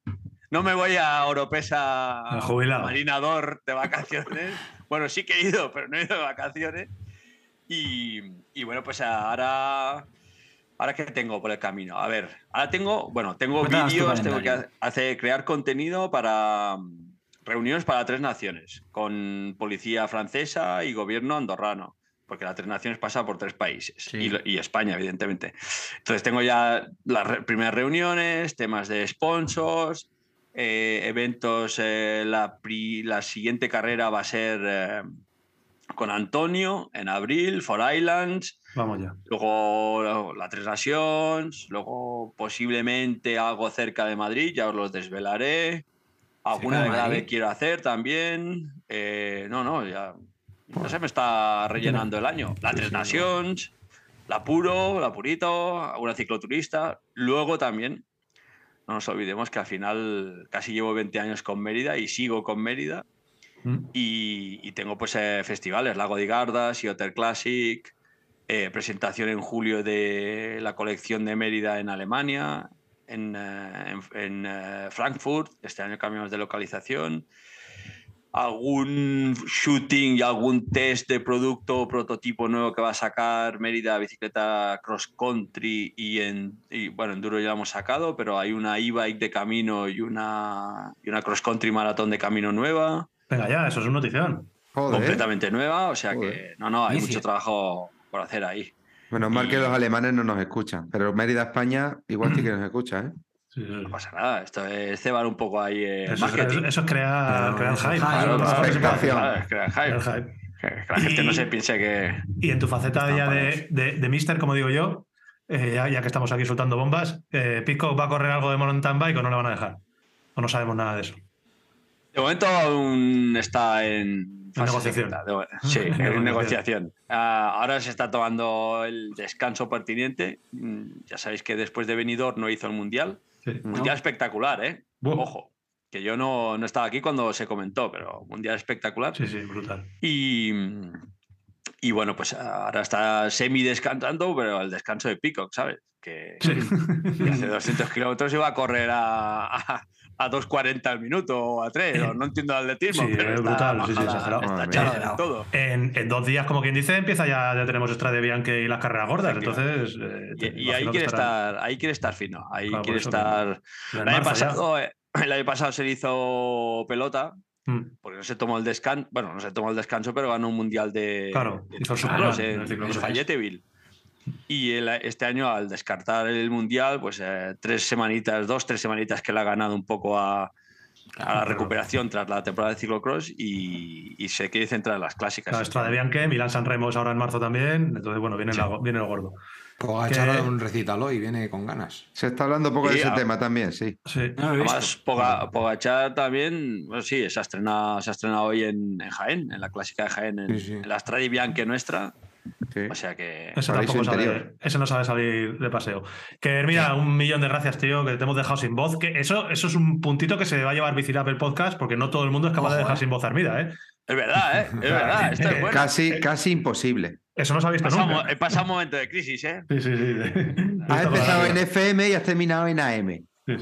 No me voy a Oropesa A. Marinador de vacaciones. [laughs] bueno, sí que he ido, pero no he ido de vacaciones. Y, y bueno, pues ahora Ahora que tengo por el camino. A ver, ahora tengo, bueno, tengo vídeos, tengo que hacer, crear contenido para mm, reuniones para tres naciones, con policía francesa y gobierno andorrano, porque la tres naciones pasa por tres países Sí. y, y España, evidentemente. Entonces tengo ya las re- primeras reuniones, temas de sponsors, eh, eventos. eh, la, la siguiente carrera va a ser eh, con Antonio en abril, For Islands. Vamos ya. Luego la Tres Nations, luego posiblemente algo cerca de Madrid, ya os los desvelaré. Alguna de grave quiero hacer también. Eh, no, no, ya, ya se me está rellenando el año. La Tres Nations, la Puro, la Purito, alguna cicloturista. Luego también, no nos olvidemos que al final casi llevo 20 años con Mérida y sigo con Mérida. Mm. Y, y tengo pues eh, festivales, Lago de Garda, Sea Classic, eh, presentación en julio de la colección de Mérida en Alemania, en, eh, en- en, eh, Frankfurt, este año cambiamos de localización, algún shooting y algún test de producto o prototipo nuevo que va a sacar Mérida bicicleta cross country y en y, bueno enduro ya lo hemos sacado pero hay una e-bike de camino y una y una cross country maratón de camino nueva Venga, ya, eso es una notición. Joder. completamente nueva, o sea Joder. que no, no, hay Inicio. mucho trabajo por hacer ahí. Menos mal que Y- los alemanes no nos escuchan, pero Mérida, España, igual sí que nos escucha, ¿eh? Sí, sí, sí. No pasa nada, esto es cebar un poco ahí eh, Eso, es, marketing. eso es crear, No, crear hype. que. Claro, es crear hype. Crear hype. Que, que la gente no Y- se piense que. Y en tu faceta ya de, de, de mister, como digo yo, eh, ya, ya que estamos aquí soltando bombas, eh, ¿Pico va a correr algo de mountain bike o no le van a dejar? O no sabemos nada de eso. De momento aún está en fase negociación. de- [laughs] Sí, En negociación. Ah, ahora se está tomando el descanso pertinente. Mm, Ya sabéis que después de Benidorm no hizo el Mundial. Sí. Mundial espectacular, ¿eh? Ojo, que yo no, no estaba aquí cuando se comentó, pero Mundial espectacular. Sí, sí, brutal. Y, y bueno, pues ahora está semi descansando, pero el descanso de Peacock, ¿sabes? Que, Sí. que hace 200 kilómetros iba a correr a, a, a 2.40 al minuto o a 3, o no entiendo el atletismo, Sí, pero es está brutal, sí, sí, bajada, exagerado. está de todo. En, en dos días, como quien dice, empieza ya, ya tenemos Strade Bianchi y las carreras gordas. Entonces. eh, te Y, ahí quiere estar, ahí quiere estar fino, ahí Claro, quiere que- estar. El año, pasado, eh, el año pasado se le hizo pelota, Mm, porque no se tomó el descanso, bueno, no se tomó el descanso, pero ganó un mundial de, Claro, de ciclocross, en Fayetteville. Y el- este año, al descartar el mundial, pues eh, tres semanitas, dos, tres semanitas que le ha ganado un poco a, a la recuperación tras la temporada de ciclocross y, y se quiere centrar en las clásicas. Claro, Strade Bianchi, Milán San Remo es ahora en marzo también. Entonces, bueno, viene, la- viene el gordo. Pogacar Que- da un recital hoy y viene con ganas. Se está hablando un poco de Y ese a- tema también, sí. Sí. No visto. Además, Poga- Pogachar también, bueno, sí, se ha estrenado, se ha estrenado hoy en, en Jaén, en la clásica de Jaén, en, Sí, sí. en la Strade Bianche nuestra. Sí. O sea que. Ese Paraíso tampoco sabe, no sabe salir de paseo. Que mira, un millón de gracias, tío, que te hemos dejado sin voz. Que eso, eso es un puntito que se va a llevar Bicilab el podcast, porque no todo el mundo es capaz de Ojo, dejar eh. sin voz a Armida, ¿eh? Es verdad, ¿eh? Es verdad, [laughs] esto es bueno. Casi, casi imposible. Eso no se ha He visto pasado, nunca. he pasado un momento de crisis, ¿eh? Sí, sí, sí. [laughs] Has empezado en FM y has terminado en AM. Sí.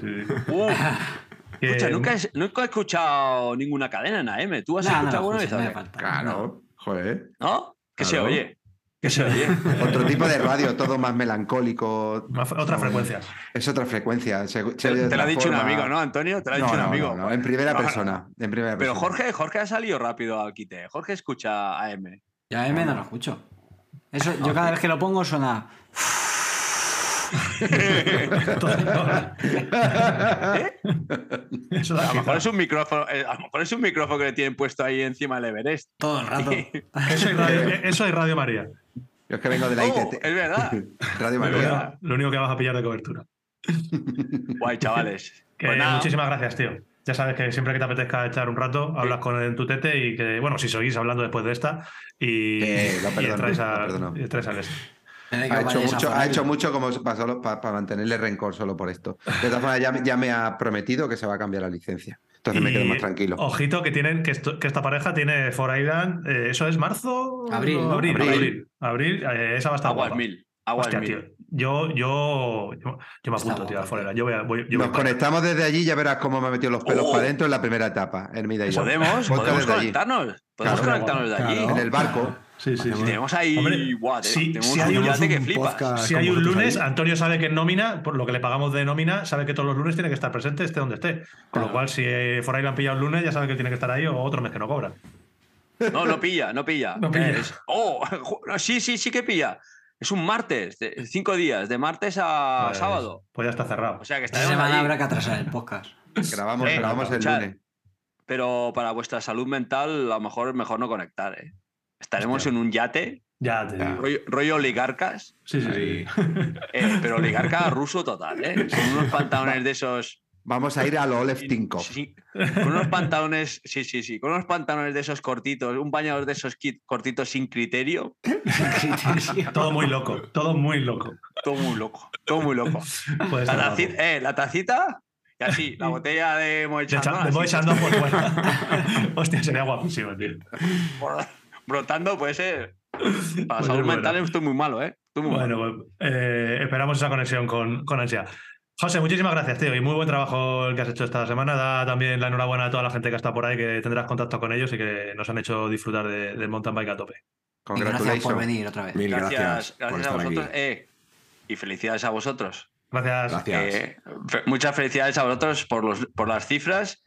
Uh, [laughs] Que- escucha, nunca, he, nunca he escuchado ninguna cadena en AM. ¿Tú has No, no escuchado lo alguna vez? no falta. Claro, joder. ¿No? ¿Qué se oye? ¿Qué se oye? [laughs] Otro tipo de radio, todo más melancólico. Otras frecuencias. Es otra frecuencia. se- se Te, te lo ha otra dicho un amigo, ¿no, Antonio? Te lo ha No, dicho un no, amigo. no, no, en primera persona. En primera Pero persona. Jorge, Jorge ha salido rápido al quite. Jorge escucha AM. Ya M no lo escucho. Eso, yo cada vez que lo pongo suena. [laughs] Eso da A lo mejor es un micrófono, eh, a lo mejor es un micrófono que le tienen puesto ahí encima del Everest. Todo el rato. [laughs] Eso hay Radio, eso hay Radio María. Yo es que vengo de la ITT. es verdad. [laughs] Radio Lo María. único, lo único que vas a pillar de cobertura. Guay, chavales. [laughs] Que Pues nada, muchísimas gracias, tío. Ya sabes que siempre que te apetezca echar un rato, hablas con el tutete y que, bueno, si seguís hablando después de esta y, lo y perdono, a, y este. Ha hecho, mucho, ha hecho mucho como para, solo, para, para mantenerle rencor solo por esto. De todas formas, ya, me- ya me ha prometido que se va a cambiar la licencia. Entonces me quedo Y, más tranquilo. Ojito que tienen que, esto- que esta pareja tiene For Island, eh, ¿eso es marzo? Abril, No, abril, Abril. abril. Abril, eh, esa va a estar aguas guapa. mil. Aguas Hostia, mil. tío. Yo, yo, yo, yo me apunto, tío, a For. Island. Yo voy a, voy, yo Nos voy- conectamos desde allí y ya verás cómo me ha metido los pelos Oh. para adentro en la primera etapa, Hermida y yo. Podemos, podemos conectarnos. Podemos Claro, conectarnos de allí. claro. En el barco. Sí, sí, sí. Tenemos ahí. Hombre, guau, te- si- tenemos si un hay un- que un flipas. podcast Si hay un lunes, ahí. Antonio sabe que en nómina, por lo que le pagamos de nómina, sabe que todos los lunes tiene que estar presente, esté donde esté. Con lo cual, si eh, For Island pilla un lunes, ya sabe que tiene que estar ahí o otro mes que no cobra. No, no pilla, no pilla. [laughs] No pilla. Es- oh, sí, sí, sí que pilla. Es un martes, de- cinco días, de martes a Pues- sábado. Pues ya está cerrado. O sea que Esta semana habrá que atrasar el podcast. [laughs] Grabamos, Eh, grabamos el lunes. Pero para vuestra salud mental, a lo mejor es mejor no conectar. ¿eh? Estaremos Hostia. en un yate, Ya te digo. rollo, rollo oligarcas, Sí, sí, [laughs] eh, pero oligarca ruso total, ¿eh? Con unos pantalones de esos. Vamos a ir a lo Olev. Sí, con unos pantalones, sí, sí, sí, con unos pantalones de esos cortitos, un bañador de esos kit- cortitos sin criterio, Todo muy loco, todo muy loco. todo muy loco, todo muy loco. La, estar taci- guapo. eh, la tacita y así, la botella de cha- Chandon, de Moe Chandon por fuera. [laughs] Hostia, sería guapísimo, tío. Brotando, puede ser. [laughs] Para Pues es salud bueno. mental estoy muy malo, ¿eh? Estoy muy malo. Bueno, pues, eh, esperamos esa conexión con, con ansia. José, muchísimas gracias, tío. Y muy buen trabajo el que has hecho esta semana. Da también la enhorabuena a toda la gente que está por ahí, que tendrás contacto con ellos y que nos han hecho disfrutar de- del mountain bike a tope. Gracias por venir otra vez. Mil Gracias, gracias, a estar vosotros. aquí. eh, y felicidades a vosotros. Gracias. Gracias. Eh, fe- muchas felicidades a vosotros por, los, por las cifras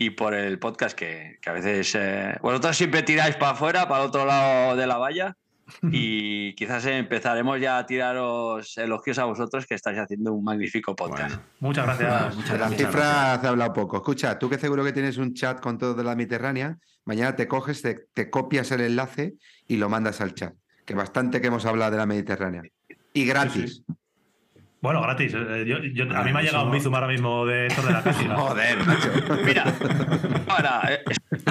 y por el podcast que, que a veces eh, vosotros siempre tiráis para afuera, para el otro lado de la valla. [laughs] Y quizás empezaremos ya a tiraros elogios a vosotros que estáis haciendo un magnífico podcast. Bueno, Muchas gracias. Muchas De las gracias. cifras se ha hablado poco. Escucha, tú que seguro que tienes un chat con todo de la Mediterránea, mañana te coges, te, te copias el enlace y lo mandas al chat. Que bastante que hemos hablado de la Mediterránea. Y gratis. Bueno, gratis. Eh, yo- yo- a mí me ha llegado un bizum ahora mismo de estos de la [laughs] crítica. Joder, macho. Mira, ahora, eh,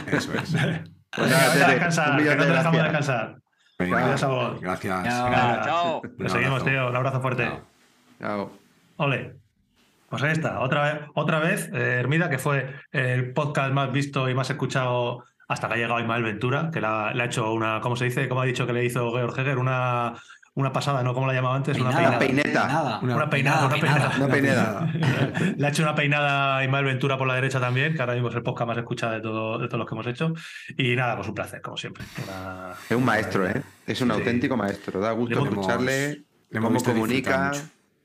eso es. Pues Venga, nada, Tete, descansar, que no te dejamos gracias. descansar. Venga, vos. gracias. Chao. Venga, chao. Un seguimos, tío. Un abrazo fuerte. Chao. Chao. Ole. Pues ahí está, otra vez, otra vez eh, Hermida, que fue el podcast más visto y más escuchado hasta que ha llegado Ismael Ventura, que la- le ha hecho una, ¿cómo se dice? ¿Cómo ha dicho que le hizo Georg Heger? Una, una pasada, ¿no? Como la llamaba antes, una Peinada, peinada. peineta. Una peinada, una peinada. Una peinada. [laughs] Le ha hecho una peinada a Ismael Ventura por la derecha también, que ahora mismo es el podcast más escuchado de, todo, de todos los que hemos hecho. Y nada, pues un placer, como siempre. Una- Es un maestro, ¿eh? Es un Sí. auténtico maestro. Da gusto hemos- escucharle le hemos cómo comunica.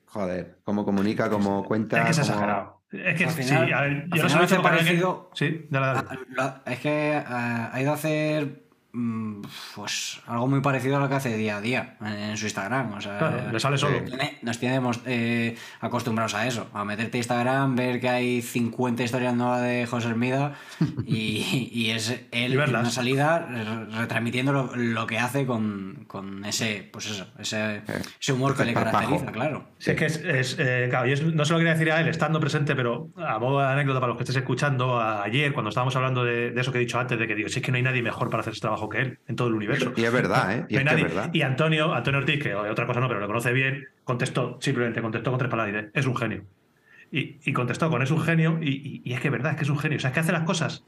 Joder, cómo comunica, cómo cuenta. Es que es cómo- exagerado. Es que Al sí, a ver, yo no hecho para que- parecido- Sí, dale, dale. Lo- Es que eh, ha ido a hacer pues algo muy parecido a lo que hace día a día en, en su Instagram. O sea, Claro, le sale solo. tiene- nos tenemos eh, acostumbrados a eso, a meterte a Instagram, ver que hay 50 historias nuevas de José Hermida y, [laughs] y es él Y en una salida re- retransmitiendo lo, lo que hace con, con ese, pues eso, ese, ese humor que le caracteriza, claro. Sí, es que es, eh, claro, no se lo quería decir a él estando presente, pero a modo de anécdota para los que estéis escuchando, ayer cuando estábamos hablando de, de eso que he dicho antes, de que digo, si es que no hay nadie mejor para hacer ese trabajo que él en todo el universo. Y es verdad, ¿eh? Y No es nadie. verdad. Y Antonio, Antonio Ortiz, que otra cosa no, pero lo conoce bien, contestó, simplemente contestó con tres palabras, dice, es un genio. Y, y contestó con es un genio, y, es que es verdad, es que es un genio. O sea, es que hace las cosas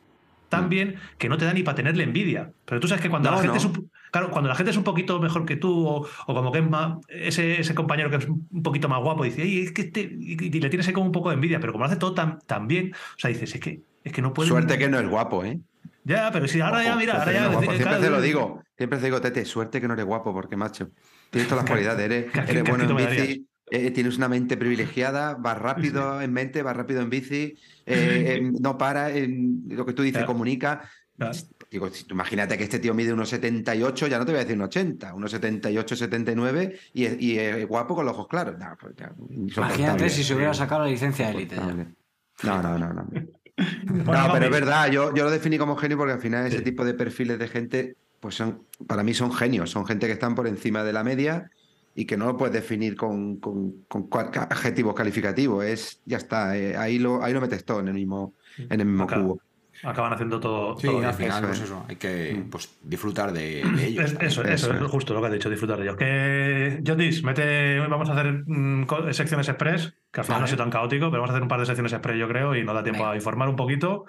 tan bien que no te da ni para tenerle envidia. Pero tú sabes que cuando No, la gente no. es un, claro, cuando la gente es un poquito mejor que tú, o, o como que es más, ese, ese compañero que es un poquito más guapo, dice, "Ey, es que este, y, y le tienes ahí como un poco de envidia, pero como lo hace todo tan, tan bien, o sea, dices, es que, es que no puede. Suerte que no es guapo, ¿eh? Ya, pero si ahora ya, mira, ahora ya. guapo. Siempre claro, te lo digo, siempre te digo, Tete, suerte que no eres guapo, porque macho, tienes todas las [laughs] cualidades, eres, bueno en bici, eh, tienes una mente privilegiada, vas rápido en mente, vas rápido en bici, eh, eh, no para, en lo que tú dices, Claro. comunica. Claro. Digo, si tú imagínate que este tío mide unos 78, ya no te voy a decir un 80, unos 78, 79 y es, y es guapo con los ojos claros. No, pues ya. Imagínate si se hubiera sacado la licencia de élite. No, no, no, no. [laughs] No, pero es verdad, yo, yo lo definí como genio porque al final ese Sí. tipo de perfiles de gente, pues son, para mí son genios, son gente que están por encima de la media y que no lo puedes definir con, con- con cual- adjetivos calificativos, es, ya está, eh, ahí, lo, ahí lo metes todo en el mismo, en el mismo Acá. cubo. Acaban haciendo todo. Sí, todo bien. al final, Eso pues es. eso, hay que Mm. pues, disfrutar de, de ellos. Es- eso, eso, es justo lo que has dicho, disfrutar de ello. Que, Jotis, mete, vamos a hacer mm, secciones express, que al final no ha sido tan caótico, pero vamos a hacer un par de secciones express, yo creo, y nos da tiempo Venga. a informar un poquito.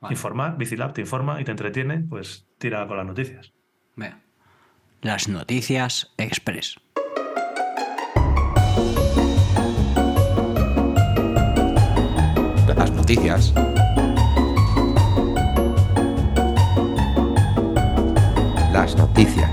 Vale. Informar, Bicilab te informa y te entretiene, pues tira con las noticias. Venga. Las noticias express. Las noticias. Las noticias.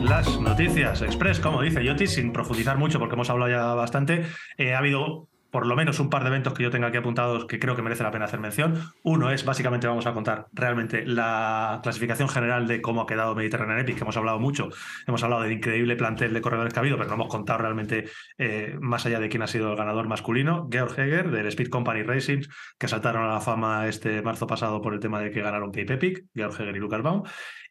Las noticias express, como dice Yotis, sin profundizar mucho porque hemos hablado ya bastante, eh, ha habido por lo menos un par de eventos que yo tenga aquí apuntados que creo que merece la pena hacer mención. Uno es, básicamente, vamos a contar realmente la clasificación general de cómo ha quedado Mediterranean Epic, que hemos hablado mucho. Hemos hablado del increíble plantel de corredores que ha habido, pero no hemos contado realmente eh, más allá de quién ha sido el ganador masculino. Georg Heger, del Speed Company Racing, que saltaron a la fama este marzo pasado por el tema de que ganaron Cape Epic, Georg Heger y Lucas Baum.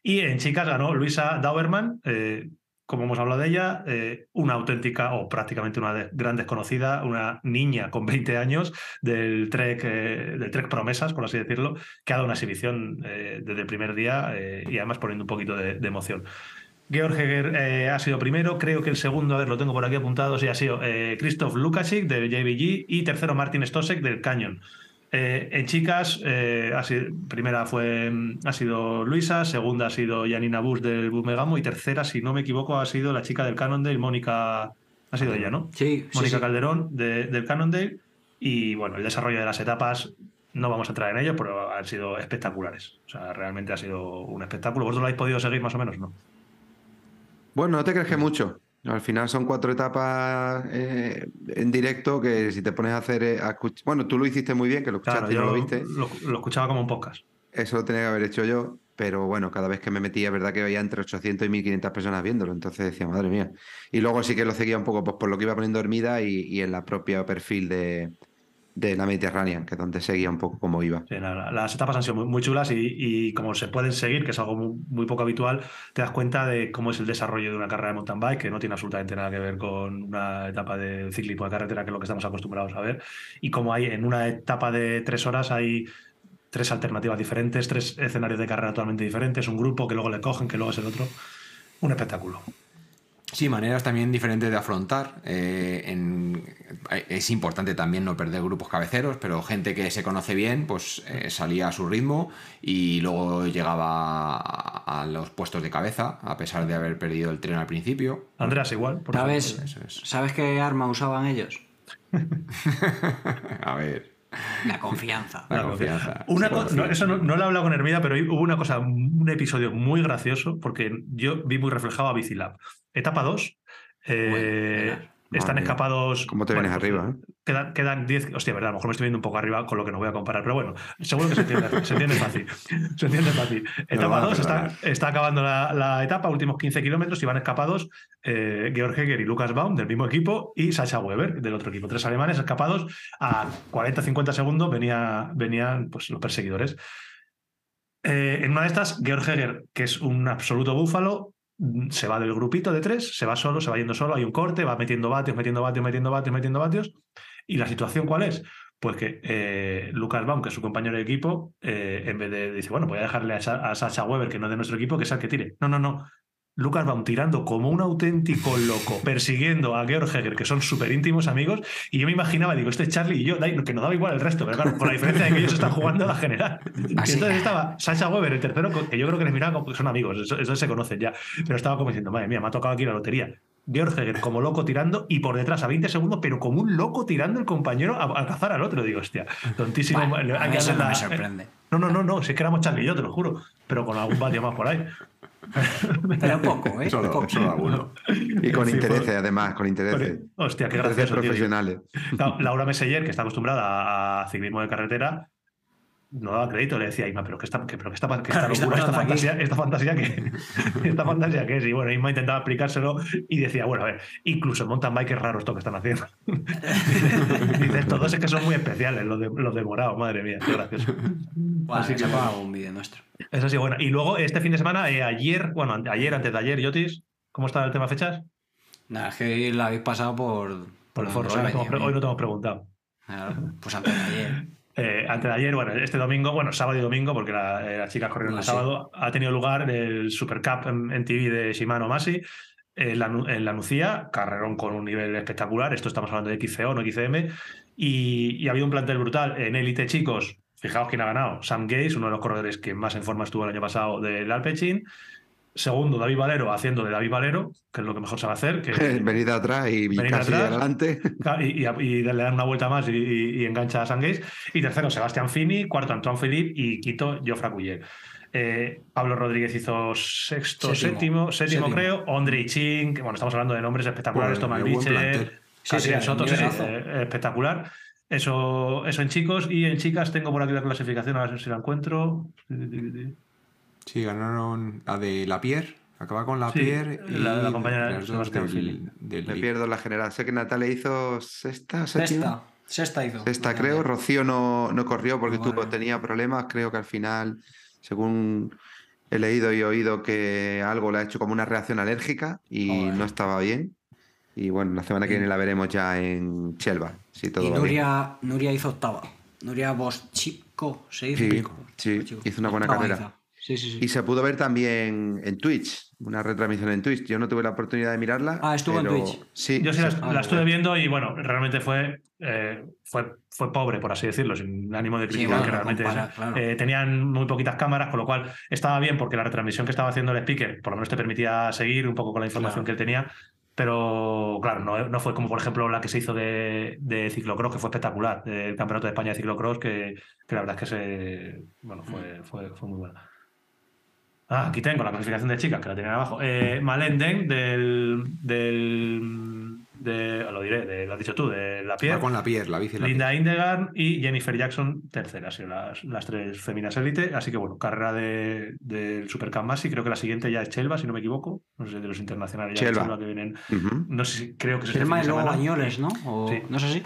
Y en chicas ganó Luisa Dauerman, eh, como hemos hablado de ella, eh, una auténtica o prácticamente una gran desconocida, una niña con 20 años del Trek, eh, del Trek Promesas, por así decirlo, que ha dado una exhibición eh, desde el primer día y además poniendo un poquito de, emoción. Georg Heger ha sido primero, creo que el segundo, a ver, lo tengo por aquí apuntado, sí, ha sido Christoph Lukasik del JBG y tercero Martin Stosek del Canyon. Eh, en chicas, eh, ha sido- primera fue, mm, ha sido Luisa, segunda ha sido Janina Bush del Bumegamo y tercera, si no me equivoco, ha sido la chica del Cannondale, Mónica. Ha sido ella, ¿no? Sí, Mónica sí. Calderón de- del Cannondale. Y bueno, el desarrollo de las etapas, no vamos a entrar en ello, pero han sido espectaculares. O sea, realmente ha sido un espectáculo. ¿Vosotros lo habéis podido seguir más o menos? ¿No? Bueno, no te crees que mucho. Al final son cuatro etapas eh, en directo que si te pones a hacer... eh, a escuch- Bueno, tú lo hiciste muy bien, que lo escuchaste Claro, y no lo viste. lo, lo escuchaba como un podcast. Eso lo tenía que haber hecho yo, pero bueno, cada vez que me metía, es verdad que veía entre 800 y 1500 personas viéndolo, entonces decía, madre mía. Y luego sí que lo seguía un poco pues, por lo que iba poniendo Hermida y, y en la propia perfil de, de la Mediterránea, que es donde seguía un poco cómo iba. Sí, la- la- las etapas han sido muy, muy chulas y, y como se pueden seguir, que es algo muy, muy poco habitual, te das cuenta de cómo es el desarrollo de una carrera de mountain bike, que no tiene absolutamente nada que ver con una etapa de ciclismo de carretera, que es lo que estamos acostumbrados a ver, y como hay en una etapa de tres horas hay tres alternativas diferentes, tres escenarios de carrera totalmente diferentes, un grupo que luego le cogen, que luego es el otro. Un espectáculo. Sí, maneras también diferentes de afrontar. eh, en- es importante también no perder grupos cabeceros, pero gente que se conoce bien, pues eh, salía a su ritmo y luego llegaba a, a los puestos de cabeza, a pesar de haber perdido el tren al principio. Andreas igual. por. ¿Sabes, eso es. ¿Sabes qué arma usaban ellos? [laughs] A ver, [laughs] La confianza. la confianza. Una co- no, eso no, no lo he hablado con Hermida, pero hubo una cosa, un episodio muy gracioso, porque yo vi muy reflejado a Bicilab. Etapa 2. eh, Bueno, están escapados. ¿Cómo te vienes pues, arriba? eh? Quedan, quedan 10. Hostia, verdad, a lo mejor me estoy viendo un poco arriba con lo que no voy a comparar, pero bueno, seguro que se entiende, se entiende fácil. [laughs] Se entiende fácil. Etapa van a 2 está, acabando la, la etapa, últimos 15 kilómetros y van escapados eh, Georg Heger y Lucas Baum del mismo equipo y Sascha Weber del otro equipo. Tres alemanes escapados a 40-50 segundos venía, venían pues, los perseguidores. Eh, en una de estas, Georg Heger, que es un absoluto búfalo, se va del grupito de tres, se va solo, se va yendo solo, hay un corte, va metiendo vatios, metiendo vatios, metiendo vatios, metiendo vatios. ¿Y la situación cuál es? Pues que eh, Lucas Baum, que es su compañero de equipo, eh, en vez de dice, bueno, voy a dejarle a, Sa- a Sasha Weber, que no es de nuestro equipo, que es el que tire. No, no, no. Lucas Baum tirando como un auténtico loco, persiguiendo a Georg Heger, que son súper íntimos amigos, y yo me imaginaba, digo, este es Charlie y yo, que nos daba igual el resto, pero claro, con la diferencia de que ellos están jugando a la general. Y [laughs] Así. entonces estaba Sasha Weber, el tercero, que yo creo que les miraba como que son amigos, eso, eso se conocen ya, pero estaba como diciendo, madre mía, me ha tocado aquí la lotería. Georg Heger como loco tirando y por detrás a 20 segundos, pero como un loco tirando el compañero a, a cazar al otro. Digo, hostia, tontísimo. Bueno, hay que eso no me la- sorprende. No, no, no, no, si es que éramos Charlie y yo, te lo juro, pero con algún patio más por ahí. [laughs] Pero poco, ¿eh? Solo, Poco. solo alguno. Y con Sí, intereses, además, con intereses. Hostia, qué Intereses gracioso. tío. profesionales. Claro, Laura Meseller, que está acostumbrada a ciclismo de carretera, no daba crédito, le decía a Isma, pero que esta, que, pero que esta, que esta Claro, ¿qué está locura, esta fantasía, esta fantasía que [laughs] esta fantasía que es. Y bueno, Isma intentaba explicárselo y decía, bueno, a ver, incluso en mountain bike es raro esto que están haciendo. [laughs] Dice, todos es que son muy especiales, los de, los de morado, madre mía, qué gracioso. Así que bueno. un vídeo nuestro. Eso sí, bueno. Y luego este fin de semana, eh, ayer, bueno, ayer, antes de ayer, Yotis, ¿cómo está el tema fechas? Nada, es que la habéis pasado por. Por el os hoy no, te hemos, pre- venido hoy no bien. te hemos preguntado. Claro, Pues antes de ayer. [laughs] Eh, antes de ayer, bueno, este domingo, bueno, sábado y domingo, porque eh, las chicas corrieron Ah, el sí. sábado, ha tenido lugar el Super Cup en, en TV de Shimano Masi. En la, en la Nucía, carrerón con un nivel espectacular. Esto estamos hablando de XCO, no XCM. Y, y ha habido un plantel brutal. En élite, chicos, fijaos quién ha ganado. Sam Gaze, uno de los corredores que más en forma estuvo el año pasado del Alpecin. Segundo, David Valero, haciendo de David Valero, que es lo que mejor sabe hacer. Que, [laughs] Venid de atrás y Venid casi atrás. adelante. y, y- y le dan una vuelta más y, y- y engancha a Sangués. Y tercero, Sebastián Fini. Cuarto, Antoine Philippe. Y quinto, Jofra Cuyer. Eh, Pablo Rodríguez hizo sexto, Séptimo. séptimo, séptimo, Séptimo. creo. Ondrei Ching, que bueno, estamos hablando de nombres espectaculares. Bueno, Tomás. Sí, Soto, sí, eh, espectacular. Eso, eso en chicos. Y en chicas tengo por aquí la clasificación, a ver si la encuentro. Sí, ganaron la de La Pierre, acaba con La Sí, Pierre y la de la compañera las dos del, del Me pierdo la general. Sé que Natalia hizo sexta. Sexta. Sexta hizo. Sexta, creo. Rocío no, no corrió porque Vale. tuvo, tenía problemas. Creo que al final, según he leído y oído, que algo le ha hecho como una reacción alérgica y Joder. no estaba bien. Y bueno, la semana que viene la veremos ya en Chelva, si todo Y va bien. Nuria, Nuria hizo octava. Nuria Boschipko se hizo. Sí, sí, hizo una buena carrera. Hizo. Sí, sí, sí. Y se pudo ver también en Twitch, una retransmisión en Twitch. Yo no tuve la oportunidad de mirarla. Ah, estuvo en Twitch. Sí, Yo sí la, la estuve viendo y bueno, realmente fue, eh, fue, fue pobre, por así decirlo, sin ánimo de Sí, criticar, bueno, que realmente compara, es- claro. eh, tenían muy poquitas cámaras, con lo cual estaba bien porque la retransmisión que estaba haciendo el speaker por lo menos te permitía seguir un poco con la información Claro. que él tenía. Pero claro, no, no fue como por ejemplo la que se hizo de, de ciclocross, que fue espectacular, del Campeonato de España de ciclocross, que, que la verdad es que se, bueno, fue, fue, fue muy buena. Ah, aquí tengo la clasificación de chicas, que la tenía abajo. Eh, Malén Deng, del, del de, lo diré, de, lo has dicho tú, de la Va piel. con La Pierre, la bici La Linda Indegar y Jennifer Jackson tercera, han sido las, las tres féminas élite. Así que bueno, carrera de- del Supercamp Masi. Creo que la siguiente ya es Chelva, si no me equivoco. No sé de los internacionales ya de Chelva. Chelva que vienen. No sé si creo que es este fin de de luego. Bañoles, ¿no? O- Sí. No sé si.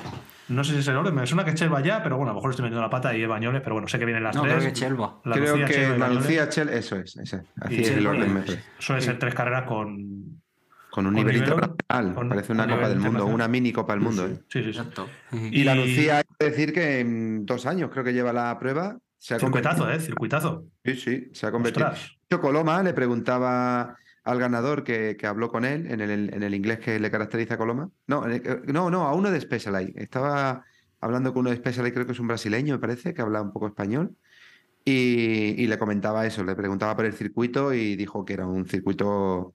No sé si es el orden, me suena que es Chelva ya, pero bueno, a lo mejor estoy metiendo la pata y es Bañoles, pero bueno, sé que vienen las No, tres. creo que Chelva. La Creo Lucía, que Chelva y la. Lucía Chel, eso es, ese. Así Y es el Chelva orden. y- me parece. Suelen ser tres carreras con. Con un Con nivel nivel- internacional. con- Parece una Copa del Mundo, una mini Copa del Mundo. ¿eh? Sí, sí, sí. Exacto. Y, la Lucía, hay que decir que en dos años creo que lleva la prueba. Se ha Circuitazo, convertido- ¿eh? Circuitazo. Sí, sí, se ha convertido. Ostras. Chocoloma le preguntaba al ganador que, que habló con él en el, en el inglés que le caracteriza a Coloma. No, en el- no, no, a uno de Specialized. Estaba hablando con uno de Specialized, creo que es un brasileño, me parece, que habla un poco español. Y, y le comentaba eso, le preguntaba por el circuito y dijo que era un circuito,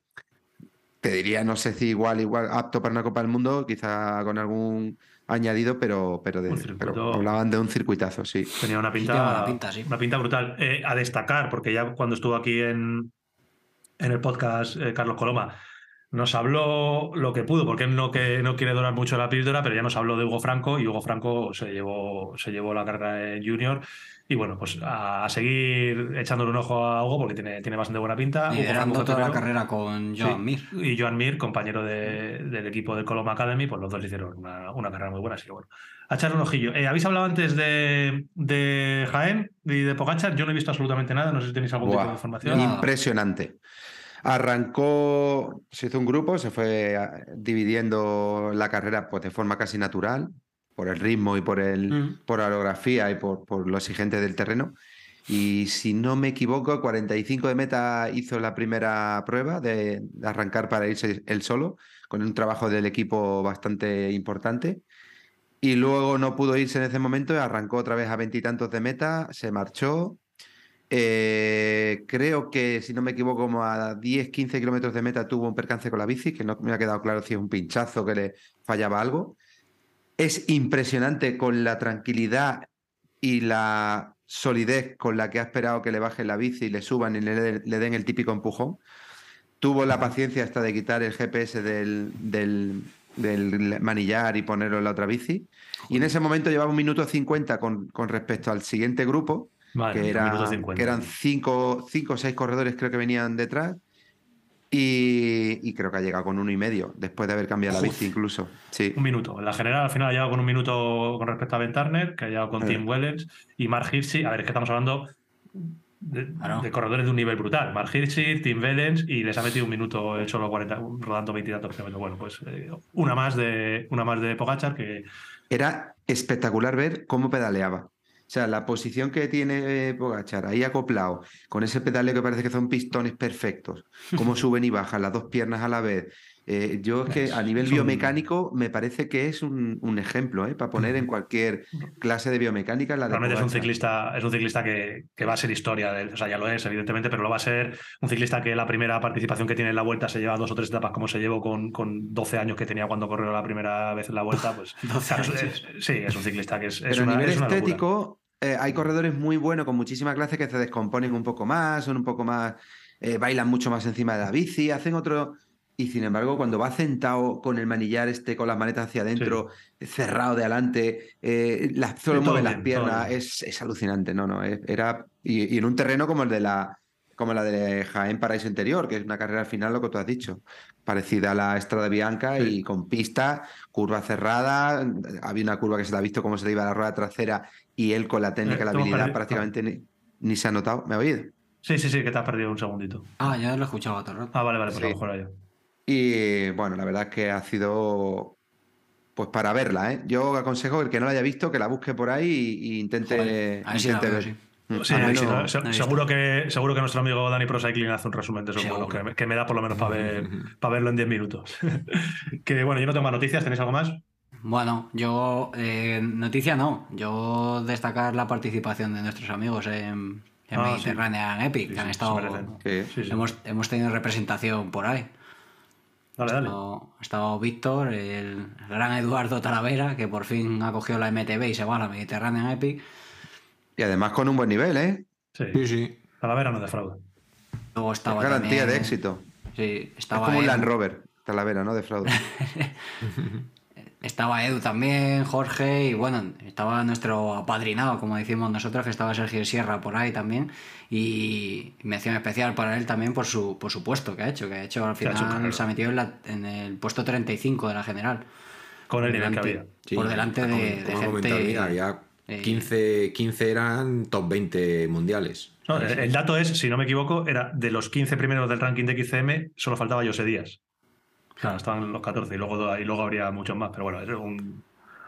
te diría, no sé si igual, igual, apto para una Copa del Mundo, quizá con algún añadido, pero, pero, de- pero hablaban de un circuitazo, sí. Tenía una pinta, sí. una pinta brutal. Eh, a destacar, porque ya cuando estuvo aquí en, en el podcast eh, Carlos Coloma, nos habló lo que pudo, porque él no, que, no quiere dorar mucho la píldora, pero ya nos habló de Hugo Franco y Hugo Franco se llevó, se llevó la carrera en Junior. Y bueno, pues a, a seguir echándole un ojo a Hugo porque tiene, tiene bastante buena pinta. Hugo Liderando fue toda la carrera con Joan Sí, Mir. Y Joan Mir, compañero de- del equipo del Coloma Academy, pues los dos hicieron una, una carrera muy buena, así que bueno. A echarle un ojillo. Eh, Habéis hablado antes de, de Jaén y de Pogachar. Yo no he visto absolutamente nada. No sé si tenéis algún tipo Buah, de información. Impresionante. Arrancó, se hizo un grupo, se fue ah, dividiendo la carrera pues, de forma casi natural, por el ritmo y por, el, Mm. por la orografía y por, por lo exigente del terreno. Y si no me equivoco, 45 de meta hizo la primera prueba de, de arrancar para irse él solo, con un trabajo del equipo bastante importante. Y luego no pudo irse en ese momento, arrancó otra vez a veintitantos de meta, se marchó. Eh, creo que, si no me equivoco, como a 10, 15 kilómetros de meta tuvo un percance con la bici, que no me ha quedado claro si es un pinchazo, que le fallaba algo. Es impresionante con la tranquilidad y la solidez con la que ha esperado que le bajen la bici y le suban y le, le den el típico empujón. Tuvo la paciencia hasta de quitar el GPS del, del, del manillar y ponerlo en la otra bici. Y en ese momento llevaba un minuto 50 con, con respecto al siguiente grupo, Vale, que, un era- minuto 50. que eran cinco, cinco o seis corredores creo que venían detrás. Y, y creo que ha llegado con uno y medio, después de haber cambiado la bici incluso. Sí. Un minuto. En la general, al final, ha llegado con un minuto con respecto a Ben Turner, que ha llegado con Eh. Tim Wellens y Mark Hirschi. A ver, es que estamos hablando de, Claro. de corredores de un nivel brutal. Mark Hirschi, Tim Wellens y les ha metido un minuto el solo 40, rodando 20 y tantos kilómetros. Bueno, pues eh, una más de una más de Pogachar que Era espectacular ver cómo pedaleaba. O sea, la posición que tiene eh, Pogachar ahí acoplado, con ese pedaleo que parece que son pistones perfectos, cómo [laughs] suben y bajan las dos piernas a la vez. Eh, yo es que a nivel biomecánico me parece que es un, un ejemplo ¿eh? para poner en cualquier clase de biomecánica. La de realmente es un ciclista, es un ciclista que, que va a ser historia, o sea, ya lo es, evidentemente, pero lo va a ser un ciclista que la primera participación que tiene en la vuelta se lleva dos o tres etapas, como se llevó con, con 12 años que tenía cuando corrió la primera vez en la vuelta, pues [laughs] 12 claro, es- años. es- sí, es un ciclista que es, es Pero una, a nivel es una locura. Eh, hay corredores muy buenos con muchísima clase que se descomponen un poco más, son un poco más, eh, bailan mucho más encima de la bici, hacen otro. Y sin embargo, cuando va sentado con el manillar este, con las manetas hacia adentro, cerrado de adelante, eh, las, solo mueve las piernas, es, es alucinante, no, no, era. Y, y en un terreno como el de la como la de Jaén Paraíso Interior, que es una carrera al final, lo que tú has dicho, parecida a la Estrada Bianca Sí. y con pista, curva cerrada, había una curva que se la ha visto cómo se le iba la rueda trasera y él con la técnica y la habilidad prácticamente ni, ni se ha notado. ¿Me ha oído? Sí, sí, sí, que te has perdido un segundito. Ah, ya lo he escuchado todo el rato. Ah, vale, vale, pues Sí. a lo mejor yo. Y bueno, la verdad es que ha sido pues para verla, ¿eh? Yo aconsejo el que no la haya visto que la busque por ahí y, y intente, Joder, a la veo, ver. sí. Sí, sí, menos- no, se- no visto. seguro, que, seguro que nuestro amigo Dani Pro Cycling hace un resumen de esos vuelos, que, me- que me da por lo menos para [laughs] ver, para verlo en 10 minutos. [laughs] que bueno, yo no tengo más noticias, ¿tenéis algo más? Bueno, yo eh, noticia no, yo destacar la participación de nuestros amigos en, en Ah, Mediterranean Epic, Sí, que han sí, estado, Sí, sí. hemos, hemos tenido representación por ahí. Dale, Ha dale. ha estado Víctor, el gran Eduardo Talavera, que por fin ha cogido la MTB y se va a la Mediterranean Epic. Y además con un buen nivel, ¿eh? Sí. Sí, sí. Talavera no defrauda. Luego estaba Garantía también- de éxito. Sí, Es estaba como un Land Rover, Talavera, ¿no? De fraude. [laughs] estaba Edu también, Jorge, y bueno, estaba nuestro apadrinado, como decimos nosotros, que estaba Sergio Sierra por ahí también. Y mención especial para él también por su, por su puesto que ha hecho, que ha hecho al Sí, ha hecho final se ha metido en, la- en el puesto 35 de la general. Con el nivel que Delante- había. Sí, por delante de, como- de gente. Mira, ya eh, 15, 15 eran top 20 mundiales. No, el, el dato es, si no me equivoco, era de los 15 primeros del ranking de XCM, solo faltaba José Díaz. Claro, estaban los 14 y luego, y luego habría muchos más, pero bueno, es un,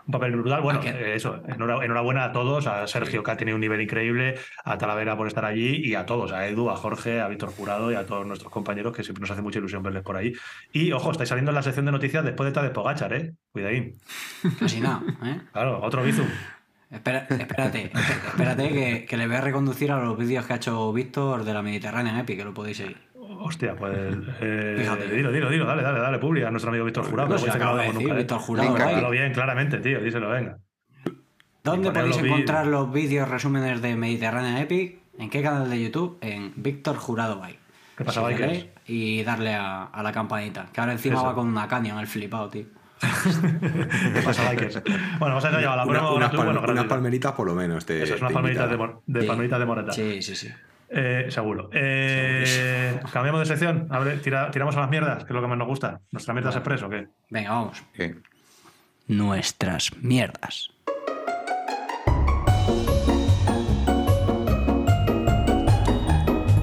un papel brutal. Bueno, Ah, eh, eso, enhora- enhorabuena a todos, a Sergio que ha tenido un nivel increíble, a Talavera por estar allí y a todos, a Edu, a Jorge, a Víctor Jurado y a todos nuestros compañeros que siempre nos hace mucha ilusión verles por ahí. Y ojo, estáis saliendo en la sección de noticias después de Tadej Pogachar, ¿eh? Cuidadín. Casi nada, ¿eh? Claro, otro Bizum. Espera- espérate, espérate, espérate que, que le voy a reconducir a los vídeos que ha hecho Víctor de la Mediterránea Epic, que lo podéis seguir. Hostia, pues. eh, Fíjate. dilo, dilo, dilo, dale, dale, dale, publi a nuestro amigo Víctor Jurado. No, si no acabo de decir, nunca, ¿eh? Víctor Jurado. Díselo bien, claramente, tío, díselo, venga. ¿Dónde podéis los encontrar los vídeos resúmenes de Mediterránea Epic? ¿En qué canal de YouTube? En Víctor Jurado Bike. ¿Qué pasa, bikers? queréis, Y darle a, a la campanita. Que ahora encima Eso. va con una Canyon, el flipado, tío. ¿Qué pasa, bikers? Bueno, vamos a llevar la Una- ponemos unas, bueno, palmeritas por lo menos. Te, Eso es unas palmeritas de, de Sí. palmeritas de moreta. Sí, sí, sí. Eh, seguro. Eh, cambiamos de sección. A ver, tira- tiramos a las mierdas, que es lo que más nos gusta. ¿Nuestra mierda es expreso o qué? Venga, vamos. Sí. Nuestras mierdas.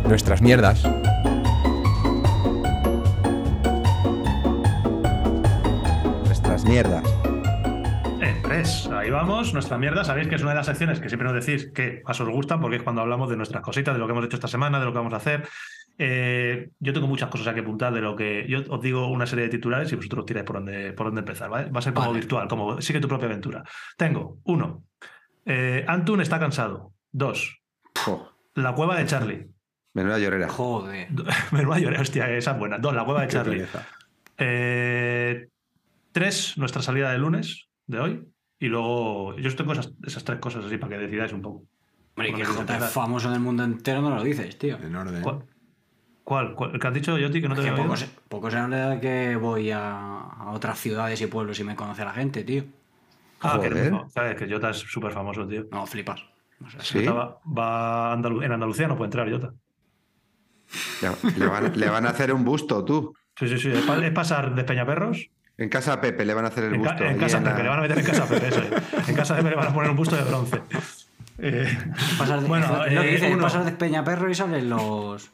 Nuestras mierdas. Nuestras mierdas. En tres, ahí vamos. Nuestra mierda, sabéis que es una de las secciones que siempre nos decís que más os gustan, porque es cuando hablamos de nuestras cositas, de lo que hemos hecho esta semana, de lo que vamos a hacer. Eh, yo tengo muchas cosas que apuntar de lo que. Yo os digo una serie de titulares y vosotros tiráis por dónde, por dónde empezar, ¿vale? Va a ser como Vale. virtual, como sigue tu propia aventura. Tengo, uno, eh, Antun está cansado. Dos, la cueva de Charlie. menuda llorera. Joder. [laughs] Menuda lloré, hostia, esa es buena. Dos, la cueva de Charlie. Eh, tres, nuestra salida de lunes de hoy. Y luego, yo os tengo esas, esas tres cosas así para que decidáis un poco. Hombre, que que Jota es famoso en el mundo entero, no lo dices, tío. En orden. ¿Cuál? ¿Cuál? ¿Cuál? ¿El que has dicho, Yoti, que no te Que había poco, oído? se, poco se habla de que voy a, a otras ciudades y pueblos y me conoce la gente, tío. Ah, que Joder. no, sabes que Jota es súper famoso, tío. No, flipas. Sé. Sí. Jota va, va a Andalu- en Andalucía no puede entrar, Jota. Le, le van, le van a hacer un busto, tú. Sí, sí, sí. Es, pa- es pasar de Peñaperros. En casa Pepe le van a hacer el busto. en casa Pepe, la- le van a meter en casa Pepe, eso es. En casa Pepe le van a poner un busto de bronce. Eh, [laughs] Pasar de, bueno, es lo que eh, dices, uno- pasar de Peñaperro y salen los,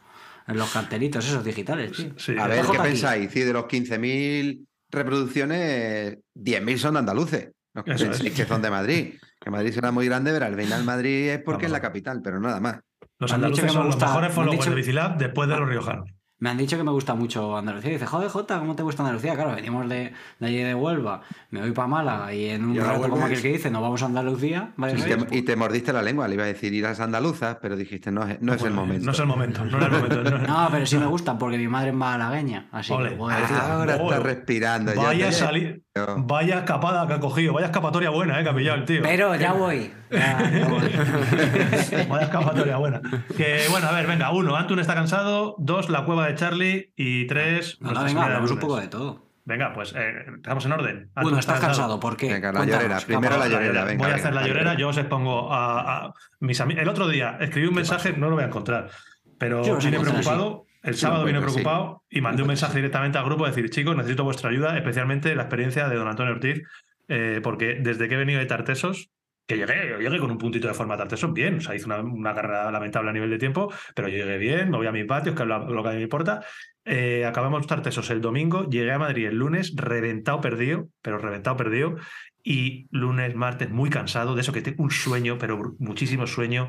en los cartelitos esos digitales, tío. Sí, A ver, ¿qué aquí. pensáis? Si de los 15.000 reproducciones, 10.000 son de andaluces. No penséis que son de Madrid. Que Madrid será muy grande, pero al final Madrid es porque es la capital, pero nada más. Los andaluces son los mejores followers dicho- de Bicilab después de los riojanos. Me han dicho que me gusta mucho Andalucía. Y dice, joder, Jota, ¿cómo te gusta Andalucía? Claro, venimos de, de allí de Huelva, me voy para Málaga y en un Y rato, como aquel que dice, nos vamos a Andalucía. ¿vale? Y te, y te mordiste la lengua, le iba a decir ir a las andaluzas, pero dijiste no, es- no es el momento. No es el momento. No es el momento. no es- No, pero sí me gustan porque mi madre es malagueña. Así Ole. que. Ahora Oh, está respirando. ya Vaya te- salir. Vaya escapada que ha cogido. Vaya escapatoria buena, eh, que ha pillado el tío. Pero ya voy. Ya, ya voy. [laughs] Vaya escapatoria buena. Que bueno, a ver, venga. Uno, Antun está cansado. Dos, la cueva de Charlie. Y tres, No, no, venga, hablamos un poco de todo. Venga, pues eh, empezamos en orden. Antun está estás cansado, ¿por qué? Venga, la Cuéntanos, llorera. ¿qué Primero la llorera, venga. Voy a venga, hacer la llorera. Yo os expongo a, a mis amigos. El otro día escribí un mensaje, no lo voy a encontrar, pero Yo vine preocupado. El sábado vine sí. preocupado y mandé un mensaje directamente al grupo de decir, chicos, necesito vuestra ayuda, especialmente la experiencia de don Antonio Ortiz, eh, porque desde que he venido de Tartesos, que llegué, yo llegué con un puntito de forma Tartesos bien, o sea, hice una, una carrera lamentable a nivel de tiempo, pero yo llegué bien, me voy a mis patios, que es lo, que a mí me importa. Eh, acabamos Tartesos el domingo, llegué a Madrid el lunes, reventado perdido, pero reventado perdido, y lunes, martes muy cansado, de eso que tengo un sueño, pero muchísimo sueño.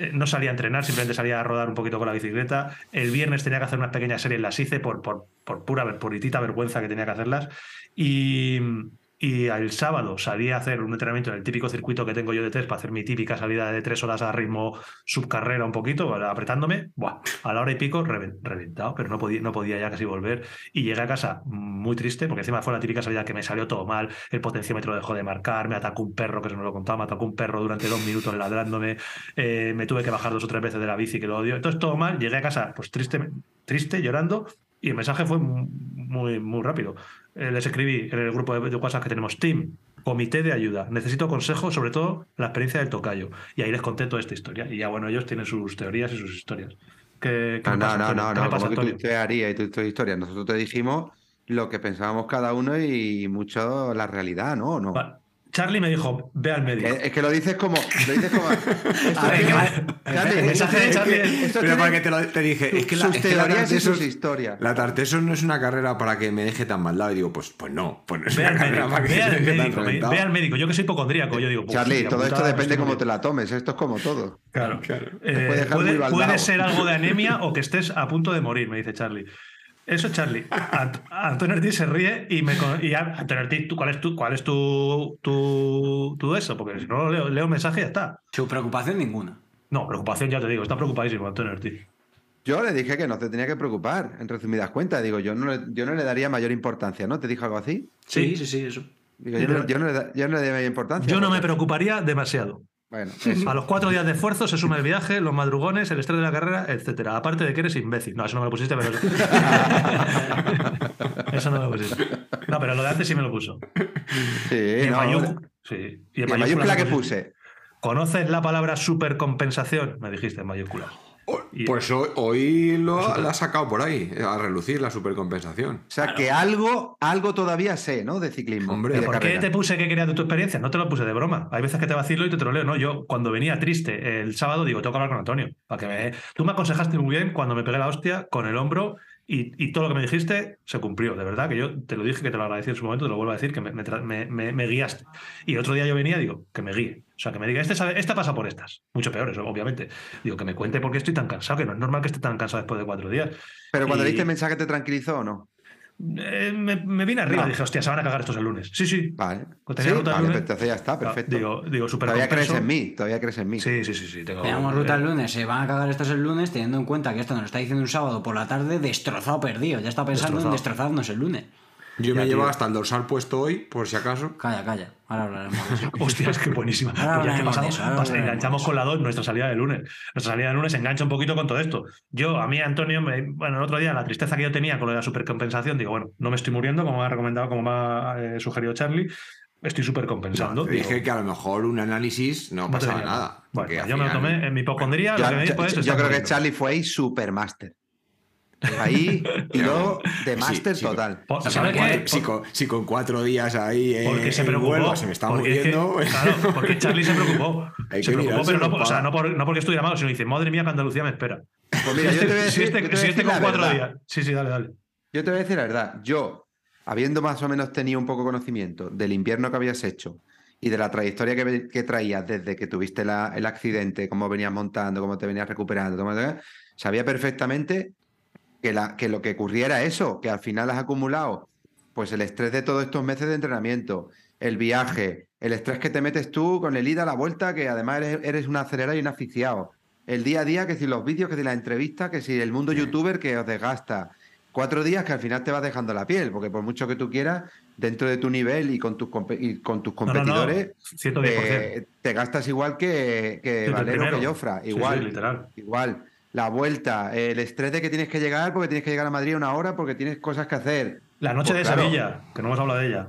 Eh, No salía a entrenar, simplemente salía a rodar un poquito con la bicicleta. El viernes tenía que hacer unas pequeñas series, las hice por, por, por pura puritita vergüenza que tenía que hacerlas. Y, y el sábado salí a hacer un entrenamiento en el típico circuito que tengo yo de test para hacer mi típica salida de tres horas a ritmo subcarrera un poquito, apretándome. Buah, a la hora y pico reven- reventado, pero no podía, no podía ya casi volver. Y llegué a casa muy triste, porque encima fue la típica salida que me salió todo mal. El potenciómetro dejó de marcar, me atacó un perro, que se me lo contaba, me atacó un perro durante dos minutos ladrándome. eh, me tuve que bajar dos o tres veces de la bici, que lo odio. Entonces todo mal. Llegué a casa, pues triste, triste llorando. Y el mensaje fue muy, muy rápido. Eh, les escribí en el grupo de, de WhatsApp que tenemos Team, comité de ayuda. Necesito consejos, sobre todo la experiencia del tocayo. Y ahí les conté toda esta historia. Y ya bueno, ellos tienen sus teorías y sus historias. ¿Qué, qué No, pasa, no, no, no, ¿Qué no, como que y tu, tu historia. Nosotros te dijimos lo que pensábamos cada uno y mucho la realidad, ¿no? ¿No? Charlie me dijo, ve al médico. Es, es que lo dices como. Lo dices como. [laughs] A ver, que va- Charlie, el mensaje de esto- Charlie es- esto Pero porque te, lo, te dije, es que la, sus es que la y Tartesos- sus historias. La Tartesos no es una carrera para que me deje tan mal dado. Y digo, pues, pues no, pues no es Ve una al carrera médico, para que ve al médico, me- reventado. ve al médico. Yo que soy hipocondríaco, yo digo, pues, Charlie, todo esto putada, depende cómo te la tomes. Esto es como todo. Claro. Claro. Eh, puede puede ser algo de anemia o que estés a punto de morir, me dice Charlie. Eso, Charlie. Ant- Antonio Ortiz se ríe y me y Antonio Ortiz, ¿tú, ¿cuál es tu, cuál es tu, tu, tu eso? Porque si no leo, leo un mensaje y ya está. Su preocupación ninguna. No, preocupación ya te digo, está preocupadísimo Antonio Ortiz. Yo le dije que no te tenía que preocupar, en resumidas cuentas. Digo, yo no, le, yo no le daría mayor importancia, ¿no? ¿Te dijo algo así? Sí, sí, sí, eso. Digo, yo, no, yo no le, yo no le daría mayor importancia. Yo no me preocuparía demasiado. Bueno, [laughs] eso. A los cuatro días de esfuerzo se suma el viaje, los madrugones, el estrés de la carrera, etcétera. Aparte de que eres imbécil. No, eso no me lo pusiste, pero. eso [laughs] no me lo pusiste. No, pero lo de antes sí me lo puso. Sí, Y en no, mayúscula. Sí. Y en en mayúscula que puse. ¿Conoces la palabra supercompensación? Me dijiste en mayúscula. Y- Pues hoy, hoy lo, la ha sacado por ahí, a relucir la supercompensación. O sea, que algo, algo todavía sé, ¿no? De ciclismo. Hombre, de ¿Por qué te puse que querías de tu experiencia? No te lo puse de broma. Hay veces que te vacilo y te troleo. No, yo cuando venía triste el sábado digo, tengo que hablar con Antonio. Para que me... Tú me aconsejaste muy bien cuando me pegué la hostia con el hombro y, y todo lo que me dijiste se cumplió. De verdad que yo te lo dije, que te lo agradecí en su momento, te lo vuelvo a decir, que me, me me- me- guiaste. Y el otro día yo venía digo, que me guíe. O sea, que me diga, este sabe, esta pasa por estas. Mucho peores, obviamente. Digo, que me cuente por qué estoy tan cansado, que no es normal que esté tan cansado después de cuatro días. Pero cuando y- leíste el mensaje, ¿te tranquilizó o no? Eh, me, me vine arriba, No. dije, hostia, se van a cagar estos el lunes. Sí, sí. Vale. Pues tenía Sí, ruta el vale, lunes. entonces ya está, perfecto. Digo, digo súper todavía crees en mí, todavía crees en mí. Sí, sí, sí, sí. Tengo, Teníamos ruta el lunes, se van a cagar estos el lunes, teniendo en cuenta que esto nos lo está diciendo un sábado por la tarde, destrozado, perdido. Ya está pensando Destrozado. en destrozarnos el lunes. Yo Ya, me llevo hasta el dorsal puesto hoy, por si acaso. Calla, calla. Ahora hablaremos de eso. [laughs] Hostia, es que buenísima. Ahora Pues ya que pasamos, eso, ahora enganchamos con la 2 nuestra salida de lunes. Nuestra salida de lunes engancha un poquito con todo esto. Yo, a mí, Antonio, me- bueno, el otro día la tristeza que yo tenía con lo de la supercompensación, digo, bueno, no me estoy muriendo, como me ha recomendado, como me ha eh, sugerido Charlie, estoy supercompensando. Te dije que a lo mejor un análisis no, no pasaba nada. Bueno, yo me lo tomé en mi hipocondría, Yo, lo que me yo- yo "Estás creo que muriendo". Charlie fue ahí supermaster. Ahí [laughs] y luego de máster sí. total. Por- Si ¿Sabes con, cuatro, si con- si con cuatro días ahí Porque se preocupó. Se me está porque es que- muriendo. [laughs] claro, porque Charlie se preocupó. [laughs] Hay se preocupó, pero no, o sea, no, por- no porque estuviera malo, sino dice, madre mía, que Andalucía me espera. Pues mira, si yo te voy a este, si este- si este decir con la cuatro verdad. días. Sí, sí, dale, dale. Yo te voy a decir la verdad. Yo, habiendo más o menos tenido un poco conocimiento del invierno que habías hecho y de la trayectoria que, traías desde que tuviste la- el accidente, cómo venías montando, cómo te venías recuperando, cómo te- sabía perfectamente que, la, que lo que ocurría era eso, que al final has acumulado pues el estrés de todos estos meses de entrenamiento, el viaje, el estrés que te metes tú con el ida a la vuelta, que además eres, eres un acelerado y un aficiado. El día a día, que si los vídeos, que si las entrevistas, que si el mundo youtuber que os desgasta. Cuatro días que al final te vas dejando la piel, porque por mucho que tú quieras, dentro de tu nivel y con tus, y con tus No, no, no, competidores, 110%. eh, te gastas igual que, Valero, que Jofra. Sí, Igual. sí, literal. Igual. La vuelta, el estrés de que tienes que llegar porque tienes que llegar a Madrid a una hora porque tienes cosas que hacer. La noche Pues de claro. Sevilla, que no hemos hablado de ella.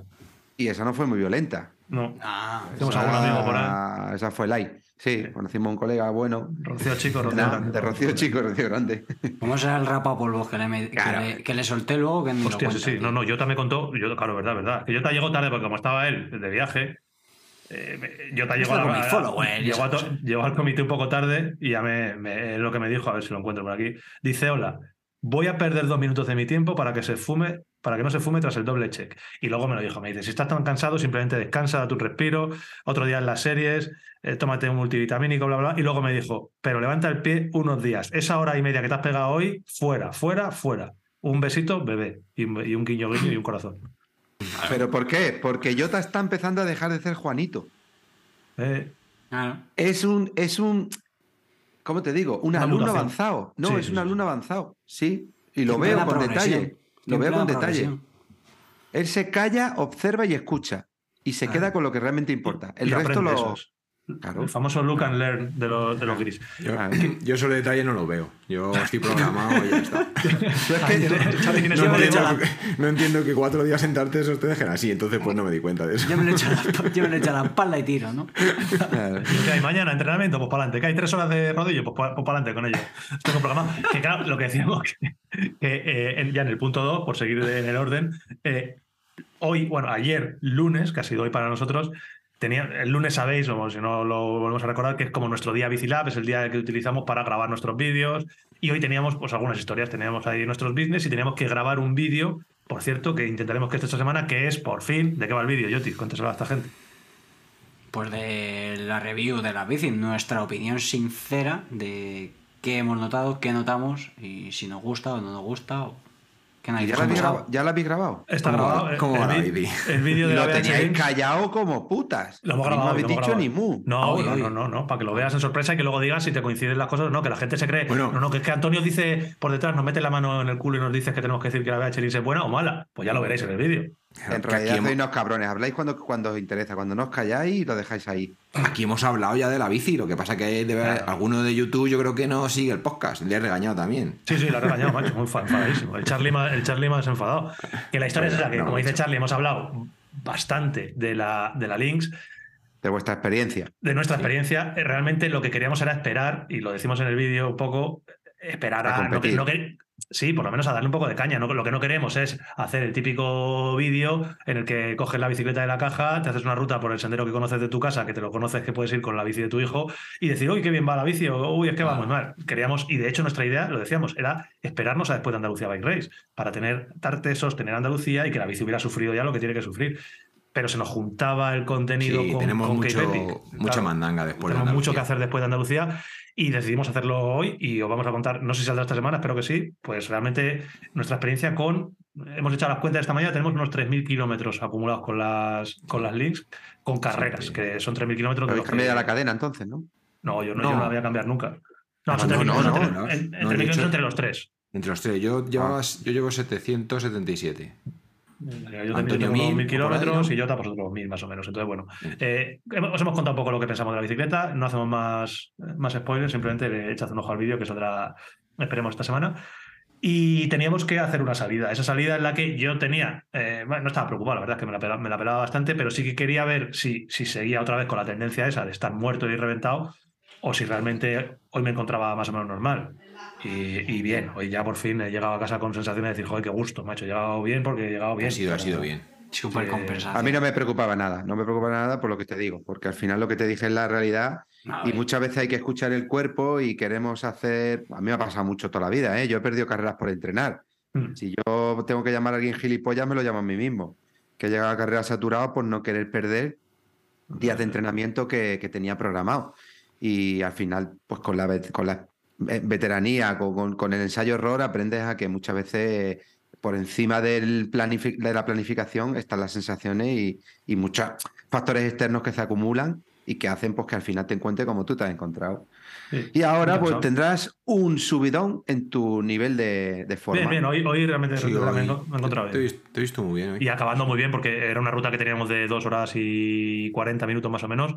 Y esa no fue muy violenta. No. Ah, Esa- por ahí. Esa fue light. Sí, conocimos a un colega bueno. Rocío Chico, Rocío Grande. de Rocío Chico, Rocío Grande. ¿cómo será el rapapolvos que le, me- que le, que le solté luego? Que Hostia, sí, cuenta, sí. tío? No, no, yo también contó. Yo, claro, verdad, verdad. Que yo te llegó tarde porque como estaba él de viaje, eh, yo te llegó, Esto a- follower a al comité un poco tarde y ya me, lo que me dijo, a ver si lo encuentro por aquí. Dice, hola, voy a perder dos minutos de mi tiempo para que se fume, para que no se fume tras el doble check. Y luego me lo dijo, me dice, si estás tan cansado, simplemente descansa, da tu respiro, otro día en las series, eh, tómate un multivitamínico, bla, bla. Y luego me dijo, pero levanta el pie unos días. Esa hora y media que te has pegado hoy, fuera, fuera, fuera. Un besito, bebé. Y un, y un guiño, guiño y un corazón. ¿Pero por qué? Porque Jota está empezando a dejar de ser Juanito. Eh. Es un, es un, ¿cómo te digo? Un alumno mutación. avanzado. No, Sí, es sí, un sí. alumno avanzado. Sí. Y lo veo con detalle. Lo veo con detalle. Él se calla, observa y escucha. Y se Ah. queda con lo que realmente importa. El y resto lo. Eso. Claro. El famoso look and learn de los, de los gris. Yo, Ah, yo esos detalles no los veo. Yo estoy programado y ya está. [laughs] No lo he entiendo que cuatro días sentarte esos te dejen así, entonces pues no me di cuenta de eso. Yo me lo lo echo a la espalda y tiro, ¿no? Claro. [laughs] ¿Qué hay mañana? ¿Entrenamiento? Pues para adelante. ¿Que hay tres horas de rodillo? Pues para adelante con ello. Tengo programado. Que claro, lo que decíamos, que, que, eh, en- ya en el punto 2, por seguir en el orden, eh, hoy, bueno, ayer, lunes, que ha sido hoy para nosotros, tenía, el lunes sabéis, o si no lo volvemos a recordar, que es como nuestro día Bicilab, es el día que utilizamos para grabar nuestros vídeos. Y hoy teníamos pues algunas historias, teníamos ahí nuestros business y teníamos que grabar un vídeo, por cierto, que intentaremos que esté esta semana, que es por fin, ¿de qué va el vídeo, Yoti? Cuéntaselo a esta gente. Pues de la review de la bici, nuestra opinión sincera de qué hemos notado, qué notamos y si nos gusta o no nos gusta. ¿Ya la, habéis grabado? ¿Ya la habéis grabado? Está ¿Cómo va- grabado. eh, cómo el, vídeo [laughs] de Lo la teníais callado como putas. Lo hemos Y grabado. No habéis dicho grabado. ni mu. No, Hoy, no, no, no, no, para que lo veas en sorpresa y que luego digas si te coinciden las cosas o no, que la gente se cree. Bueno. no, no, que es que Antonio dice por detrás, nos mete la mano en el culo y nos dice que tenemos que decir que la VH es buena o mala. Pues ya lo veréis en el vídeo. En realidad aquí, hemos, sois unos cabrones. Habláis cuando, cuando os interesa. Cuando no os calláis, lo dejáis ahí. aquí hemos hablado ya de la bici, lo que pasa que debe haber- Claro. alguno de YouTube yo creo que no sigue el podcast, le he regañado también. Sí, sí, lo ha regañado, macho, muy fa- enfadadísimo. El Charlie, ma- el Charlie más enfadado. Que la historia es esa, que No, como dice. Charlie, hemos hablado bastante de la, de la Links, De vuestra experiencia. de nuestra experiencia. Eh, Realmente lo que queríamos era esperar, y lo decimos en el vídeo un poco, esperar A a. no no sí, por lo menos a darle un poco de caña. ¿no? Lo que no queremos es hacer el típico vídeo en el que coges la bicicleta de la caja, te haces una ruta por el sendero que conoces de tu casa, que te lo conoces que puedes ir con la bici de tu hijo, y decir, uy, qué bien va la bici, o uy, es que va muy mal. Queríamos, y de hecho nuestra idea, lo decíamos, era esperarnos a después de Andalucía Bike Race, para tener tartesos, tener Andalucía y que la bici hubiera sufrido ya lo que tiene que sufrir. Pero se nos juntaba el contenido Sí, con, tenemos con mucho, Cape Epic. mucha mandanga después de Tenemos mucho que Andalucía. hacer después de Andalucía y decidimos hacerlo hoy y os vamos a contar, no sé si saldrá esta semana, espero que sí, pues realmente nuestra experiencia con, hemos echado las cuentas esta mañana, tenemos unos 3.000 kilómetros acumulados con las, con las links, con carreras, Sí. que son 3.000 kilómetros. de Habéis los que- cambiado la cadena entonces, ¿no? No, yo no, No. yo no la voy a cambiar nunca. No, No, son no, 3.000 no, entre- los tres. Entre los tres, yo, llevas- yo llevo 777. Yo tengo unos 1000, 1000 o por ahí, kilómetros y yo pues otros 1000 más o menos. Entonces, bueno, eh, os hemos contado un poco lo que pensamos de la bicicleta. No hacemos más, más spoilers, simplemente le echad un ojo al vídeo que saldrá, esperemos, esta semana. Y teníamos que hacer una salida. Esa salida en la que yo tenía, eh, bueno, no estaba preocupado, la verdad es que me la, pelaba, me la pelaba bastante, pero sí que quería ver si, si seguía otra vez con la tendencia esa de estar muerto y reventado o si realmente hoy me encontraba más o menos normal. Y, y bien, hoy ya por fin he llegado a casa con sensación de decir, joder, qué gusto, macho, he llegado bien porque he llegado bien. Ha sido, ha sido bien. Súper compensación. A mí no me preocupaba nada. No me preocupaba nada por lo que te digo. Porque al final lo que te dije es la realidad. No, Y muchas veces hay que escuchar el cuerpo y queremos hacer. A mí me ha pasado mucho toda la vida, ¿eh? Yo he perdido carreras por entrenar. Mm. Si yo tengo que llamar a alguien gilipollas, me lo llamo a mí mismo. Que he llegado a carreras saturado por no querer perder días de entrenamiento que, que tenía programado. Y al final, pues con la, con la veteranía, con, con- con el ensayo-error, aprendes a que muchas veces por encima del planifi- de la planificación están las sensaciones y, y muchos factores externos que se acumulan y que hacen pues, que al final te encuentres como tú te has encontrado. Sí. Y ahora pues tendrás un subidón en tu nivel de, de forma. Bien, bien, hoy, hoy realmente Sí, me, he hoy- enco- me he encontrado te, te he bien. te he visto muy bien hoy. Y acabando muy bien, porque era una ruta que teníamos de dos horas y 40 minutos más o menos.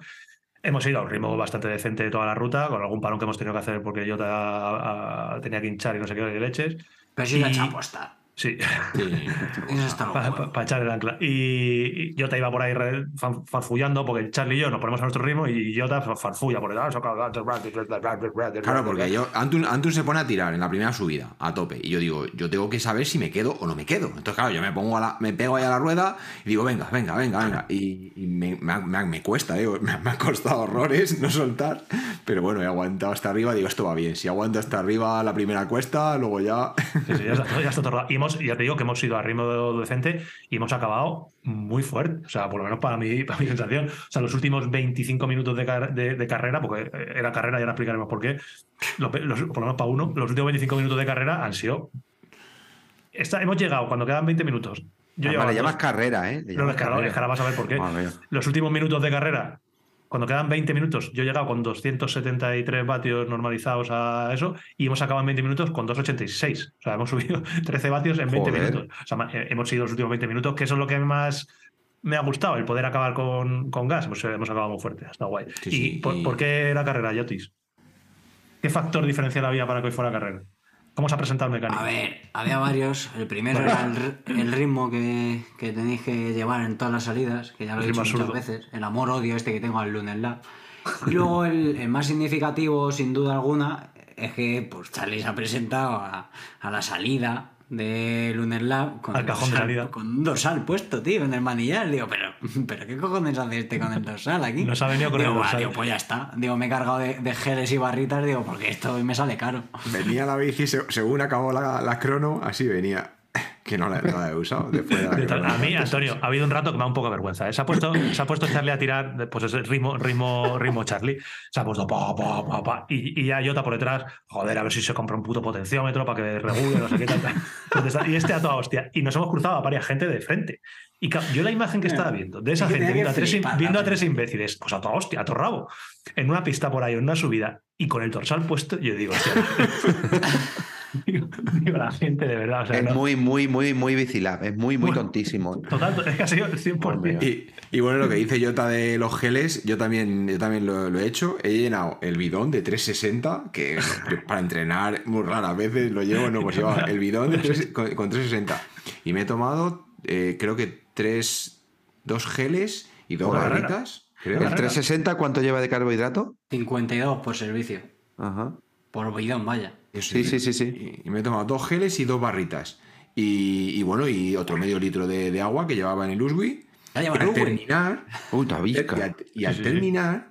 Hemos ido a un ritmo bastante decente de toda la ruta, con algún parón que hemos tenido que hacer porque yo ta- a- tenía que hinchar y no sé qué de leches. Pero si la y- echa aposta. Sí, Sí. [laughs] Eso está para echar el ancla. Y, y yo te iba por ahí farfullando, porque Charlie y yo nos ponemos a nuestro ritmo y yo te farfulla por "Ah, el Claro, porque yo, Antun, Antun se pone a tirar en la primera subida, a tope. Y yo digo, yo tengo que saber si me quedo o no me quedo. Entonces, claro, yo me pongo a la, me pego ahí a la rueda y digo, venga, venga, venga, venga. Y, y me, me ha- me cuesta, digo, [laughs] me, ha- me ha costado horrores no soltar. Pero bueno, he aguantado hasta arriba, digo, esto va bien. Si aguanto hasta arriba la primera cuesta, luego ya. Sí, sí, ya está, ya está todo hemos, ya te digo que hemos ido a ritmo decente y hemos acabado muy fuerte. O sea, por lo menos para mí, para mi sensación. O sea, los últimos 25 minutos de, car- de- de carrera, porque era carrera, ya ahora explicaremos por qué, lo- los- por lo menos para uno, los últimos 25 minutos de carrera han sido. Esta- hemos llegado cuando quedan 20 minutos. Yo Además, le llamas dos- carrera, ¿eh? Le No, no, llamas es que ahora, vas a ver por qué. Los últimos minutos de carrera, cuando quedan 20 minutos, yo he llegado con 273 vatios normalizados a eso y hemos acabado en 20 minutos con 286. O sea, [laughs] hemos subido 13 vatios en 20 Joder. minutos. O sea, eh, hemos ido los últimos 20 minutos, que eso es lo que más me ha gustado, el poder acabar con, con gas. Pues hemos acabado muy fuerte, está guay. Sí, ¿Y, sí, por, y- por qué la carrera, Yotis? ¿Qué factor diferencial había para que hoy fuera carrera? ¿Cómo se ha presentado el mecánico? A ver, había varios. El primero era el, el ritmo que, que tenéis que llevar en todas las salidas, que ya lo he dicho muchas veces. El amor-odio este que tengo al Lunes Lab. Y luego el, el más significativo, sin duda alguna, es que pues Charlie se ha presentado a, a la salida de Lunar Lab con, Al de con un dorsal puesto, tío, en el manillar. Digo, pero, pero ¿qué cojones hace este con el dorsal aquí? Nos ha venido con digo, el "Buah, dorsal". digo, pues ya está. Digo, me he cargado de, de geles y barritas, digo, porque esto me sale caro. Venía la bici, se- según acabó la, la crono, así venía. [laughs] Que no la, no la he usado. De De. A mí, Antonio, ha habido un rato que me da un poco de vergüenza. ¿eh? Se, ha puesto, se ha puesto Charlie a tirar, pues ese ritmo, ritmo, ritmo Charlie. Se ha puesto pa, pa, pa, pa, y, y ya Jota por detrás, joder, a ver si se compra un puto potenciómetro para que regule, no sé qué tal. tal. Y este a toda hostia. Y nos hemos cruzado a varias gente de frente. Y yo la imagen que estaba viendo, de esa gente viendo, a tres, viendo a tres imbéciles, pues a toda hostia, a todo rabo, en una pista por ahí, en una subida, y con el dorsal puesto, yo digo, hostia. [laughs] digo, [laughs] digo, la gente de verdad. O sea, Es no- muy, muy, muy, muy Bicilab. Es muy, muy Bueno. tontísimo. Total, es que ha sido el 100%. Y, y bueno, lo que dice Jota de los geles, yo también, yo también lo, lo he hecho. He llenado el bidón de 360, que para entrenar muy raras veces lo llevo, no, pues llevo [laughs] el bidón de con, con 360. Y me he tomado, eh, creo que tres, dos geles y dos barritas. Creo. ¿El 360 cuánto lleva de carbohidrato? 52 por servicio. Ajá. Por bidón, vaya. Sí, sí, sí, sí. Y, me he tomado dos geles y dos barritas. Y, y bueno, y otro medio litro de, de agua que llevaba en el Uswi. Ya Y al terminar, y Tavisca. al, y al Sí, sí, sí. terminar,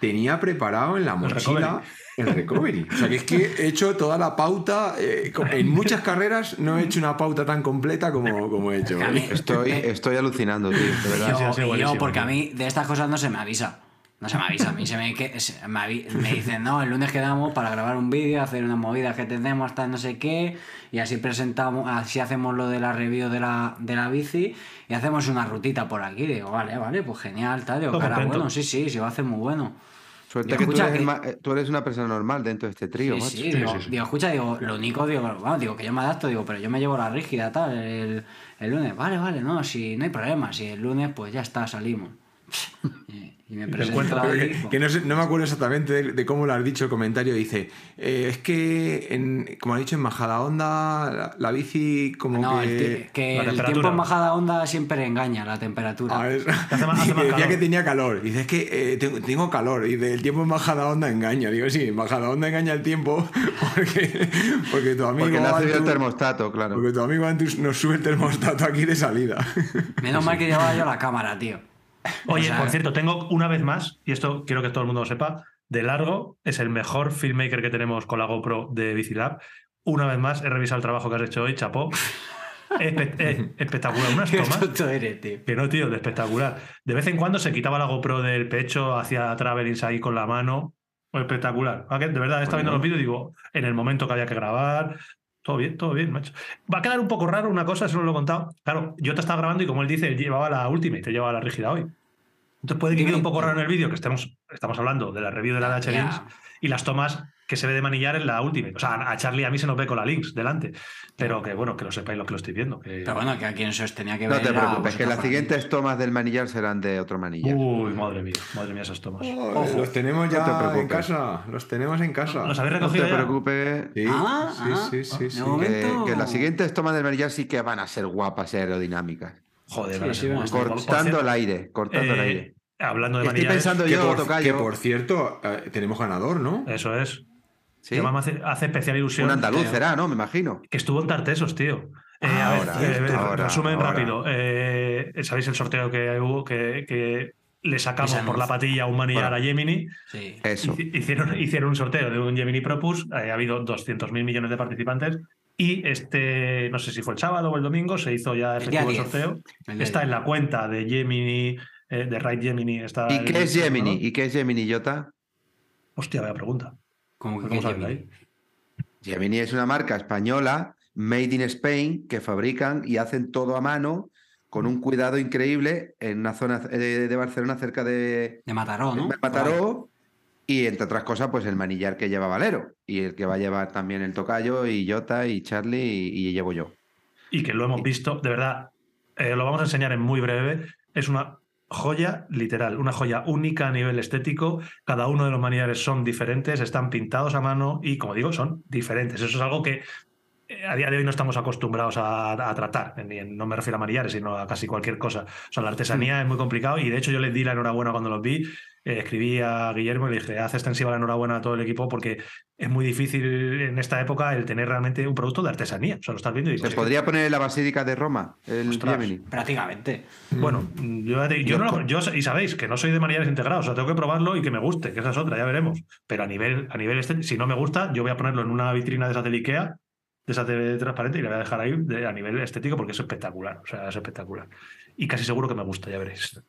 tenía preparado en la mochila recovery. el recovery. O sea, que es que he hecho toda la pauta. eh, en muchas carreras no he hecho una pauta tan completa como, como he hecho. [laughs] Mí- Estoy, estoy alucinando, tío, de verdad. Yo, porque a mí de estas cosas no se me avisa. No se me avisa. A mí se me, que, se- me, avi- me dicen, no, el lunes quedamos para grabar un vídeo, hacer unas movidas que tenemos, hasta no sé qué, y así presentamos, así hacemos lo de la review de la, de la bici y hacemos una rutita por aquí. Digo, vale, vale, pues genial, tal. Digo, cara, bueno, sí, sí, sí, va a hacer muy bueno. Suerte Digo, que tú eres, eh, tú eres una persona normal dentro de este trío, Sí, macho. sí, digo, digo, escucha, digo, lo único, digo, bueno, digo, que yo me adapto, digo, pero yo me llevo la rígida, tal, el, el lunes, vale, vale, no, si no hay problema, si el lunes, pues ya está, salimos. Y, me presento ahí, Que, que no, sé- no me acuerdo exactamente de, de cómo lo has dicho el comentario. Dice: eh, Es que, en, como ha dicho, en Majadahonda la, la bici, como no, que. el, que el tiempo en bajada onda siempre engaña la temperatura. Es- [laughs] [laughs] hace más- hace y que más decía calor. que tenía calor. Dice, es que eh, tengo, tengo calor. Y el tiempo en bajada onda engaña. Digo, sí, en bajada onda engaña el tiempo [laughs] porque, porque tu amigo. Porque le ha subido el Antus- termostato, claro. porque tu amigo Antus nos sube el termostato aquí de salida. Menos mal que llevaba yo la cámara, tío. Oye, O sea, por cierto, tengo una vez más, y esto quiero que todo el mundo lo sepa, de largo es el mejor filmmaker que tenemos con la GoPro de Bicilab. Una vez más, he revisado el trabajo que has hecho hoy, chapó. [laughs] Espe- eh, espectacular, unas Qué tomas. eres, tío. Que no, tío, de espectacular. De vez en cuando se quitaba la GoPro del pecho, hacía travelings ahí con la mano. Espectacular. De verdad, estaba viendo los vídeos y digo, en el momento que había que grabar, todo bien, todo bien, macho. Va a quedar un poco raro una cosa, eso no lo he contado. Claro, yo te estaba grabando y como él dice, él llevaba la última y te llevaba la rígida hoy. Entonces puede que quede un poco raro en el vídeo que estemos, estamos hablando de la review de la Ya. Links y las tomas que se ve de manillar en la última. O sea, a Charlie a mí se nos ve con la Links delante. Pero que bueno, que lo sepáis lo que lo estoy viendo. que- Pero bueno, que a quien se os tenía que No ver. te era a preocupes, que las siguientes tomas del manillar serán de otro manillar. Uy, madre mía, madre mía esas tomas. Oh, los tenemos No te ya en preocupes. casa. Los tenemos en casa. ¿Los habéis no te ya? preocupes. Sí, Ah, sí, ah, sí, sí, de sí. Que, que las siguientes tomas del manillar sí que van a ser guapas y aerodinámicas. Joder, Sí, sí, Cortando el aire, cortando el eh, aire. Hablando de Estoy pensando Que yo, por, Tocayo, que por cierto, eh, tenemos ganador, ¿no? Eso es. ¿sí? Que hace, hace especial ilusión. un andaluz que- será, ¿no? Me imagino. Que estuvo en Tartesos, tío. Eh, Ah, a ver, ahora, eh, ahora, resumen ahora. rápido. Eh, ¿Sabéis el sorteo que hubo? Que, que le sacamos por la patilla un manillar Bueno. a Gemini. Sí. Eso. Hici- Hicieron, hicieron un sorteo de un Gemini Propus. eh, ha habido 200.000 millones de participantes. Y este, no sé si fue el sábado o el domingo, se hizo ya efectivo el 10. sorteo. El Está 10. en la cuenta de Gemini, eh, de Right Gemini. Está ¿Y el- qué es Gemini? ¿Y qué es Gemini, Jota? Hostia, vaya pregunta. Que Vamos a qué verla Gemini. ahí. Gemini es una marca española, made in Spain, que fabrican y hacen todo a mano con un cuidado increíble en una zona eh, de, de Barcelona cerca de De Mataró, ¿no? de Mataró y entre otras cosas pues el manillar que lleva Valero y el que va a llevar también el Tocayo y Jota y Charlie y, y llevo yo. y que lo hemos visto, de verdad, eh, lo vamos a enseñar en muy breve. Es una joya literal, una joya única a nivel estético. Cada uno de los manillares son diferentes, están pintados a mano y, como digo, son diferentes. Eso es algo que a día de hoy no estamos acostumbrados a, a tratar, en- no me refiero a manillares, sino a casi cualquier cosa. O sea, la artesanía es muy complicado y de hecho yo les di la enhorabuena cuando los vi. eh, escribí a Guillermo y le dije, haz extensiva la enhorabuena a todo el equipo porque es muy difícil en esta época el tener realmente un producto de artesanía. O sea, lo estás viendo y ¿Se "Es que- podría poner en la Basílica de Roma el Ostras. Prácticamente. Bueno, yo, ya te- yo Yo no- yo- y sabéis que no soy de manillares integrados, o sea, tengo que probarlo y que me guste, que esa es otra, ya veremos. Pero a nivel, a nivel este, si no me gusta, yo voy a ponerlo en una vitrina de esa tele Ikea, de esa tele transparente, y la voy a dejar ahí de- a nivel estético porque es espectacular, o sea, es espectacular. Y casi seguro que me gusta, ya veréis.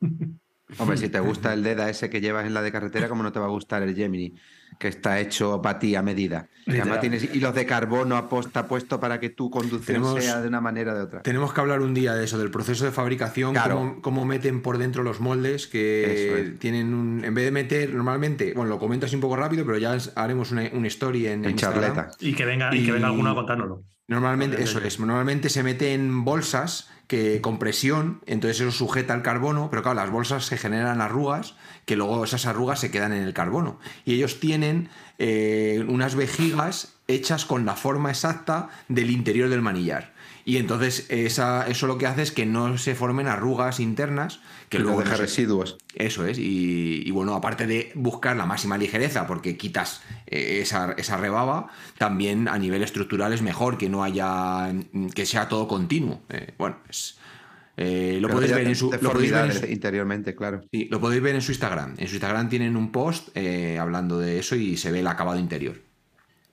Hombre, si te [laughs] gusta el DEDA ese que llevas en la de carretera, ¿cómo no te va a gustar el Gemini? Que está hecho para ti a medida. Además tienes hilos de carbono aposta puesto para que tu conducción Tenemos- sea de una manera o de otra. Tenemos que hablar un día de eso, del proceso de fabricación, Claro. cómo, cómo meten por dentro los moldes, que es. tienen un. En vez de meter, normalmente, bueno, lo comento así un poco rápido, pero ya haremos una, una story en, En charleta. Y que venga, y... que venga alguno a contárnoslo. Normalmente, eso es, normalmente se mete en bolsas que con presión, entonces eso sujeta el carbono, pero claro, las bolsas se generan arrugas, que luego esas arrugas se quedan en el carbono. Y ellos tienen eh, unas vejigas hechas con la forma exacta del interior del manillar. Y entonces esa, eso lo que hace es que no se formen arrugas internas, que luego deja no se- residuos. eso es, y, y bueno, aparte de buscar la máxima ligereza, porque quitas eh, esa, esa rebaba, también a nivel estructural es mejor que no haya, que sea todo continuo. Eh, bueno, es, eh, lo, podéis ver en su, lo, podéis ver en su, interiormente, claro. sí, lo podéis ver en su Instagram. En su Instagram tienen un post eh, hablando de eso y se ve el acabado interior.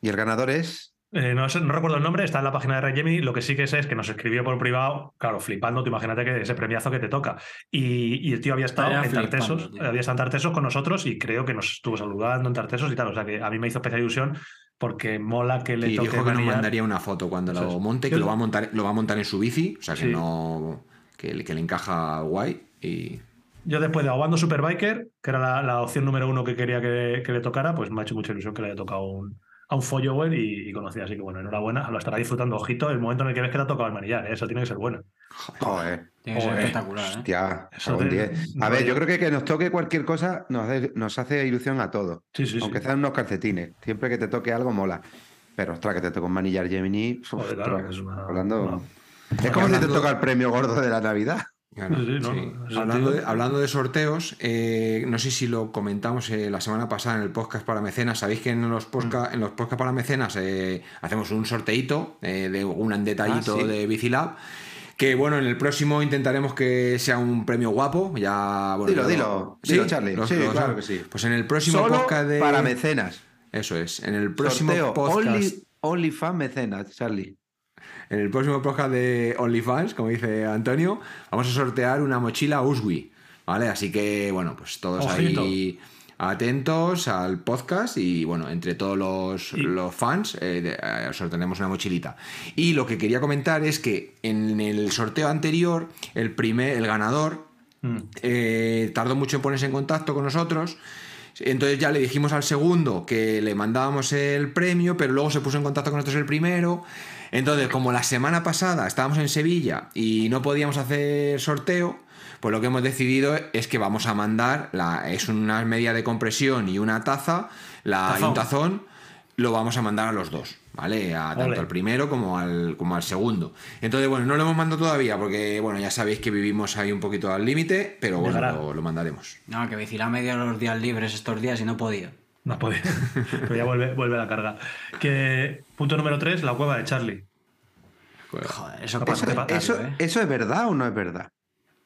Y el ganador es. Eh, no, no recuerdo el nombre, está en la página de Ray Gemini. Lo que sí que sé es que nos escribió por privado, claro, flipando. Tú imagínate que ese premiazo que te toca. Y, y el tío había estado en Tartesos, tío. había estado en Tartesos con nosotros y creo que nos estuvo saludando en Tartesos y tal. O sea que a mí me hizo especial ilusión porque mola que le Y toque dijo que nos mandaría una foto cuando lo monte, que lo va a montar, lo va a montar en su bici, o sea que Sí. no. Que, le- que le encaja guay. Y Yo después de Aguando Superbiker, que era la, la opción número uno que quería que, que le tocara, pues me ha hecho mucha ilusión que le haya tocado un, a un follower y, y conocí. Así que bueno, enhorabuena, lo estará disfrutando. Ojito, el momento en el que ves que te ha tocado el manillar, ¿eh? eso tiene que ser bueno. Joder. Tiene que ser espectacular, ¿eh? Hostia, Eso A ver, yo creo que que nos toque cualquier cosa nos hace, nos hace ilusión a todos. Sí, sí, sí. Aunque sean unos calcetines. Siempre que te toque algo mola. Pero ostras, que te toque un manillar Gemini. uf, Joder, claro, ostras, es una- hablando- una- Es como si te hablando- toca el premio gordo de la Navidad. Claro, Sí, sí, no, sí. no, eso Hablando, de, hablando sorteos, eh, no sé si lo comentamos eh, la semana pasada en el podcast para mecenas. Sabéis que en los podcast, en los podcast para mecenas eh, hacemos un sorteito eh, de un detallito Ah, sí. de Bicilab. Que bueno, en el próximo intentaremos que sea un premio guapo. Ya, bueno, Dilo, dilo, dilo, Charlie. Sí, claro que sí. Pues en el próximo Solo podcast de. para mecenas. Eso es. En el próximo Sorteo podcast. Only, only fan mecenas, Charlie. En el próximo podcast de OnlyFans, como dice Antonio, vamos a sortear una mochila Uswi, ¿vale? Así que, bueno, pues todos Ojito. ahí atentos al podcast y, bueno, entre todos los, Y- los fans eh, de- eh, sortearemos una mochilita. Y lo que quería comentar es que en el sorteo anterior, el primer, el ganador, Mm. eh, tardó mucho en ponerse en contacto con nosotros. Entonces ya le dijimos al segundo que le mandábamos el premio, pero luego se puso en contacto con nosotros el primero. Entonces, como la semana pasada estábamos en Sevilla y no podíamos hacer sorteo, pues lo que hemos decidido es que vamos a mandar, la, es una media de compresión y una taza, la, y Tazón. un tazón, lo vamos a mandar a los dos, ¿vale? A, tanto Ole. al primero como al, como al segundo. Entonces, bueno, no lo hemos mandado todavía porque, bueno, ya sabéis que vivimos ahí un poquito al límite, pero bueno, lo, lo mandaremos. No, que me dio los días libres estos días y no podía. No puede. [laughs] Pero ya vuelve, vuelve la carga. Que, punto número 3, la cueva de Charlie. Joder, eso ¿Eso, ¿eh? ¿Eso es verdad o no es verdad?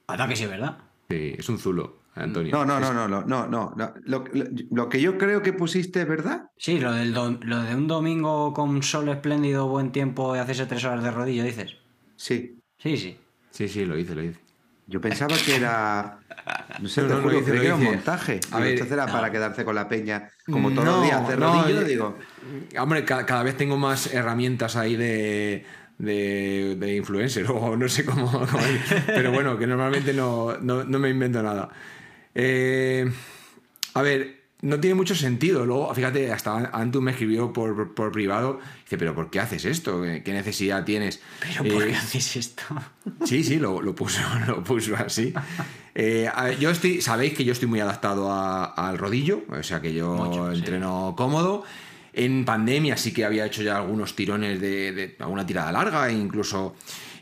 Anda que sí, ¿verdad? Sí, es un zulo, Antonio. No, no, Es- no, no, no, no, no. no. Lo, lo- lo que yo creo que pusiste es verdad. Sí, lo, del lo de un domingo con sol espléndido, buen tiempo y hacerse tres horas de rodillo, dices. Sí. Sí, sí. Sí, sí, lo hice, lo hice. Yo pensaba que era. No sé, No, te no, juro, lo lo que era un montaje. A ver, era no. para quedarse con la peña, como todos los días, hacer rodillo, digo. Hombre, ca- cada, vez tengo más herramientas ahí de, de, de influencer, [laughs] o no sé cómo. Pero bueno, que normalmente no, no- no me invento nada. Eh, a ver, no tiene mucho sentido. Luego, fíjate, hasta Antu me escribió por, por privado. Dice, ¿pero por qué haces esto? ¿Qué necesidad tienes? Pero ¿por Eh, qué hacéis esto? Sí, sí, lo, lo puso, [laughs] lo puso así. Eh, yo estoy, sabéis que yo estoy muy adaptado a- al rodillo, o sea que yo Mucho, sí. entreno cómodo. En pandemia sí que había hecho ya algunos tirones de, de alguna tirada larga, incluso.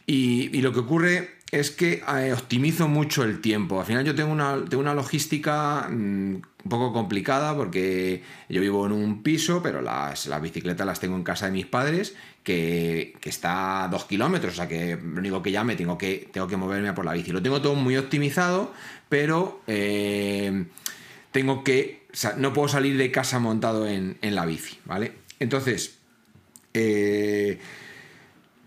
Y, y lo que ocurre es que eh, optimizo mucho el tiempo. Al final yo tengo una, tengo una logística mm, un poco complicada porque yo vivo en un piso, pero las, las bicicletas las tengo en casa de mis padres, que, que está a dos kilómetros, o sea que lo único que ya me tengo que, tengo que moverme por la bici. Lo tengo todo muy optimizado, pero eh, tengo que... no puedo salir de casa montado en, en la bici, ¿vale? Entonces, eh,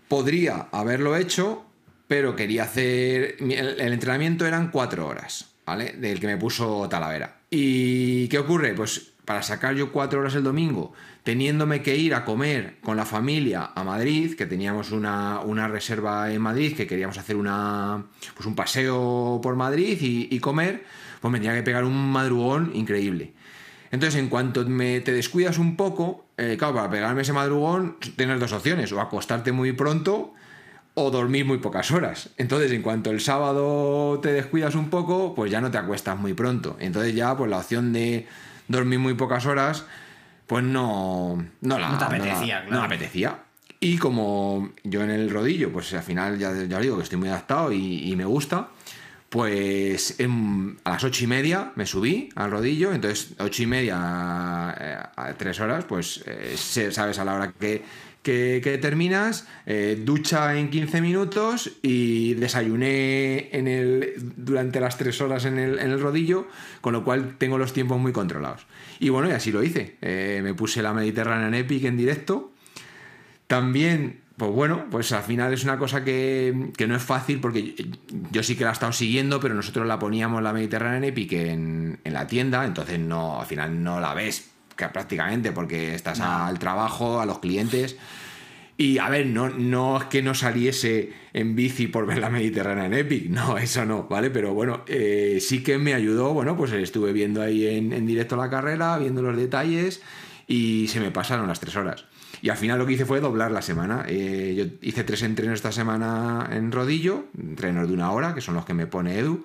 podría haberlo hecho, pero quería hacer. El, entrenamiento eran cuatro horas, ¿vale? Del que me puso Talavera. ¿Y qué ocurre? Pues para sacar yo cuatro horas el domingo, teniéndome que ir a comer con la familia a Madrid, que teníamos una, una reserva en Madrid, que queríamos hacer una, pues un paseo por Madrid y, y comer, pues me tenía que pegar un madrugón increíble. Entonces, en cuanto me, te descuidas un poco, eh, claro, para pegarme ese madrugón, tienes dos opciones, o acostarte muy pronto o dormir muy pocas horas. Entonces, en cuanto el sábado te descuidas un poco, pues ya no te acuestas muy pronto. Entonces ya, pues la opción de dormir muy pocas horas, pues no, no la No te apetecía, no claro. apetecía. Y como yo en el rodillo, pues al final ya, ya digo que estoy muy adaptado y, y me gusta, pues en- a las ocho y media me subí al rodillo, entonces ocho y media a, a tres horas, pues eh, sabes a la hora que, que- terminas, eh, ducha en 15 minutos y desayuné en el, durante las tres horas en el, en el rodillo, con lo cual tengo los tiempos muy controlados. Y bueno, y así lo hice. Eh, me puse la Mediterranean Epic en directo. También, pues bueno, pues al final es una cosa que, que no es fácil porque yo, sí que la he estado siguiendo, pero nosotros la poníamos la Mediterranean Epic en, en la tienda, entonces no, al final no la ves prácticamente porque estás al trabajo, a los clientes. Y a ver, no, no es que no saliese en bici por ver la Mediterránea en Epic, no, eso no, ¿vale? Pero bueno, eh, sí que me ayudó, bueno, pues estuve viendo ahí en, en directo la carrera, viendo los detalles y se me pasaron las tres horas. Y al final lo que hice fue doblar la semana. Eh, yo hice tres entrenos esta semana en rodillo, entrenos de una hora, que son los que me pone Edu.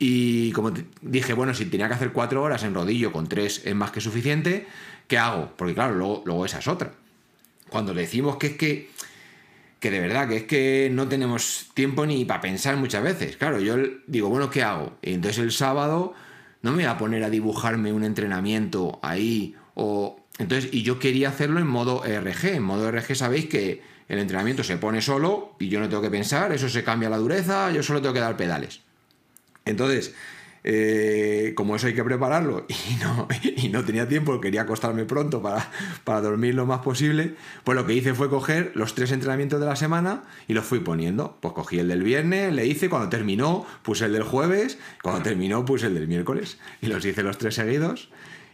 Y como dije, bueno, si tenía que hacer cuatro horas en rodillo con tres es más que suficiente, ¿qué hago? Porque claro, luego, luego esa es otra cuando le decimos que es que que de verdad que es que no tenemos tiempo ni para pensar muchas veces. Claro, yo digo, bueno, ¿qué hago? Y entonces el sábado no me voy a poner a dibujarme un entrenamiento ahí o entonces y yo quería hacerlo en modo RG. En modo RG sabéis que el entrenamiento se pone solo y yo no tengo que pensar, eso se cambia la dureza, yo solo tengo que dar pedales. Entonces, eh, como eso hay que prepararlo [laughs] y no, y no tenía tiempo, quería acostarme pronto para, para dormir lo más posible, pues lo que hice fue coger los tres entrenamientos de la semana y los fui poniendo. Pues cogí el del viernes, le hice, cuando terminó puse el del jueves, cuando terminó puse el del miércoles y los hice los tres seguidos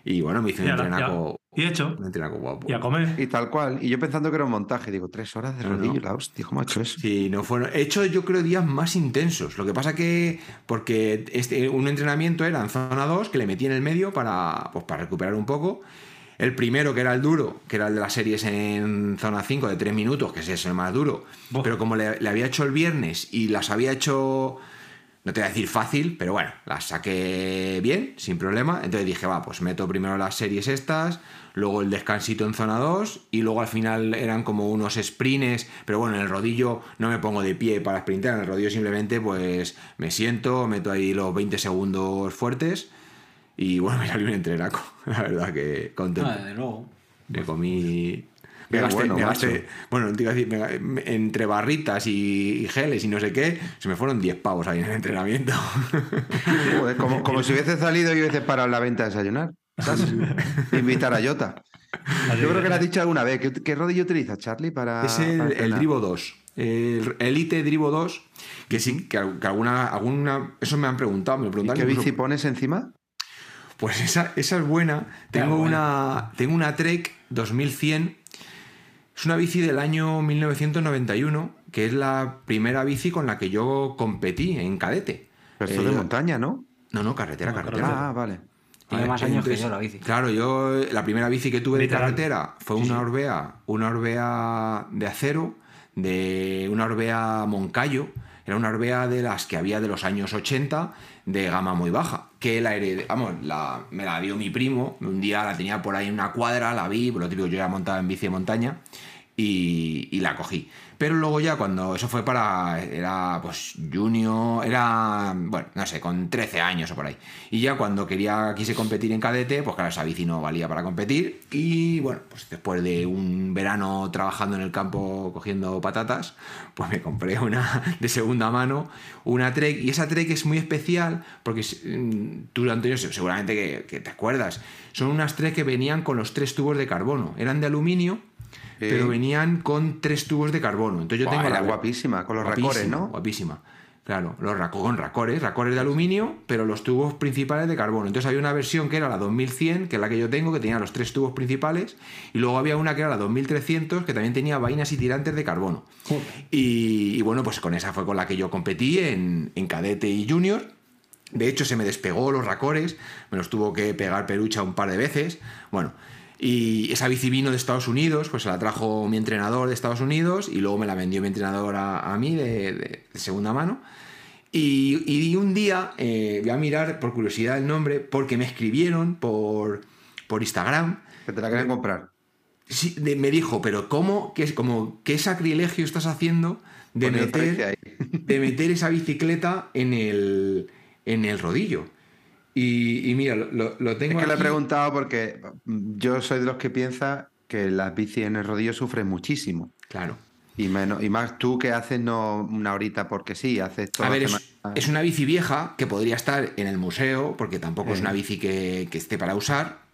y bueno, me hice un entrenaco, Y hecho. guapo. Y a comer. Y tal cual. Y yo pensando que era un montaje, digo, tres horas de No, no. rodillo, la hostia, ¿cómo ha hecho eso? Sí, no fueron. He hecho, yo creo, días más intensos. Lo que pasa que. Porque este, un entrenamiento era en zona 2, que le metí en el medio para, pues, para recuperar un poco. El primero, que era el duro, que era el de las series en zona 5 de 3 minutos, que ese es el más duro. Pero como le, le había hecho el viernes y las había hecho. No te voy a decir fácil, pero bueno, las saqué bien, sin problema. Entonces dije, va, pues meto primero las series estas, luego el descansito en zona 2 y luego al final eran como unos sprints, pero bueno, en el rodillo no me pongo de pie para sprintar, en el rodillo simplemente pues me siento, meto ahí los 20 segundos fuertes y bueno, [laughs] me salió un entrenaco, [laughs] la verdad que contento. Ah, desde luego. Me comí. Me gasté, bueno, me gasté- bueno, te iba a decir, me ga- me- entre barritas y, y geles y no sé qué, se me fueron 10 pavos ahí en el entrenamiento. [laughs] Joder, como, como si hubiese salido y hubiese parado la venta a desayunar. ¿sabes? Invitar a Jota. Yo creo que le has dicho alguna vez. ¿Qué, qué rodillo utilizas, Charlie? Para, es el, para el? Drivo 2. El Elite Drivo 2, que sí, que, al- que alguna, alguna. Eso me han preguntado, me lo ¿Y qué bici pones encima? Pues esa, esa es buena. Tengo una, tengo una Trek 2100. Es una bici del año 1991, que es la primera bici con la que yo competí en cadete. Pero esto Eh, de montaña, ¿no? No, no, carretera, No, carretera. Ah, vale. Tiene Vale, más años que yo la bici. Claro, yo la primera bici que tuve de carretera fue Sí, una. Orbea, una Orbea de acero, de una Orbea Moncayo, Era una Orbea de las que había de los años 80 de gama muy baja. Que la heredé, vamos, la, me la dio mi primo. Un día la tenía por ahí en una cuadra, la vi, por lo típico yo ya montaba en bici de montaña y, y la cogí. Pero luego ya cuando eso fue para, era pues junior, era, bueno, no sé, con 13 años o por ahí. Y ya cuando quería, quise competir en cadete, pues claro, esa bici no valía para competir. Y bueno, pues después de un verano trabajando en el campo cogiendo patatas, pues me compré una de segunda mano, una Trek. Y esa Trek es muy especial porque mm, tú, Antonio, seguramente que, que te acuerdas. Son unas Trek que venían con los tres tubos de carbono. Eran de aluminio. Pero venían con tres tubos de carbono. Entonces yo Buah, tengo era la guapísima, con los guapísima, racores, ¿no? Guapísima. Claro, los con racores, racores de aluminio, pero los tubos principales de carbono. Entonces había una versión que era la 2100, que es la que yo tengo, que tenía los tres tubos principales, y luego había una que era la 2300, que también tenía vainas y tirantes de carbono. Y, y bueno, pues con esa fue con la que yo competí en, en cadete y junior. De hecho, se me despegó los racores, me los tuvo que pegar pelucha un par de veces. Bueno, y esa bici vino de Estados Unidos, pues se la trajo mi entrenador de Estados Unidos y luego me la vendió mi entrenador a, a mí de, de- de segunda mano. Y, y un día eh, voy a mirar por curiosidad el nombre porque me escribieron por, por Instagram. Que te la quieren comprar. Sí, de- me dijo, pero ¿cómo? ¿Qué, es, como, ¿Qué sacrilegio estás haciendo de meter, de meter esa bicicleta en el, en el rodillo? Y, y mira, lo, lo- lo Es tengo que le he aquí. preguntado porque yo soy de los que piensa que las bicis en el rodillo sufren muchísimo. Claro. Y, menos, y más tú que haces no una horita porque sí, haces todo. A ver, es, es una bici vieja que podría estar en el museo, porque tampoco es una bici que, que esté para usar.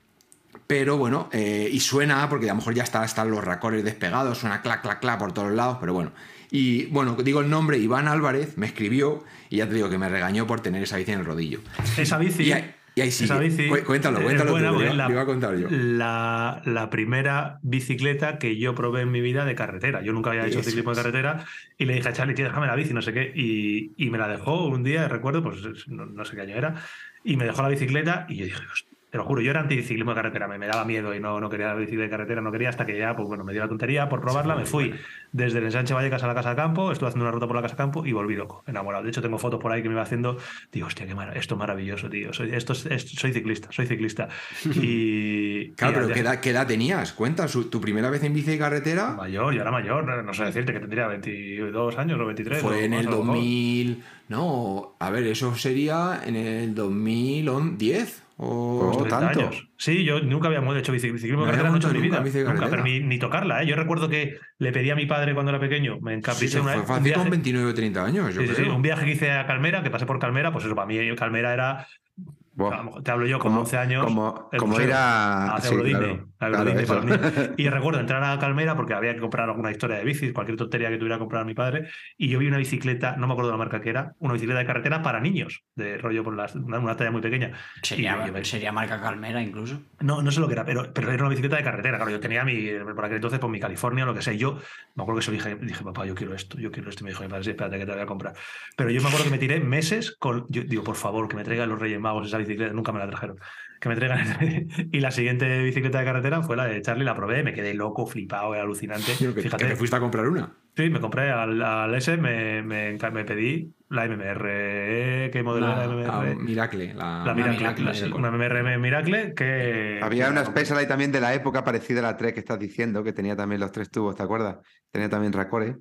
Pero bueno, eh, y suena, porque a lo mejor ya está, están los racores despegados, suena clac, clac, clac por todos lados, pero bueno. Y bueno, digo el nombre, Iván Álvarez me escribió y ya te digo que me regañó por tener esa bici en el rodillo. Esa bici. Y ahí, y ahí sigue. esa bici Cu- Cuéntalo, cuéntalo buena tú, la, iba a contar yo. La, la primera bicicleta que yo probé en mi vida de carretera. Yo nunca había hecho Eso ciclismo de carretera y le dije a Charlie, tío, déjame la bici, no sé qué. Y, y me la dejó un día, recuerdo, pues no, no sé qué año era, y me dejó la bicicleta y yo dije, "Hostia, te lo juro, yo era anticiclismo de carretera, me, me daba miedo y no, no quería bici de carretera, no quería hasta que ya, pues bueno, me dio la tontería por probarla, me fui desde el ensanche Vallecas a la Casa de Campo, estuve haciendo una ruta por la Casa de Campo y volví loco, enamorado. De hecho, tengo fotos por ahí que me iba haciendo, digo, hostia, qué esto es maravilloso, tío, soy, esto es- es- soy ciclista, soy ciclista. Y... [laughs] Claro, y pero al ¿qué edad, qué edad tenías? Cuenta, su- tu primera vez en bici de carretera Mayor, yo era mayor, no, no sé decirte que tendría 22 años o 23. fue o en el a lo mejor. 2000. No, a ver, eso sería en el 2010 o. Oh, 30 tanto. años. Sí, yo nunca había hecho bici- biciclismo carretera no he hecho en mi vida. nunca pero ni, ni tocarla, ¿eh? Yo recuerdo que le pedí a mi padre cuando era pequeño, me Sí, encapriché se una fue un fácil viaje. con 29 o 30 años, yo Sí, sí, sí, creo. un viaje que hice a Calmera, que pasé por Calmera, pues eso, para mí Calmera era. A mejor Te hablo yo con Como- 11 años. como- como ir a- hacer sí, claro, a claro. [laughs] Y recuerdo entrar a Calmera porque había que comprar alguna historia de bicis, cualquier tontería que tuviera que comprar a mi padre. Y yo vi una bicicleta, no me acuerdo de la marca que era, una bicicleta de carretera para niños, de rollo por las, una, una talla muy pequeña. Sería, yo sería marca Calmera incluso. no, no sé lo que era, pero, pero era una bicicleta de carretera. Claro, yo tenía mi, por aquel entonces, por mi California, lo que sé. Yo me acuerdo que se lo dije, dije, papá, yo quiero esto, yo quiero esto. Y me dijo, mi padre, sí, espérate que te voy a comprar. Pero yo me acuerdo que me tiré meses con, yo digo, por favor, que me traigan los Reyes Magos esa bicicleta. Nunca me la trajeron. Que me traigan. y la siguiente bicicleta de carretera fue la de Charlie, la probé, me quedé loco, flipado, era alucinante. Que, que Fíjate, te fuiste a comprar una. sí, me compré al, al S, me, me, me pedí la MMR. ¿Qué modelo era la La MMR? Miracle. La, La Miracle, Miracle, la- sí. una MMR Miracle que. Había que una la- Special ahí también de la época parecida a la 3 que estás diciendo, que tenía también los tres tubos, ¿te acuerdas? Tenía también Racore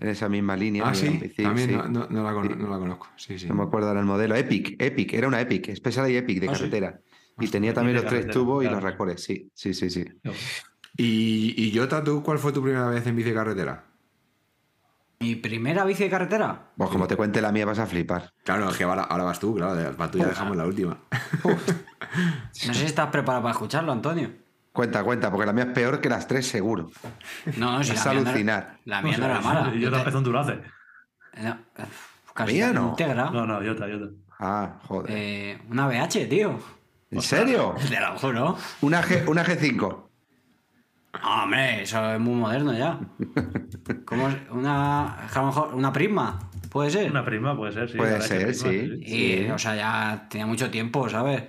en esa misma línea. Ah, sí, bici, también sí. No, no- no la cono- Sí. no la conozco. Sí, sí. No me acuerdo ahora el modelo. Epic, Epic, era una Epic, Special y Epic de Ah, sí. carretera. Y tenía también los tres tubos y los Racores, sí, sí, sí, sí. Y, y Jota, ¿tú cuál fue tu primera vez en bici de carretera? Mi primera bici de carretera. Pues como te cuente la mía vas a flipar. Claro, es que ahora, ahora vas tú, claro, de- para tú ya dejamos la última. [laughs] No sé si estás preparado para escucharlo, Antonio. Cuenta, cuenta, porque la mía es peor que las tres seguro. No, no, si [laughs] Es la mía no era- alucinar. la mía no era mala. Yo te te- empezó un durace. no, casi ¿Mía no? íntegra. No, no, Jota, Jota. Ah, joder. Eh, una BH, tío. ¿En serio? Te lo juro. Una, G, una G5. Ah, hombre, eso es muy moderno ya. ¿Cómo es? Una, a lo mejor una prisma, puede ser. Una prima puede ser, sí. Puede la ser, sí. Y, Sí. o sea, ya tenía mucho tiempo, ¿sabes?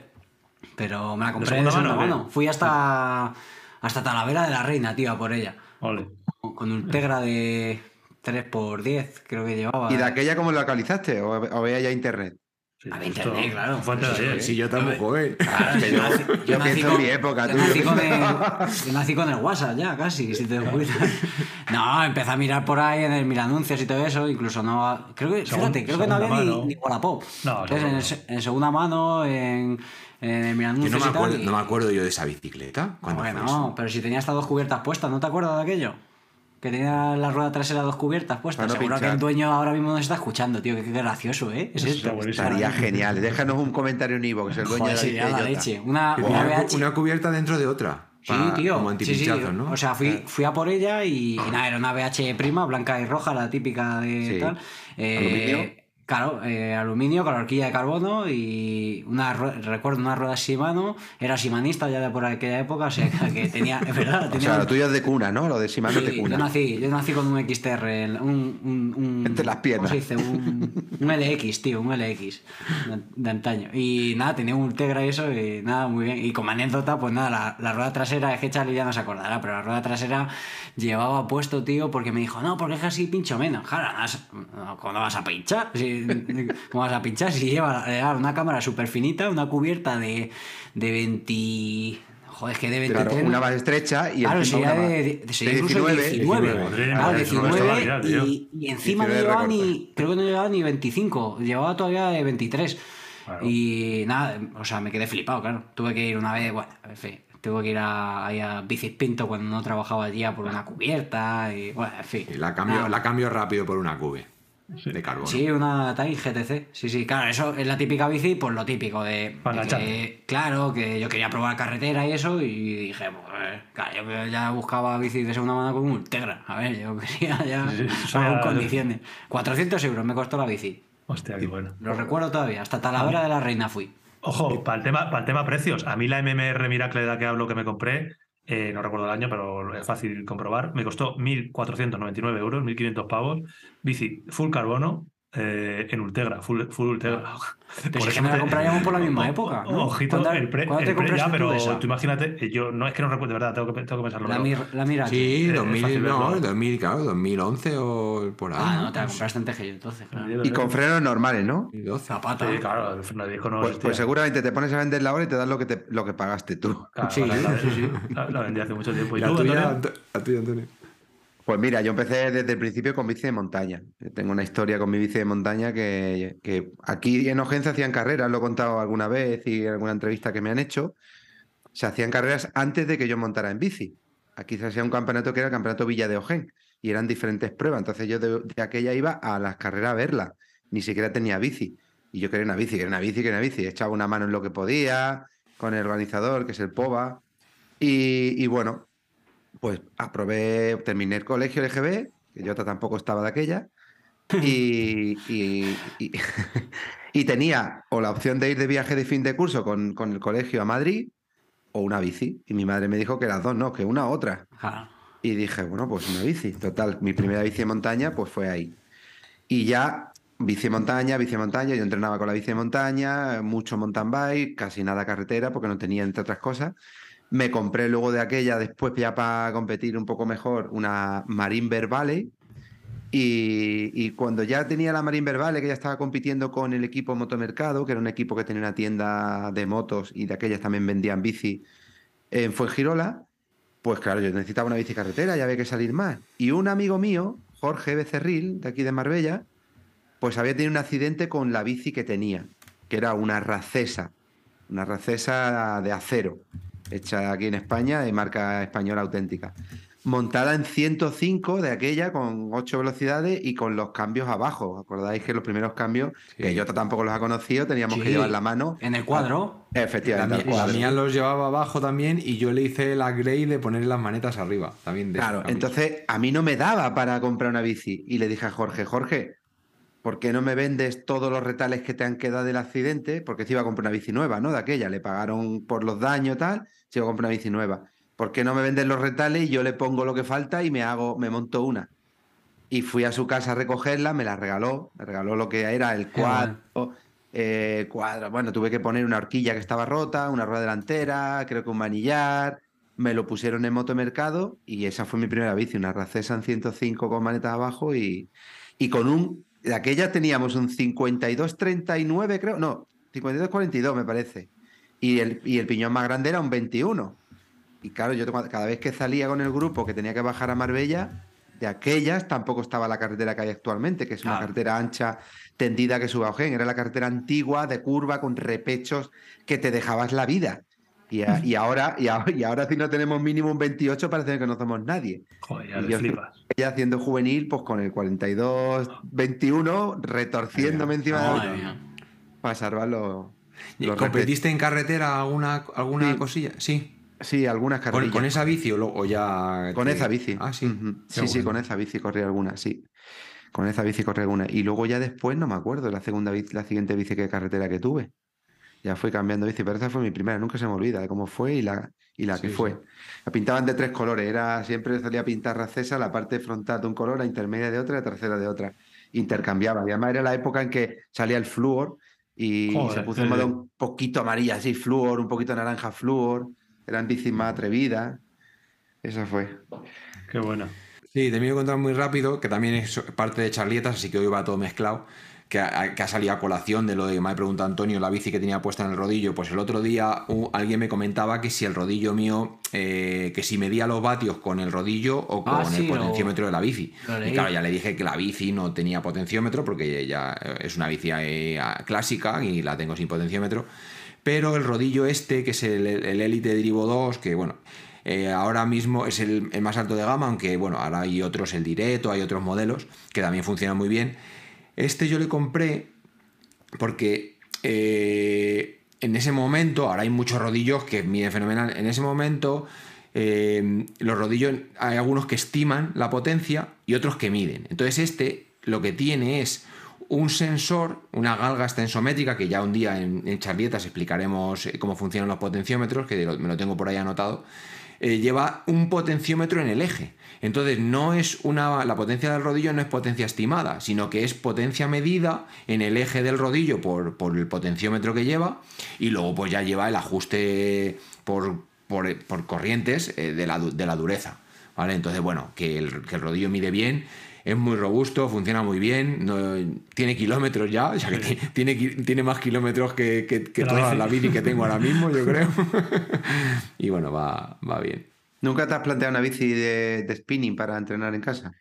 Pero me la compré de segunda mano, mano. Fui hasta, hasta Talavera de la Reina, tío, a por ella. Ole. Con un Tegra de 3 por 10 creo que llevaba. ¿Y de aquella cómo lo localizaste? ¿O, o veía ya internet? Sí, A internet, claro. Sí. Si yo tampoco, ¿eh? Claro, yo, [laughs] yo- nací, yo yo nací pienso con, en mi época, yo tú. nací con el, [laughs] yo nací con el WhatsApp ya, casi, si te das cuenta. [laughs] No, empecé a mirar por ahí en el mil anuncios y todo eso, incluso no... Creo que, Segun- fíjate, creo que no había mano. ni, ni Wallapop. No, Entonces, en, en segunda mano, en, en mil Yo anuncios no me, y tal, acuerdo, y- no me acuerdo yo de esa bicicleta. ¿Cuándo fue Bueno, pero si tenía estas dos cubiertas puestas, ¿no te acuerdas de aquello? Que tenía la rueda trasera dos cubiertas puestas. No Seguro que el dueño ahora mismo nos está escuchando, tío. Qué, qué gracioso, ¿eh? Es esto. Estaría genial. Déjanos un comentario en Ivo, que es el dueño Joder, de la la leche. Una, cubierta dentro de otra. Sí, para- tío. Como sí, ¿no? O sea, fui, fui a por ella y, y nada, era una VH prima, blanca y roja, la típica de Sí. tal. Eh. Claro, eh, aluminio con horquilla de carbono y una recuerdo una rueda Shimano, era shimanista ya de por aquella época, o sea que tenía, es verdad, [laughs] O tenía sea, un- lo tuyo es de cuna, ¿no? Lo de Shimano es de Sí, yo cuna. nací, yo nací con un XTR, un, un, un- Entre las piernas. ¿Cómo se dice? Un, un LX, tío, un LX de, de antaño. Y nada, tenía un Ultegra y eso, y nada, muy bien. Y como anécdota, pues nada, la, la rueda trasera, es que Charlie ya no se acordará, pero la rueda trasera llevaba puesto, tío, porque me dijo, no, porque es que así pincho menos. No, ¿cómo no vas a pinchar? Si- [laughs] ¿Cómo vas a pinchar si lleva lleva una cámara súper finita, una cubierta de, de 20... Joder, es que de 23... Claro, una más estrecha y Claro, encima sería una de, de- sería De incluso 19. 19. Madre Claro, mía, eso no me 19 estaba mirando, y, y encima no 19 llevaba ni, creo que no llevaba ni 25, llevaba todavía de 23. Claro. Y nada, o sea, me quedé flipado, claro. Tuve que ir una vez, bueno, en fin, tuve que ir a, ahí a Bicis Pinto cuando no trabajaba allí a por una cubierta y, bueno, en fin. Y la cambio, la cambio rápido por una cube de carbono. Sí, una Time GTC. Sí, sí, claro, eso es la típica bici, pues lo típico de, Para de que, claro, que yo quería probar carretera y eso, y dije, pues, claro, yo ya buscaba bici de segunda mano con un Ultegra. A ver, yo [laughs] quería ya Sí, sí, [laughs] eso algo en ya- condiciones. 400 euros me costó la bici. Hostia, qué bueno. Lo recuerdo todavía, hasta Talavera de la Reina fui. Ojo, para el, tema, para el tema precios, a mí la MMR Miracle de la que hablo que me compré, eh, no recuerdo el año, pero es fácil comprobar, me costó 1.499 euros, 1.500 pavos, bici full carbono, eh, en Ultegra, full, full Ultegra. [laughs] Pero Por es que eso no la compraríamos por la misma o- época, o- ¿no? Ojito, ¿Cuánto- el pre, cuándo te el pre compraste ya, tú pero esa? tú imagínate, eh, yo no es que no recuerdo, de verdad, tengo que, tengo que pensarlo. La, mir, la Miracle. Sí, Eh, es 2000, fácil no, verlo. 2000, claro, 2011 o por ahí. Ah, no, te la compraste antes que yo entonces, claro. Y con frenos normales, ¿no? 2012. Zapata. Sí, claro, el freno de disco no Pues, pues seguramente te pones a vender la hora y te das lo que, te, lo que pagaste tú. Claro, Sí, la, sí, sí. [laughs] la- la vendí hace mucho tiempo. ¿Y ¿Y la tú, tuya, Antonio? Anto- la tuya, Antonio? Pues mira, yo empecé desde el principio con bici de montaña. Tengo una historia con mi bici de montaña que, aquí en Ojense hacían carreras, lo he contado alguna vez y en alguna entrevista que me han hecho. Se hacían carreras antes de que yo montara en bici. Aquí se hacía un campeonato que era el campeonato Villa de Ojén y eran diferentes pruebas. Entonces yo de, aquella iba a las carreras a verlas. Ni siquiera tenía bici. Y yo quería una bici, quería una bici, quería una bici. Echaba una mano en lo que podía con el organizador, que es el POVA. Y bueno, pues aprobé, terminé el colegio LGB, que yo tampoco estaba de aquella, [laughs] y, y- y- [laughs] y tenía o la opción de ir de viaje de fin de curso con, con el colegio a Madrid o una bici. Y mi madre me dijo que las dos no, que una u otra. Claro. Y dije, bueno, pues una bici. Total, mi primera bici de montaña pues fue ahí. Y ya bici de montaña, bici de montaña, yo entrenaba con la bici de montaña, mucho mountain bike, casi nada carretera porque no tenía entre otras cosas. Me compré luego de aquella, después ya para competir un poco mejor, una Marine Bear Valley. Y, y cuando ya tenía la Marine Bear Valley, que ya estaba compitiendo con el equipo Motomercado, que era un equipo que tenía una tienda de motos y de aquellas también vendían bici en Fuengirola, pues claro, yo necesitaba una bici carretera, ya había que salir más. Y un amigo mío, Jorge Becerril, de aquí de Marbella, pues había tenido un accidente con la bici que tenía, que era una racesa, una racesa de acero, hecha aquí en España, de marca española auténtica. Montada en 105 de aquella, con 8 velocidades y con los cambios abajo. ¿Acordáis que los primeros cambios, que Sí. yo tampoco los ha conocido, teníamos Sí. que llevar la mano? En el cuadro. La, Efectivamente, al mía- la cuadro. mía los llevaba abajo también y yo le hice la grey de poner las manetas arriba. También de Claro, entonces a mí no me daba para comprar una bici. Y le dije a Jorge, Jorge, ¿por qué no me vendes todos los retales que te han quedado del accidente? Porque se iba a comprar una bici nueva, ¿no? De aquella, le pagaron por los daños tal, se iba a comprar una bici nueva. ¿Por qué no me vendes los retales y yo le pongo lo que falta y me hago, me monto una? Y fui a su casa a recogerla, me la regaló, me regaló lo que era el cuadro, eh, el cuadro. Bueno, tuve que poner una horquilla que estaba rota, una rueda delantera, creo que un manillar, me lo pusieron en motomercado y esa fue mi primera bici, una Racesan 105 con maneta abajo y, y con un... De aquella teníamos un 52-39 creo, no, 52-42 me parece. Y el, y el piñón más grande era un 21. Y claro, yo cada vez que salía con el grupo que tenía que bajar a Marbella, de aquellas tampoco estaba la carretera que hay actualmente, que es una Claro. carretera ancha, tendida que sube a Ojén. Era la carretera antigua, de curva, con repechos, que te dejabas la vida. Y, a- y ahora, y, ahora, y ahora si no tenemos mínimo un 28 parece que no somos nadie. Joder, ya Y yo- flipas. Ella haciendo juvenil, pues con el 42-21, retorciéndome encima de mía. para salvar los, ¿Y los ¿Competiste en carretera alguna, alguna Sí. cosilla? Sí. Sí, algunas ¿Con, carreras. con esa bici o, lo- o ya.? Con te- esa bici. Ah, sí. Ujú. Qué Sí, sí, bueno. con esa bici corrí alguna, sí. Con esa bici corrí alguna. Y luego ya después no me acuerdo la segunda bici, la siguiente bici que carretera que tuve. Ya fui cambiando bici, pero esa fue mi primera, nunca se me olvida de cómo fue y la, y la que Sí, fue. sí. La pintaban de tres colores, era siempre salía a pintar racesa, la parte frontal de un color, la intermedia de otra y la tercera de otra. Intercambiaba. Y además era la época en que salía el flúor y, se puso en modo un poquito amarilla, así, flúor, un poquito naranja flúor. Eran bicis más atrevidas. Esa fue. Qué buena. Sí, te voy a contar muy rápido, que también es parte de charlietas, así que hoy va todo mezclado. Que ha, que ha salido a colación de lo de que me ha preguntado Antonio, la bici que tenía puesta en el rodillo. Pues el otro día uh, alguien me comentaba que si el rodillo mío, eh, que si medía los vatios con el rodillo o con Ah, sí, el potenciómetro de la bici. Y claro, ya le dije que la bici no tenía potenciómetro porque ya es una bici eh, clásica y la tengo sin potenciómetro. Pero el rodillo este, que es el, el Elite Derivo 2, que bueno, eh, ahora mismo es el, el más alto de gama, aunque bueno, ahora hay otros, el Directo, hay otros modelos que también funcionan muy bien. Este yo le compré porque eh, en ese momento, ahora hay muchos rodillos que miden fenomenal, en ese momento eh, los rodillos hay algunos que estiman la potencia y otros que miden. Entonces este lo que tiene es un sensor, una galga tensométrica, que ya un día en, en charlietas explicaremos eh, cómo funcionan los potenciómetros, que me lo tengo por ahí anotado, eh, lleva un potenciómetro en el eje. Entonces no es una. La potencia del rodillo no es potencia estimada, sino que es potencia medida en el eje del rodillo por, por el potenciómetro que lleva. Y luego, pues ya lleva el ajuste por, por, por corrientes eh, de, la, de la dureza. ¿Vale? Entonces, bueno, que el, que el rodillo mide bien. Es muy robusto, funciona muy bien, no- tiene kilómetros ya, o sea que ti- tiene, tiene más kilómetros que, que- toda la bici que tengo ahora mismo, yo [laughs] creo. [laughs] y bueno, va, va bien. ¿Nunca te has planteado una bici de, de spinning para entrenar en casa?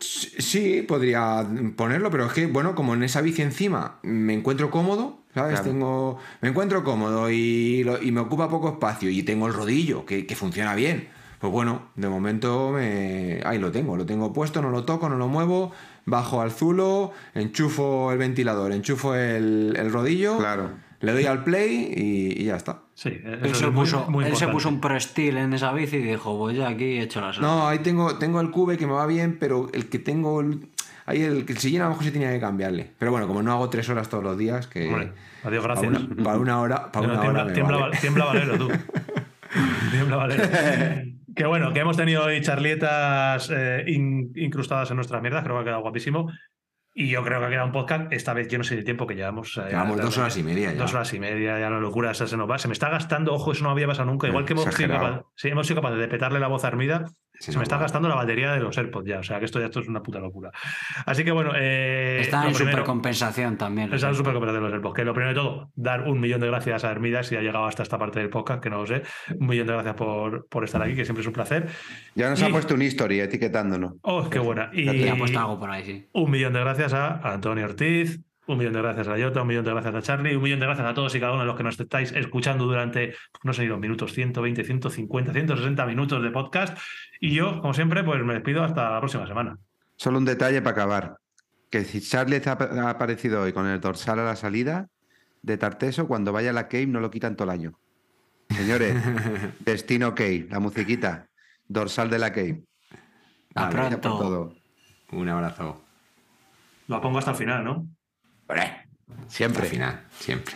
Sí, sí, podría ponerlo, pero es que, bueno, como en esa bici encima me encuentro cómodo, ¿sabes? Claro. Tengo, me encuentro cómodo y, lo- y me ocupa poco espacio y tengo el rodillo que, que funciona bien. Pues bueno, de momento me... ahí lo tengo, lo tengo puesto, no lo toco, no lo muevo, bajo al zulo, enchufo el ventilador, enchufo el, el rodillo, Claro. le doy al play y, y ya está. Sí, eso Él, es se muy- puso, muy él se importante. puso un Pro Steel en esa bici y dijo, pues ya aquí he hecho la sola. No, ahí tengo, tengo el cube que me va bien, pero el que tengo. el- ahí el, el sillín a lo mejor sí tenía que cambiarle. Pero bueno, como no hago tres horas todos los días, que. Hombre, adiós, para gracias. una, para una hora. Para Bueno, una hora tiembla, me tiembla, vale. Val- tiembla Valero, tú. [laughs] tiembla Valero. [laughs] que bueno, que hemos tenido hoy charlietas eh, in- incrustadas en nuestras mierdas, creo que ha quedado guapísimo. Y yo creo que ha quedado un podcast, esta vez yo no sé el tiempo que llevamos. o sea, ya Llevamos dos horas y media ya. Dos horas y media, ya la locura esa se nos va. Se me está gastando, ojo, eso no había pasado nunca. Igual que hemos sido, capaz, sí, hemos sido capaces de petarle la voz a Armida, Sí, se me está gastando la batería de los AirPods ya. O sea, que esto ya esto es una puta locura. Así que bueno, eh, Está lo en supercompensación también. Está en supercompensación de los AirPods. Que lo primero de todo, dar un millón de gracias a Hermida si ha llegado hasta esta parte del podcast, que no lo sé. Un millón de gracias por, por estar aquí, que siempre es un placer. Ya nos Y- ha puesto un history etiquetándonos. Oh, qué buena. Y Ya te Y ha puesto algo por ahí, sí. un millón de gracias a Antonio Ortiz, un millón de gracias a Jota, un millón de gracias a Charlie, un millón de gracias a todos y cada uno de los que nos estáis escuchando durante, no sé, los minutos, 120, 150, 160 minutos de podcast. Y yo, como siempre, pues me despido hasta la próxima semana. Solo un detalle para acabar. Que si Charlie ha ha aparecido hoy con el dorsal a la salida de Tarteso, cuando vaya a la Cave no lo quitan todo el año. Señores, [laughs] Destino Cave, la musiquita, dorsal de la Cave. Gracias por todo. Un abrazo. Lo pongo hasta el final, ¿no? Siempre. Al final, siempre.